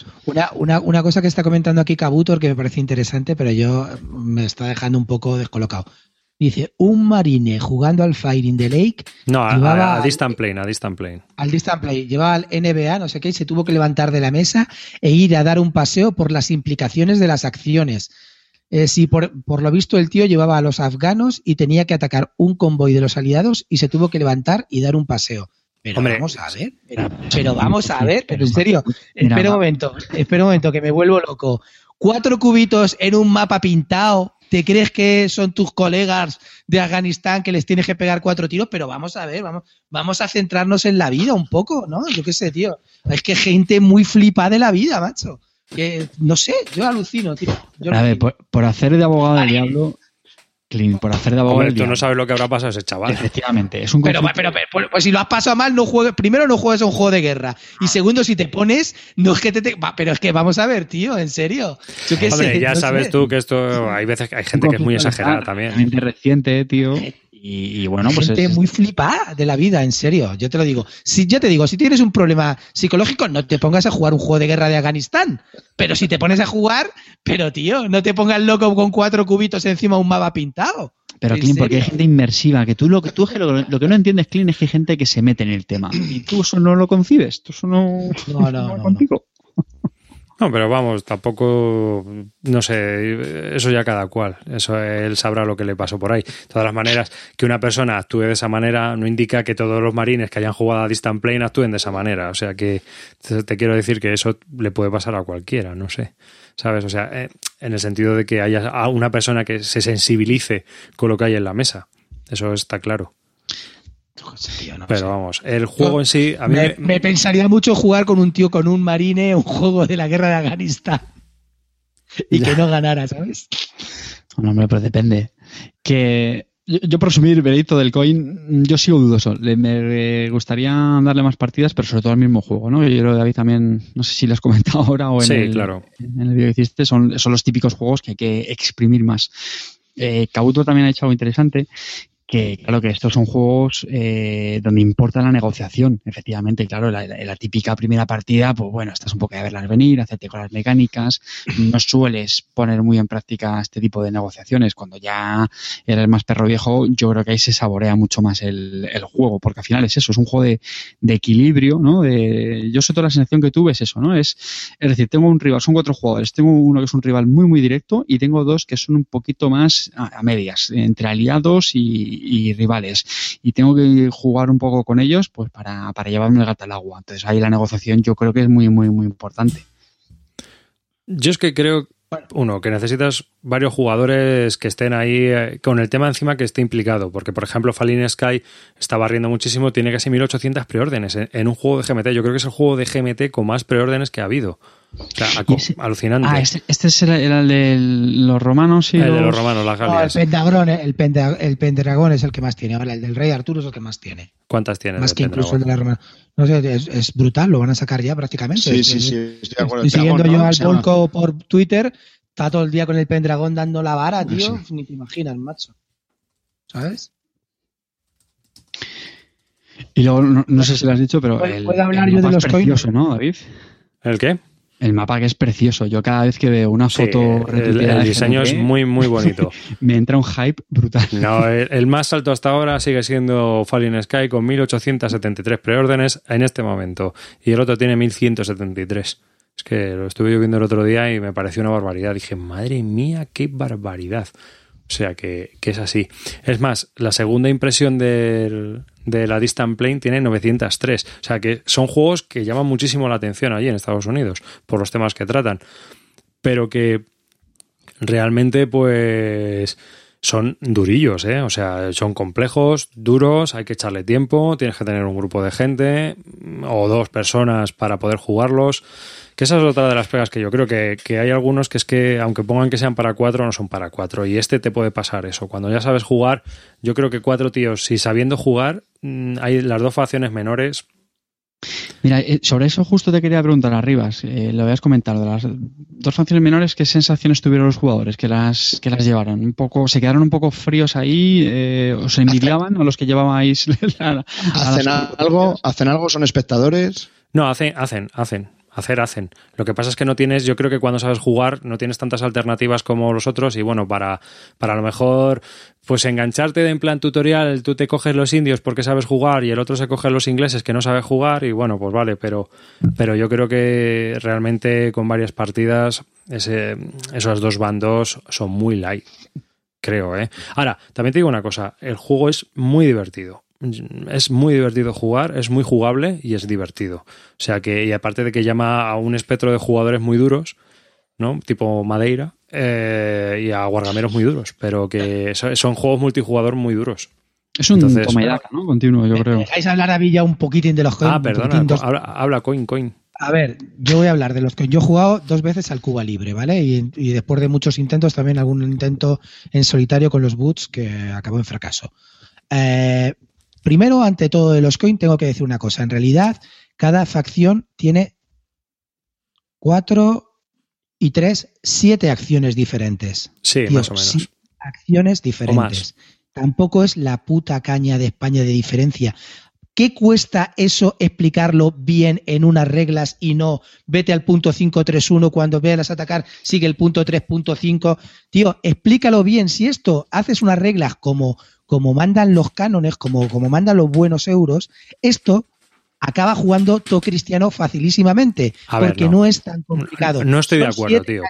una, una, cosa que está comentando aquí Kabutor que me parece interesante, pero yo me está dejando un poco descolocado. Dice, un marine jugando al Fire in the Lake. No, a, a, Distant Plane, a Distant Plane. Al Distant Plane. Llevaba al NBA, no sé qué, y se tuvo que levantar de la mesa e ir a dar un paseo por las implicaciones de las acciones. Eh, si por, por, lo visto el tío llevaba a los afganos y tenía que atacar un convoy de los aliados y se tuvo que levantar y dar un paseo. Pero Hombre, vamos a ver, pero, pero, vamos a ver, pero en serio, espera un momento, espera un momento que me vuelvo loco. Cuatro cubitos en un mapa pintado, ¿te crees que son tus colegas de Afganistán que les tienes que pegar cuatro tiros? Pero vamos a ver, vamos, vamos a centrarnos en la vida un poco, ¿no? Yo qué sé, tío. Es que gente muy flipa de la vida, macho que no sé, yo alucino, tío. a ver, por, hacer de abogado del diablo, Clean, por hacer de abogado Hombre, tú no sabes lo que habrá pasado ese chaval. Efectivamente, es un pero, pero, pero, pues si lo has pasado mal, no juegues, primero no juegues a un juego de guerra. Y segundo, si te pones, no es que te, pero es que vamos a ver, tío, en serio. Yo qué Hombre, sé, ya sabes tú que esto hay veces que hay gente que es muy exagerada también. reciente, tío. Y, bueno, pues Gente muy flipada de la vida, en serio. Yo te lo digo. Si yo te digo, si tienes un problema psicológico, no te pongas a jugar un juego de guerra de Afganistán. Pero si te pones a jugar, pero tío, no te pongas loco con cuatro cubitos encima de un mapa pintado. Pero Clean, porque hay gente inmersiva, que tú lo que tú lo, que no entiendes, Clean, es que hay gente que se mete en el tema. Y tú eso no lo concibes, tú eso no, no, no, no contigo. No, pero vamos, tampoco, no sé, eso ya cada cual. Eso él sabrá lo que le pasó por ahí. De todas las maneras, que una persona actúe de esa manera no indica que todos los marines que hayan jugado a Distant Plane actúen de esa manera. O sea que te, quiero decir que eso le puede pasar a cualquiera, no sé. ¿Sabes? O sea, eh, en el sentido de que haya una persona que se sensibilice con lo que hay en la mesa. Eso está claro. Pero vamos, el juego en sí. A mí me, pensaría mucho jugar con un tío con un marine, un juego de la guerra de Afganistán. Y que no ganara, ¿sabes? No, hombre, pero depende. Que yo, por asumir veredicto del coin, yo sigo dudoso. me gustaría darle más partidas, pero sobre todo al mismo juego, ¿no? Yo creo que David también, no sé si lo has comentado ahora o en, el, claro. en el vídeo que hiciste, son, son los típicos juegos que hay que exprimir más. Eh, Kabuto también ha hecho algo interesante, que claro que estos son juegos eh, donde importa la negociación, efectivamente, claro, la, típica primera partida, pues bueno, estás un poco a verlas venir, hacerte con las mecánicas, no sueles poner muy en práctica este tipo de negociaciones, cuando ya eres más perro viejo, yo creo que ahí se saborea mucho más el, el juego, porque al final es eso, es un juego de, de equilibrio, ¿no? De, yo sé toda la sensación que tuve es eso, ¿no? Es, es decir, tengo un rival, son cuatro jugadores, tengo uno que es un rival muy, muy directo y tengo dos que son un poquito más a medias, entre aliados y, y, rivales. Y tengo que jugar un poco con ellos pues para, para llevarme el gato al agua. Entonces ahí la negociación yo creo que es muy, muy, muy importante. Yo es que creo, uno, que necesitas varios jugadores que estén ahí eh, con el tema encima que esté implicado. Porque, por ejemplo, Fallen Sky está barriendo muchísimo, tiene casi 1800 preórdenes en un juego de GMT. Yo creo que es el juego de GMT con más preórdenes que ha habido alucinante. Ah, este, este es el, el, de los romanos y el de los romanos, las galias. el, pentagrón, el, el, Pendragón es el que más tiene. Ahora, el del rey Arturo es el que más tiene. ¿Cuántas tiene? Más que incluso el de la romana. No sé, es, brutal, lo van a sacar ya prácticamente. Sí, sí, sí. Estoy, de acuerdo. estoy siguiendo yo al Polco por Twitter, está todo el día con el Pendragón dando la vara, tío. Ni te imaginas, macho. ¿Sabes? Y luego, no, sé si lo has dicho, pero. ¿Puedo hablar yo de los coins? ¿no, David? ¿El qué? El mapa que es precioso. Yo cada vez que veo una foto sí, el, el, diseño es muy, muy bonito. me entra un hype brutal. No, el, el, más alto hasta ahora sigue siendo Fallen Sky con 1873 preórdenes en este momento. Y el otro tiene 1173. Es que lo estuve viendo el otro día y me pareció una barbaridad. Dije, madre mía, qué barbaridad. O sea que, que es así. Es más, la segunda impresión del, de la Distant Plane tiene 903. O sea que son juegos que llaman muchísimo la atención allí en Estados Unidos por los temas que tratan. Pero que realmente pues son durillos, ¿eh? O sea, son complejos, duros, hay que echarle tiempo, tienes que tener un grupo de gente o dos personas para poder jugarlos. Que esa es otra de las pegas que yo creo que, que, hay algunos que es que, aunque pongan que sean para cuatro, no son para cuatro. Y este te puede pasar eso. Cuando ya sabes jugar, yo creo que cuatro tíos, si sabiendo jugar, mm, hay las dos facciones menores. Mira, eh, sobre eso justo te quería preguntar arriba, eh, lo habías comentado, de las dos facciones menores, ¿qué sensaciones tuvieron los jugadores que las, que las llevaron? ¿Un poco, ¿Se quedaron un poco fríos ahí? Eh, ¿Os envidiaban a los que llevabais? La, ¿Hacen, algo, ¿Hacen algo? ¿Son espectadores? No, hacen, hacen, hacen hacer hacen. Lo que pasa es que no tienes, yo creo que cuando sabes jugar no tienes tantas alternativas como los otros y bueno, para, para a lo mejor pues engancharte en plan tutorial, tú te coges los indios porque sabes jugar y el otro se coge los ingleses que no sabe jugar y bueno, pues vale, pero, pero yo creo que realmente con varias partidas Ese, esos dos bandos son muy light, creo, ¿eh? Ahora, también te digo una cosa, el juego es muy divertido. Es muy divertido jugar, es muy jugable y es divertido. O sea que, y aparte de que llama a un espectro de jugadores muy duros, ¿no? Tipo Madeira, eh, y a guargameros muy duros, pero que son juegos multijugador muy duros. Es un toma y daca, ¿no? Continuo, yo creo. ¿Dejáis hablar a Villa un poquitín de los coins? Ah, perdona, habla, habla, coin, coin. A ver, yo voy a hablar de los que yo he jugado dos veces al Cuba Libre, ¿vale? Y, después de muchos intentos, también algún intento en solitario con los boots que acabó en fracaso. Eh, primero, ante todo de los coins, tengo que decir una cosa. En realidad, cada facción tiene cuatro y tres, siete acciones diferentes. Sí, más o menos. Acciones diferentes. Tampoco es la puta caña de España de diferencia. ¿Qué cuesta eso explicarlo bien en unas reglas y no vete al punto 531 cuando veas atacar, sigue el punto 3.5? Tío, explícalo bien. Si esto haces unas reglas como, como mandan los cánones, como, como mandan los buenos euros, esto acaba jugando todo cristiano facilísimamente, porque no. es tan complicado. No, estoy de acuerdo, tío.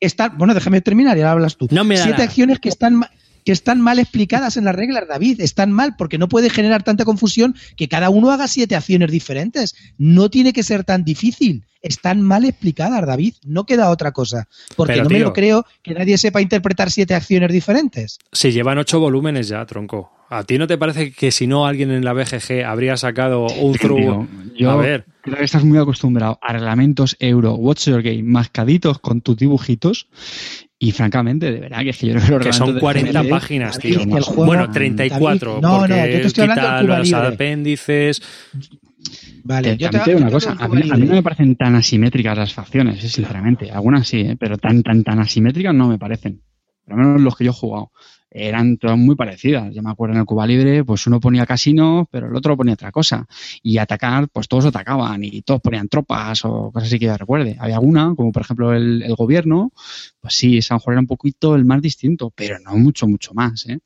están, bueno, déjame terminar y ahora hablas tú. siete acciones que están que están mal explicadas en las reglas, David. Están mal porque no puede generar tanta confusión que cada uno haga siete acciones diferentes. No tiene que ser tan difícil. Están mal explicadas, David. No queda otra cosa. Porque no me lo creo que nadie sepa interpretar siete acciones diferentes. Se llevan ocho volúmenes ya, tronco. ¿A ti no te parece que si no alguien en la BGG habría sacado un through? Yo a ver. creo que estás muy acostumbrado a reglamentos euro, Watch Your Game, mascaditos con tus dibujitos y francamente, de verdad que es que yo no Que son 40 páginas, tío. bueno, 34. no, no, yo te estoy hablando de los apéndices. Vale, yo te, digo una cosa. A mí, no me parecen tan asimétricas las facciones, eh, sinceramente. Algunas sí, eh, pero tan, tan, tan asimétricas no me parecen. Por lo menos los que yo he jugado eran todas muy parecidas. Yo me acuerdo en el Cuba Libre, pues uno ponía casino, pero el otro ponía otra cosa. Y atacar, pues todos atacaban y todos ponían tropas o cosas así que yo recuerde. Había alguna, como por ejemplo el, el gobierno, pues sí, San Juan era un poquito el más distinto, pero no mucho, mucho más, ¿eh?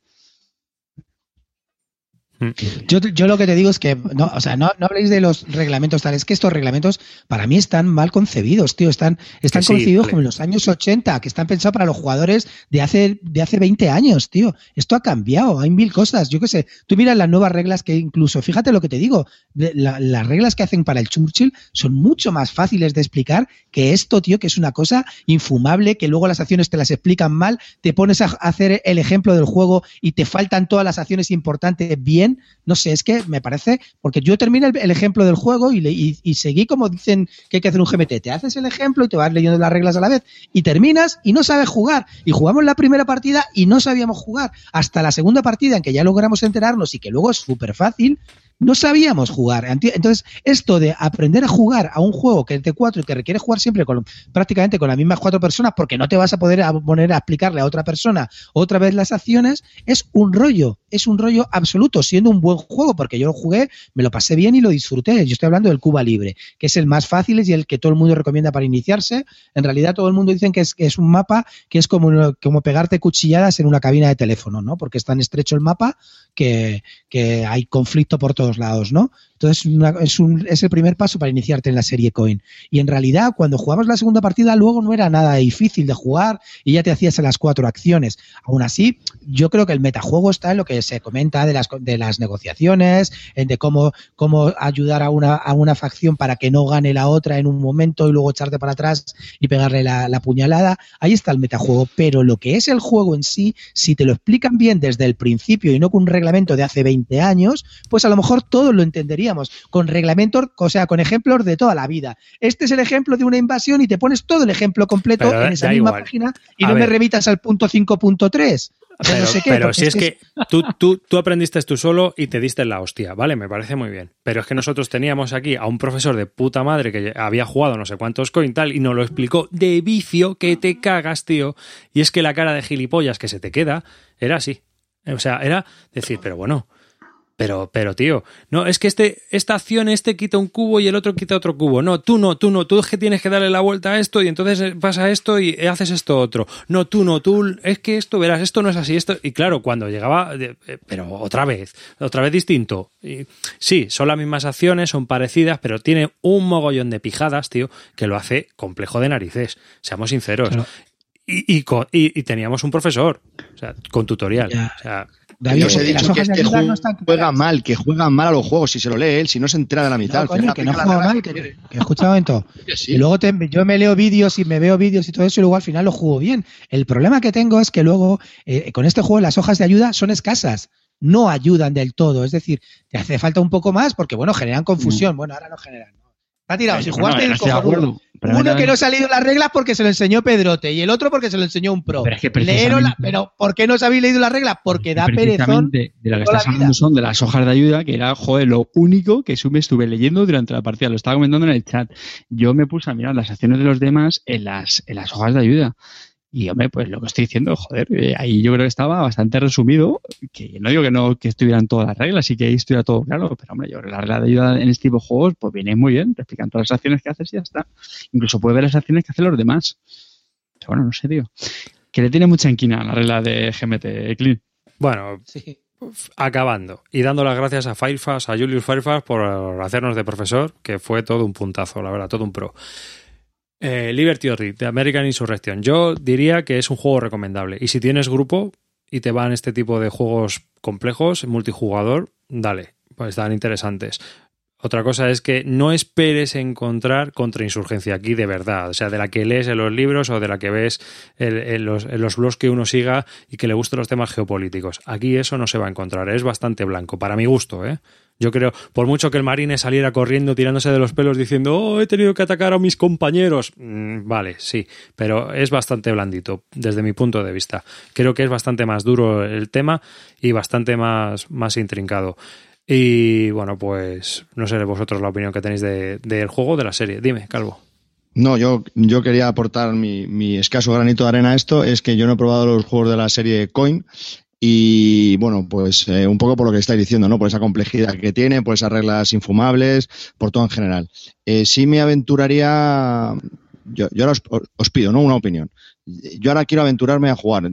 Yo, yo, lo que te digo es que, no, o sea, no, no habléis de los reglamentos tal, es que estos reglamentos para mí están mal concebidos, tío, están, están concebidos como en los años 80, que están pensados para los jugadores de hace, de hace 20 años, tío. Esto ha cambiado, hay mil cosas, yo qué sé, tú miras las nuevas reglas que incluso, fíjate lo que te digo, las reglas que hacen para el Churchill son mucho más fáciles de explicar que esto, tío, que es una cosa infumable, que luego las acciones te las explican mal, te pones a hacer el ejemplo del juego y te faltan todas las acciones importantes no sé, es que me parece, porque yo terminé el, ejemplo del juego y, y, seguí como dicen que hay que hacer un GMT, te haces el ejemplo y te vas leyendo las reglas a la vez y terminas y no sabes jugar. Y jugamos la primera partida y no sabíamos jugar. Hasta la segunda partida en que ya logramos enterarnos y que luego es súper fácil, no sabíamos jugar. Entonces, esto de aprender a jugar a un juego que es de cuatro y que requiere jugar siempre con prácticamente con las mismas cuatro personas, porque no te vas a poder poner a explicarle a otra persona otra vez las acciones, es un rollo, es un rollo absoluto, siendo un buen juego, porque yo lo jugué, me lo pasé bien y lo disfruté. Yo estoy hablando del Cuba Libre, que es el más fácil y el que todo el mundo recomienda para iniciarse. En realidad, todo el mundo dice que es, que es un mapa que es como, pegarte cuchilladas en una cabina de teléfono, ¿no? Porque es tan estrecho el mapa que hay conflicto por todo lados, ¿no? Entonces es, un, es, el primer paso para iniciarte en la serie Coin. Y en realidad, cuando jugabas la segunda partida, luego no era nada difícil de jugar y ya te hacías las cuatro acciones. Aún así, yo creo que el metajuego está en lo que se comenta de las, de las negociaciones, en de cómo, cómo ayudar a una, a una facción para que no gane la otra en un momento y luego echarte para atrás y pegarle la, la puñalada. Ahí está el metajuego. Pero lo que es el juego en sí, si te lo explican bien desde el principio y no con un reglamento de hace 20 años, pues a lo mejor todos lo con reglamentos, o sea, con ejemplos de toda la vida. Este es el ejemplo de una invasión y te pones todo el ejemplo completo en esa misma página y no me remitas al punto 5.3. Pero, si es, que, tú, tú, tú, aprendiste tú solo y te diste la hostia, ¿vale? Me parece muy bien. Pero es que nosotros teníamos aquí a un profesor de puta madre que había jugado no sé cuántos coin tal y nos lo explicó de vicio que te cagas, tío. Y es que la cara de gilipollas que se te queda era así. O sea, era decir, pero bueno, pero, pero, tío, no, es que este, esta acción, este quita un cubo y el otro quita otro cubo. No, tú no, tú no, tú es que tienes que darle la vuelta a esto y entonces pasa esto y haces esto otro. No, tú no, tú, es que esto, verás, esto no es así, esto. Y claro, cuando llegaba, eh, pero otra vez, otra vez distinto. Y, sí, son las mismas acciones, son parecidas, pero tiene un mogollón de pijadas, tío, que lo hace complejo de narices. Seamos sinceros. Y, y, teníamos un profesor, o sea, con tutorial. O sea, David, os he dicho que este juego juega mal, que juega mal a los juegos, si se lo lee él, si no se entera de la mitad. que no juega mal, que, que, escucha un momento. Y luego yo me leo vídeos y me veo vídeos y todo eso y luego al final lo juego bien. El problema que tengo es que luego eh, con este juego las hojas de ayuda son escasas no ayudan del todo. Es decir, te hace falta un poco más porque, bueno, generan confusión. Mm. Bueno, ahora no generan. Está tirado. Si jugaste el cojonudo. Uno que no ha salido las reglas porque se lo enseñó Pedrote y el otro porque se lo enseñó un pro. Pero, es que pero ¿por qué no os habéis leído las reglas? Porque da perezón. De, lo que estás hablando son de las hojas de ayuda, que era, joder, lo único que me estuve leyendo durante la partida. Lo estaba comentando en el chat. Yo me puse a mirar las acciones de los demás en las, en las hojas de ayuda. Y hombre, pues lo que estoy diciendo, joder, eh, ahí yo creo que estaba bastante resumido, que no digo que no que estuvieran todas las reglas y que ahí estuviera todo claro, pero hombre, yo creo que la regla de ayuda en este tipo de juegos, pues viene muy bien, te explican todas las acciones que haces y ya está. Incluso puedes ver las acciones que hacen los demás. Pero bueno, no sé, tío. Que le tiene mucha inquina la regla de GMT, Clean. Bueno, acabando y dando las gracias a Firefox, a Julius Firefox por hacernos de profesor, que fue todo un puntazo, la verdad, todo un pro. Eh, Liberty of de American Insurrection. Yo diría que es un juego recomendable. Y si tienes grupo y te van este tipo de juegos complejos, multijugador, dale, pues están interesantes. Otra cosa es que no esperes encontrar contrainsurgencia aquí de verdad, o sea, de la que lees en los libros o de la que ves en, los, en los blogs que uno siga y que le gusten los temas geopolíticos. Aquí eso no se va a encontrar, es bastante blanco, para mi gusto, ¿eh? Yo creo, por mucho que el marine saliera corriendo, tirándose de los pelos, diciendo, oh, he tenido que atacar a mis compañeros. Mm, vale, sí, pero es bastante blandito, desde mi punto de vista. Creo que es bastante más duro el tema y bastante más, más intrincado. Y bueno, pues no sé vosotros la opinión que tenéis del juego, de la serie. Dime, Calvo. No, yo, yo quería aportar mi, mi, escaso granito de arena a esto. Es que yo no he probado los juegos de la serie Coin y bueno, pues eh, un poco por lo que estáis diciendo, ¿no? Por esa complejidad que tiene, por esas reglas infumables, por todo en general. Eh, sí me aventuraría, yo, ahora os, pido, ¿no? Una opinión. Yo ahora quiero aventurarme a jugar.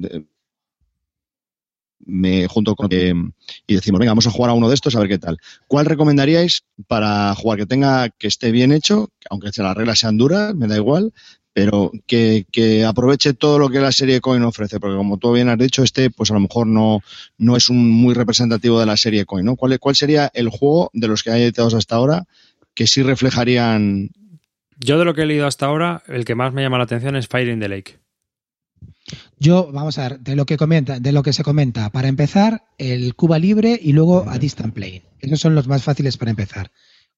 Me junto con y decimos, venga, vamos a jugar a uno de estos a ver qué tal. ¿Cuál recomendaríais para jugar que tenga, que esté bien hecho, aunque las reglas sean duras, me da igual, pero que, aproveche todo lo que la serie Coin ofrece, porque como tú bien has dicho, este pues a lo mejor no, no es un muy representativo de la serie Coin, ¿no? ¿Cuál, cuál sería el juego de los que hay editados hasta ahora que sí reflejarían... Yo de lo que he leído hasta ahora, el que más me llama la atención es Fire in the Lake. Yo, vamos a ver, de lo que comenta, de lo que se comenta, para empezar, el Cuba Libre y luego a Distant Plane. Esos son los más fáciles para empezar.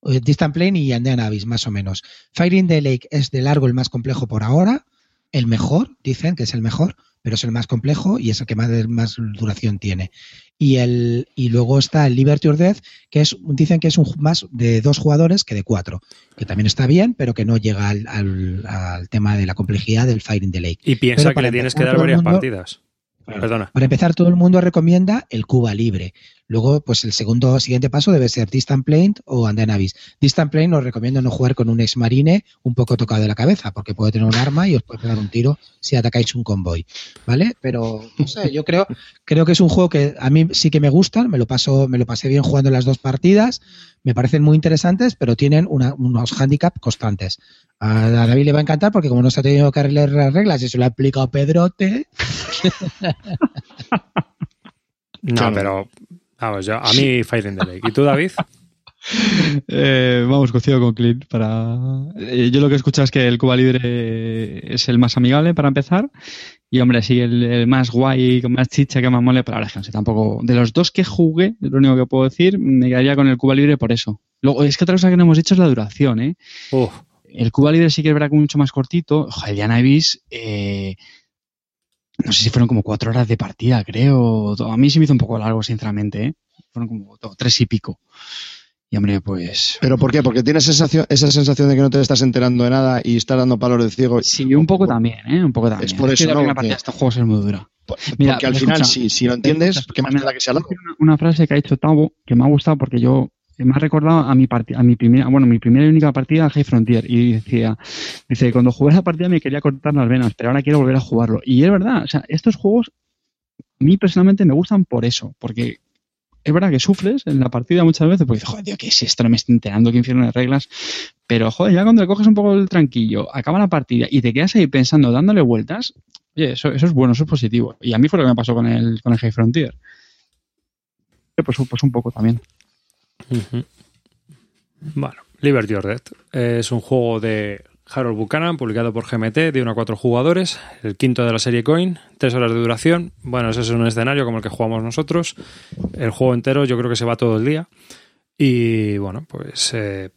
Eh, Distant Plane y Andean Abyss, más o menos. Firing the Lake es de largo el más complejo por ahora, el mejor, dicen que es el mejor, pero es el más complejo y es el que más, más duración tiene. Y, el, y luego está el Liberty or Death, que es, dicen que es un más de dos jugadores que de cuatro, que también está bien, pero que no llega al, al, tema de la complejidad del Firing the Lake. Y piensa que le tienes que dar varias partidas. Perdona. Para empezar, todo el mundo recomienda el Cuba Libre. Luego, pues el segundo siguiente paso debe ser Distant Plane o Andenavis. Distant Plane os recomiendo no jugar con un ex marine un poco tocado de la cabeza, porque puede tener un arma y os puede pegar un tiro si atacáis un convoy. ¿Vale? Pero, no sé, yo creo, creo que es un juego que a mí sí que me gusta, me lo paso, me lo pasé bien jugando las dos partidas, me parecen muy interesantes, pero tienen unos handicaps constantes. A David le va a encantar porque como no se ha tenido que arreglar las reglas y se lo ha aplicado Pedrote. no, pero Vamos, yo, a mí Fire in the Lake. ¿Y tú, David? Eh, vamos, cocido con Clint. Para... Eh, yo lo que he escuchado es que el Cuba Libre es el más amigable para empezar. Y hombre, sí, el, más guay, con más chicha, que más mole, pero ahora es tampoco. De los dos que jugué, lo único que puedo decir, me quedaría con el Cuba Libre por eso. Luego, es que otra cosa que no hemos dicho es la duración, ¿eh? El Cuba Libre sí que es verdad que mucho más cortito. Joder, Diana eh, no sé si fueron como cuatro horas de partida, creo. A mí sí me hizo un poco largo, sinceramente. ¿eh? Fueron como tres y pico. Y hombre, pues. ¿Pero por qué? Porque tienes sensación, esa sensación de que no te estás enterando de nada y estás dando palos de ciego. Sí, un poco también, ¿eh? Un poco también. Es por eso, ¿no? La partida de estos juegos es muy dura. Mira, porque al final, si, si, lo entiendes, ¿qué más da que sea largo? Una, frase que ha hecho Tavo que me ha gustado porque yo me ha recordado a mi partida, a mi primera, bueno, mi primera y única partida a High Frontier y decía, dice, cuando jugué esa partida me quería cortar las venas, pero ahora quiero volver a jugarlo. Y es verdad, o sea, estos juegos a mí personalmente me gustan por eso, porque es verdad que sufres en la partida muchas veces, porque dices, joder, ¿qué es esto? No me estoy enterando, qué infierno de reglas. Pero, joder, ya cuando le coges un poco el tranquillo, acaba la partida y te quedas ahí pensando, dándole vueltas, oye, eso, eso es bueno, eso es positivo. Y a mí fue lo que me pasó con el, con el High Frontier. Pues, pues un poco también. Bueno, Liberty or Death es un juego de Harold Buchanan, publicado por GMT, de 1 a 4 jugadores, el quinto de la serie Coin, 3 horas de duración. Bueno, ese es un escenario como el que jugamos nosotros. El juego entero yo creo que se va todo el día. Y bueno, pues eh,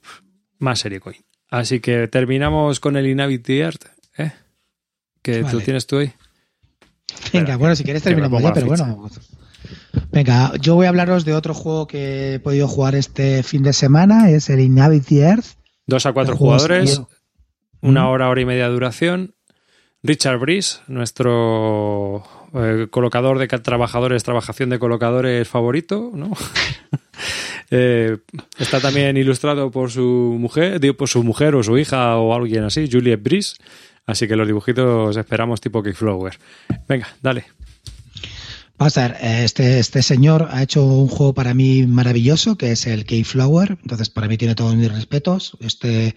más serie Coin. Así que terminamos con el Inhabit Earth, ¿eh? Que tú tienes tú ahí. Venga, bueno, si quieres terminamos ya, pero bueno. Venga, yo voy a hablaros de otro juego que he podido jugar este fin de semana, es el Inhabit Earth. Dos a cuatro jugadores, una hora, hora y media de duración. Richard Breeze, nuestro eh, colocador de trabajadores, trabajación de colocadores favorito, ¿no? Eh, está también ilustrado por su mujer, por su mujer o su hija o alguien así, Juliet Breeze. Así que los dibujitos esperamos tipo Kickflower. Venga, dale. Vamos a ver, este, este señor ha hecho un juego para mí maravilloso, que es el Keyflower. Entonces, para mí tiene todos mis respetos. Este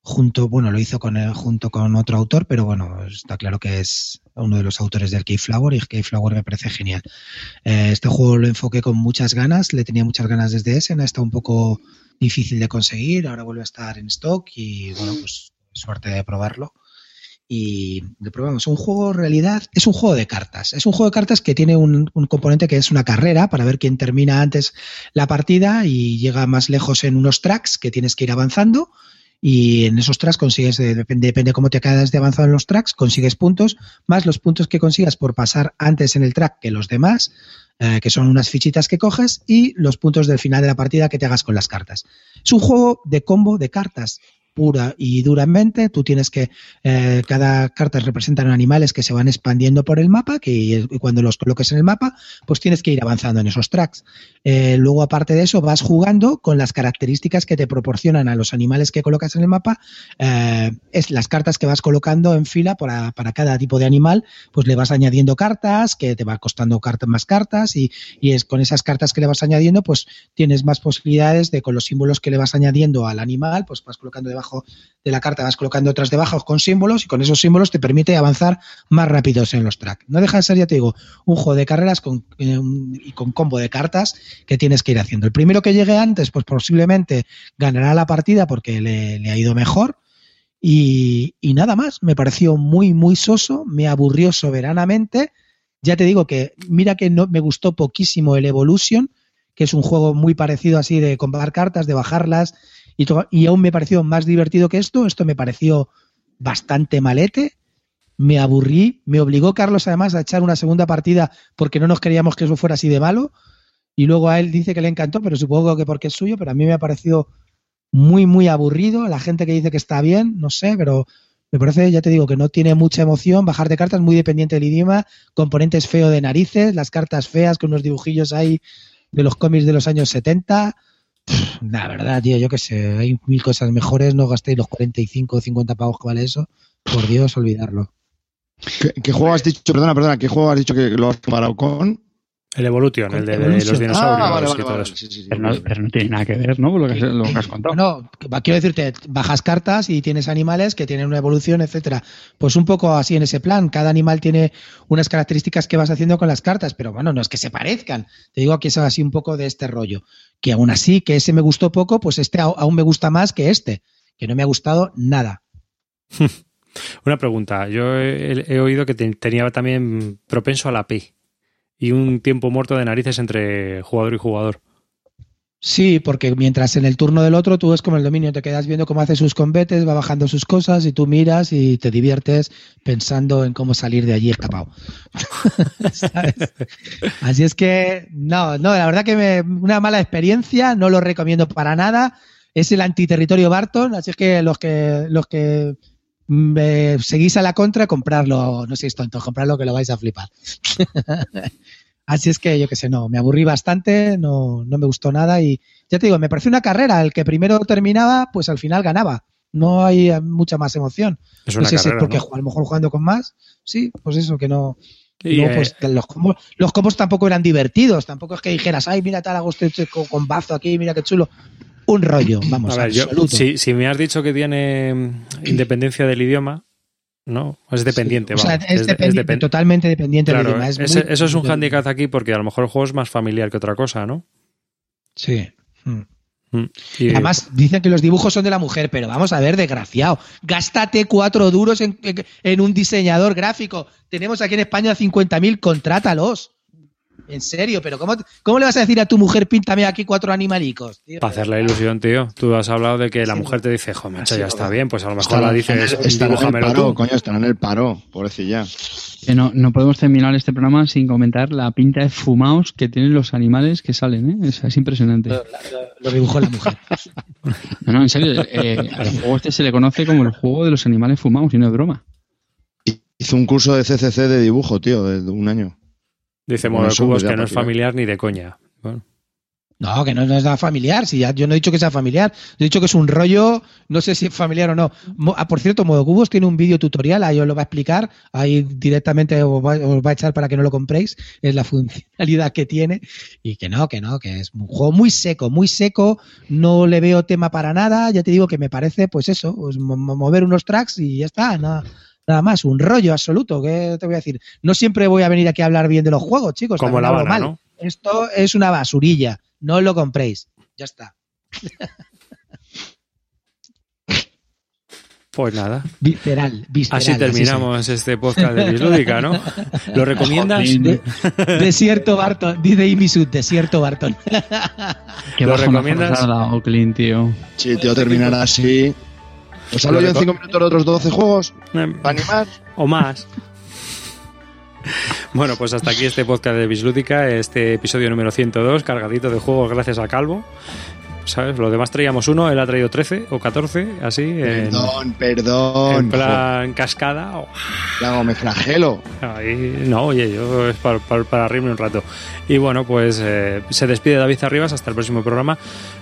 junto, bueno, lo hizo con junto con otro autor, pero bueno, está claro que es uno de los autores del Keyflower y Keyflower me parece genial. Eh, este juego lo enfoqué con muchas ganas, le tenía muchas ganas desde ese, está un poco difícil de conseguir, ahora vuelve a estar en stock y bueno, pues suerte de probarlo. Y lo probamos. Un juego, realidad, es un juego de cartas. Es un juego de cartas que tiene un, componente que es una carrera para ver quién termina antes la partida y llega más lejos en unos tracks que tienes que ir avanzando y en esos tracks consigues, eh, depende, depende de cómo te quedas de avanzado en los tracks, consigues puntos, más los puntos que consigas por pasar antes en el track que los demás, eh, que son unas fichitas que coges, y los puntos del final de la partida que te hagas con las cartas. Es un juego de combo de cartas pura y duramente. Tú tienes que, eh, cada carta representan animales que se van expandiendo por el mapa, que cuando los coloques en el mapa, pues tienes que ir avanzando en esos tracks. Eh, luego, aparte de eso, vas jugando con las características que te proporcionan a los animales que colocas en el mapa. Eh, es las cartas que vas colocando en fila para, para, cada tipo de animal, pues le vas añadiendo cartas, que te va costando cartas, más cartas, y, y es con esas cartas que le vas añadiendo, pues tienes más posibilidades de con los símbolos que le vas añadiendo al animal, pues vas colocando debajo de la carta vas colocando otras debajo con símbolos y con esos símbolos te permite avanzar más rápidos en los tracks. No deja de ser, ya te digo, un juego de carreras con, eh, y con combo de cartas que tienes que ir haciendo. El primero que llegue antes, pues posiblemente ganará la partida porque le, ha ido mejor. Y, y, nada más, me pareció muy, muy soso, me aburrió soberanamente. Ya te digo que, mira que no, me gustó poquísimo el Evolution, que es un juego muy parecido así de comprar cartas, de bajarlas y, aún me pareció más divertido que esto. Esto me pareció bastante malete. Me aburrí. Me obligó Carlos además a echar una segunda partida porque no nos queríamos que eso fuera así de malo. Y luego a él dice que le encantó, pero supongo que porque es suyo, pero a mí me ha parecido muy, muy aburrido. La gente que dice que está bien, no sé, pero me parece, ya te digo, que no tiene mucha emoción. Bajar de cartas muy dependiente del idioma, componentes feo de narices, las cartas feas con unos dibujillos ahí de los cómics de los años 70. La verdad, tío, yo qué sé, hay mil cosas mejores, no gastéis los 45 o 50 pavos que vale eso. Por Dios, olvidarlo. ¿Qué, juego has dicho? Perdona, perdona, ¿qué juego has dicho que lo has comparado con? El Evolution, el de, los dinosaurios ah, pero, no, tiene nada que ver, ¿no? Lo que, lo que has contado. No, quiero decirte, bajas cartas y tienes animales que tienen una evolución, etcétera. Pues un poco así en ese plan. Cada animal tiene unas características que vas haciendo con las cartas, pero bueno, no es que se parezcan. Te digo que es así un poco de este rollo. Que aún así, que ese me gustó poco, pues este aún me gusta más que este, que no me ha gustado nada. Una pregunta. Yo he, oído que tenía también propenso a la P y un tiempo muerto de narices entre jugador y jugador. Sí, porque mientras en el turno del otro tú es como el dominio, te quedas viendo cómo hace sus combates, va bajando sus cosas y tú miras y te diviertes pensando en cómo salir de allí escapado. Así es que, no, no, la verdad que me, una mala experiencia, no lo recomiendo para nada. Es el antiterritorio Barton, así es que los que, los que mm, eh, seguís a la contra, comprarlo. No seáis tontos, comprarlo que lo vais a flipar. Así es que yo qué sé, no, me aburrí bastante, no, no me gustó nada y ya te digo, me pareció una carrera. El que primero terminaba, pues al final ganaba. No hay eh, mucha más emoción. Es No una si es carrera, porque ¿no? a lo mejor jugando con más. Sí, pues eso, que no. Y, luego, eh, pues, los, combos, los combos tampoco eran divertidos. Tampoco es que dijeras, ay, mira tal, hago este, este con, con bazo aquí, mira qué chulo. Un rollo, vamos, a ver, yo, si, si me has dicho que tiene mm, independencia del idioma, no, es dependiente. O sea, vamos, es, de- dependiente, depen- totalmente dependiente Claro, del idioma. Es ese- muy- eso es un handicap aquí porque a lo mejor el juego es más familiar que otra cosa, ¿no? Sí. Mm. Mm. Y- Además, dicen que los dibujos son de la mujer, pero vamos a ver, desgraciado. Gástate cuatro duros en, en un diseñador gráfico. Tenemos aquí en España 50.000, contrátalos. En serio, pero ¿cómo, ¿cómo le vas a decir a tu mujer, píntame aquí cuatro animalicos? tío? Para hacer la ilusión, tío. Tú has hablado de que la Sí, mujer te dice, jo, macho, ya está bien. Pues a lo mejor la dices, estará en el paro, tú. coño, estará en el paro, pobrecilla. Que no, no podemos terminar este programa sin comentar la pinta de fumaos que tienen los animales que salen, ¿eh? Es, es impresionante. Lo, lo- lo dibujó la mujer. No, no, en serio, eh, al juego este se le conoce como el juego de los animales fumados y no es broma. Hizo un curso de CCC de dibujo, tío, de un año. Dice Modo de Cubos que no es familiar ni de coña. Bueno, No, que no, no es nada familiar. Si ya, yo no he dicho que sea familiar. He dicho que es un rollo, no sé si es familiar o no. Mo- ah, por cierto, Modo Cubos tiene un vídeo tutorial, ahí os lo va a explicar. Ahí directamente os va, os va a echar para que no lo compréis. Es la funcionalidad que tiene. Y que no, que no, que es un juego muy seco, muy seco. No le veo tema para nada. Ya te digo que me parece, pues eso, pues mo- mo- mover unos tracks y ya está. Nada, nada más, un rollo absoluto. ¿Qué te voy a decir? No siempre voy a venir aquí a hablar bien de los juegos, chicos. como la hablo Habana, mal. ¿no? Esto es una basurilla. No lo compréis. Ya está. Pues nada. Visceral, visceral. Así terminamos este podcast de Bislúdica, ¿no? ¿Lo recomiendas? Desierto. Barton. Dice Imisud, Desierto Barton. ¿Lo recomiendas? Clint, tío. Sí, tío, terminará así. ¿Os hablo Lo yo en reco- 5 minutos de otros 12 juegos? Eh, ¿Para animar? o más. Bueno, pues hasta aquí este podcast de Bislúdica, este episodio número 102, cargadito de juegos gracias a Calvo. ¿Sabes? Lo demás traíamos uno, él ha traído 13 o 14, así, en, Perdón, perdón. en plan cascada. Oh, hago, me flagelo. ahí- no, oye, yo es para, para, para reírme un rato. Y bueno, pues eh, se despide David Arribas, hasta el próximo programa.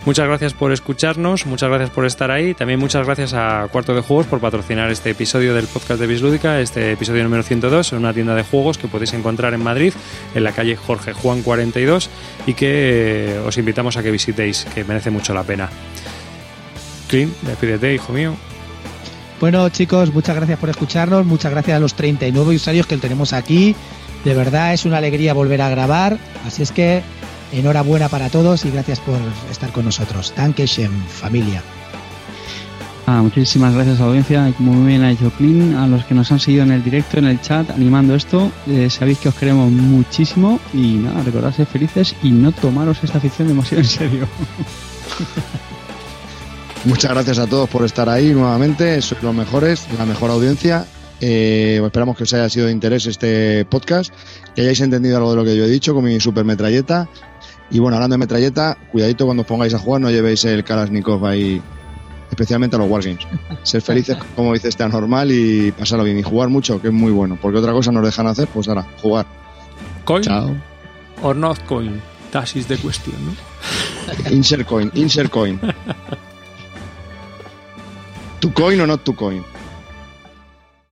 Muchas gracias por escucharnos, muchas gracias por estar ahí. También muchas gracias a Cuarto de Juegos por patrocinar este episodio del podcast de Bislúdica, este episodio número 102, en una tienda de juegos que podéis encontrar en Madrid, en la calle Jorge Juan 42, y que eh, os invitamos a que visitéis, que merece mucho la pena. Clint, despídete, hijo mío. Bueno, chicos, muchas gracias por escucharnos. Muchas gracias a los 39 usuarios que tenemos aquí. De verdad es una alegría volver a grabar. Así es que enhorabuena para todos y gracias por estar con nosotros. Dankeschön, familia. Ah, muchísimas gracias a la audiencia, como muy bien ha dicho Clint, a los que nos han seguido en el directo, en el chat, animando esto. eh, sabéis que os queremos muchísimo y nada, recordad ser felices y no tomaros esta ficción demasiado en serio. Muchas gracias a todos por estar ahí nuevamente. Sois los mejores, la mejor audiencia. Eh, esperamos que os haya sido de interés este podcast, que hayáis entendido algo de lo que yo he dicho con mi super metralleta. Y bueno, hablando de metralleta, cuidadito cuando os pongáis a jugar, no llevéis el Kalashnikov ahí, especialmente a los Wargames. Ser felices, como dice este anormal, y pasarlo bien. Y jugar mucho, que es muy bueno. Porque otra cosa nos dejan hacer, pues ahora, jugar. Coin Chao. or not coin. That is the question, ¿no? Insert coin, insert coin. Tu coin o not tu coin.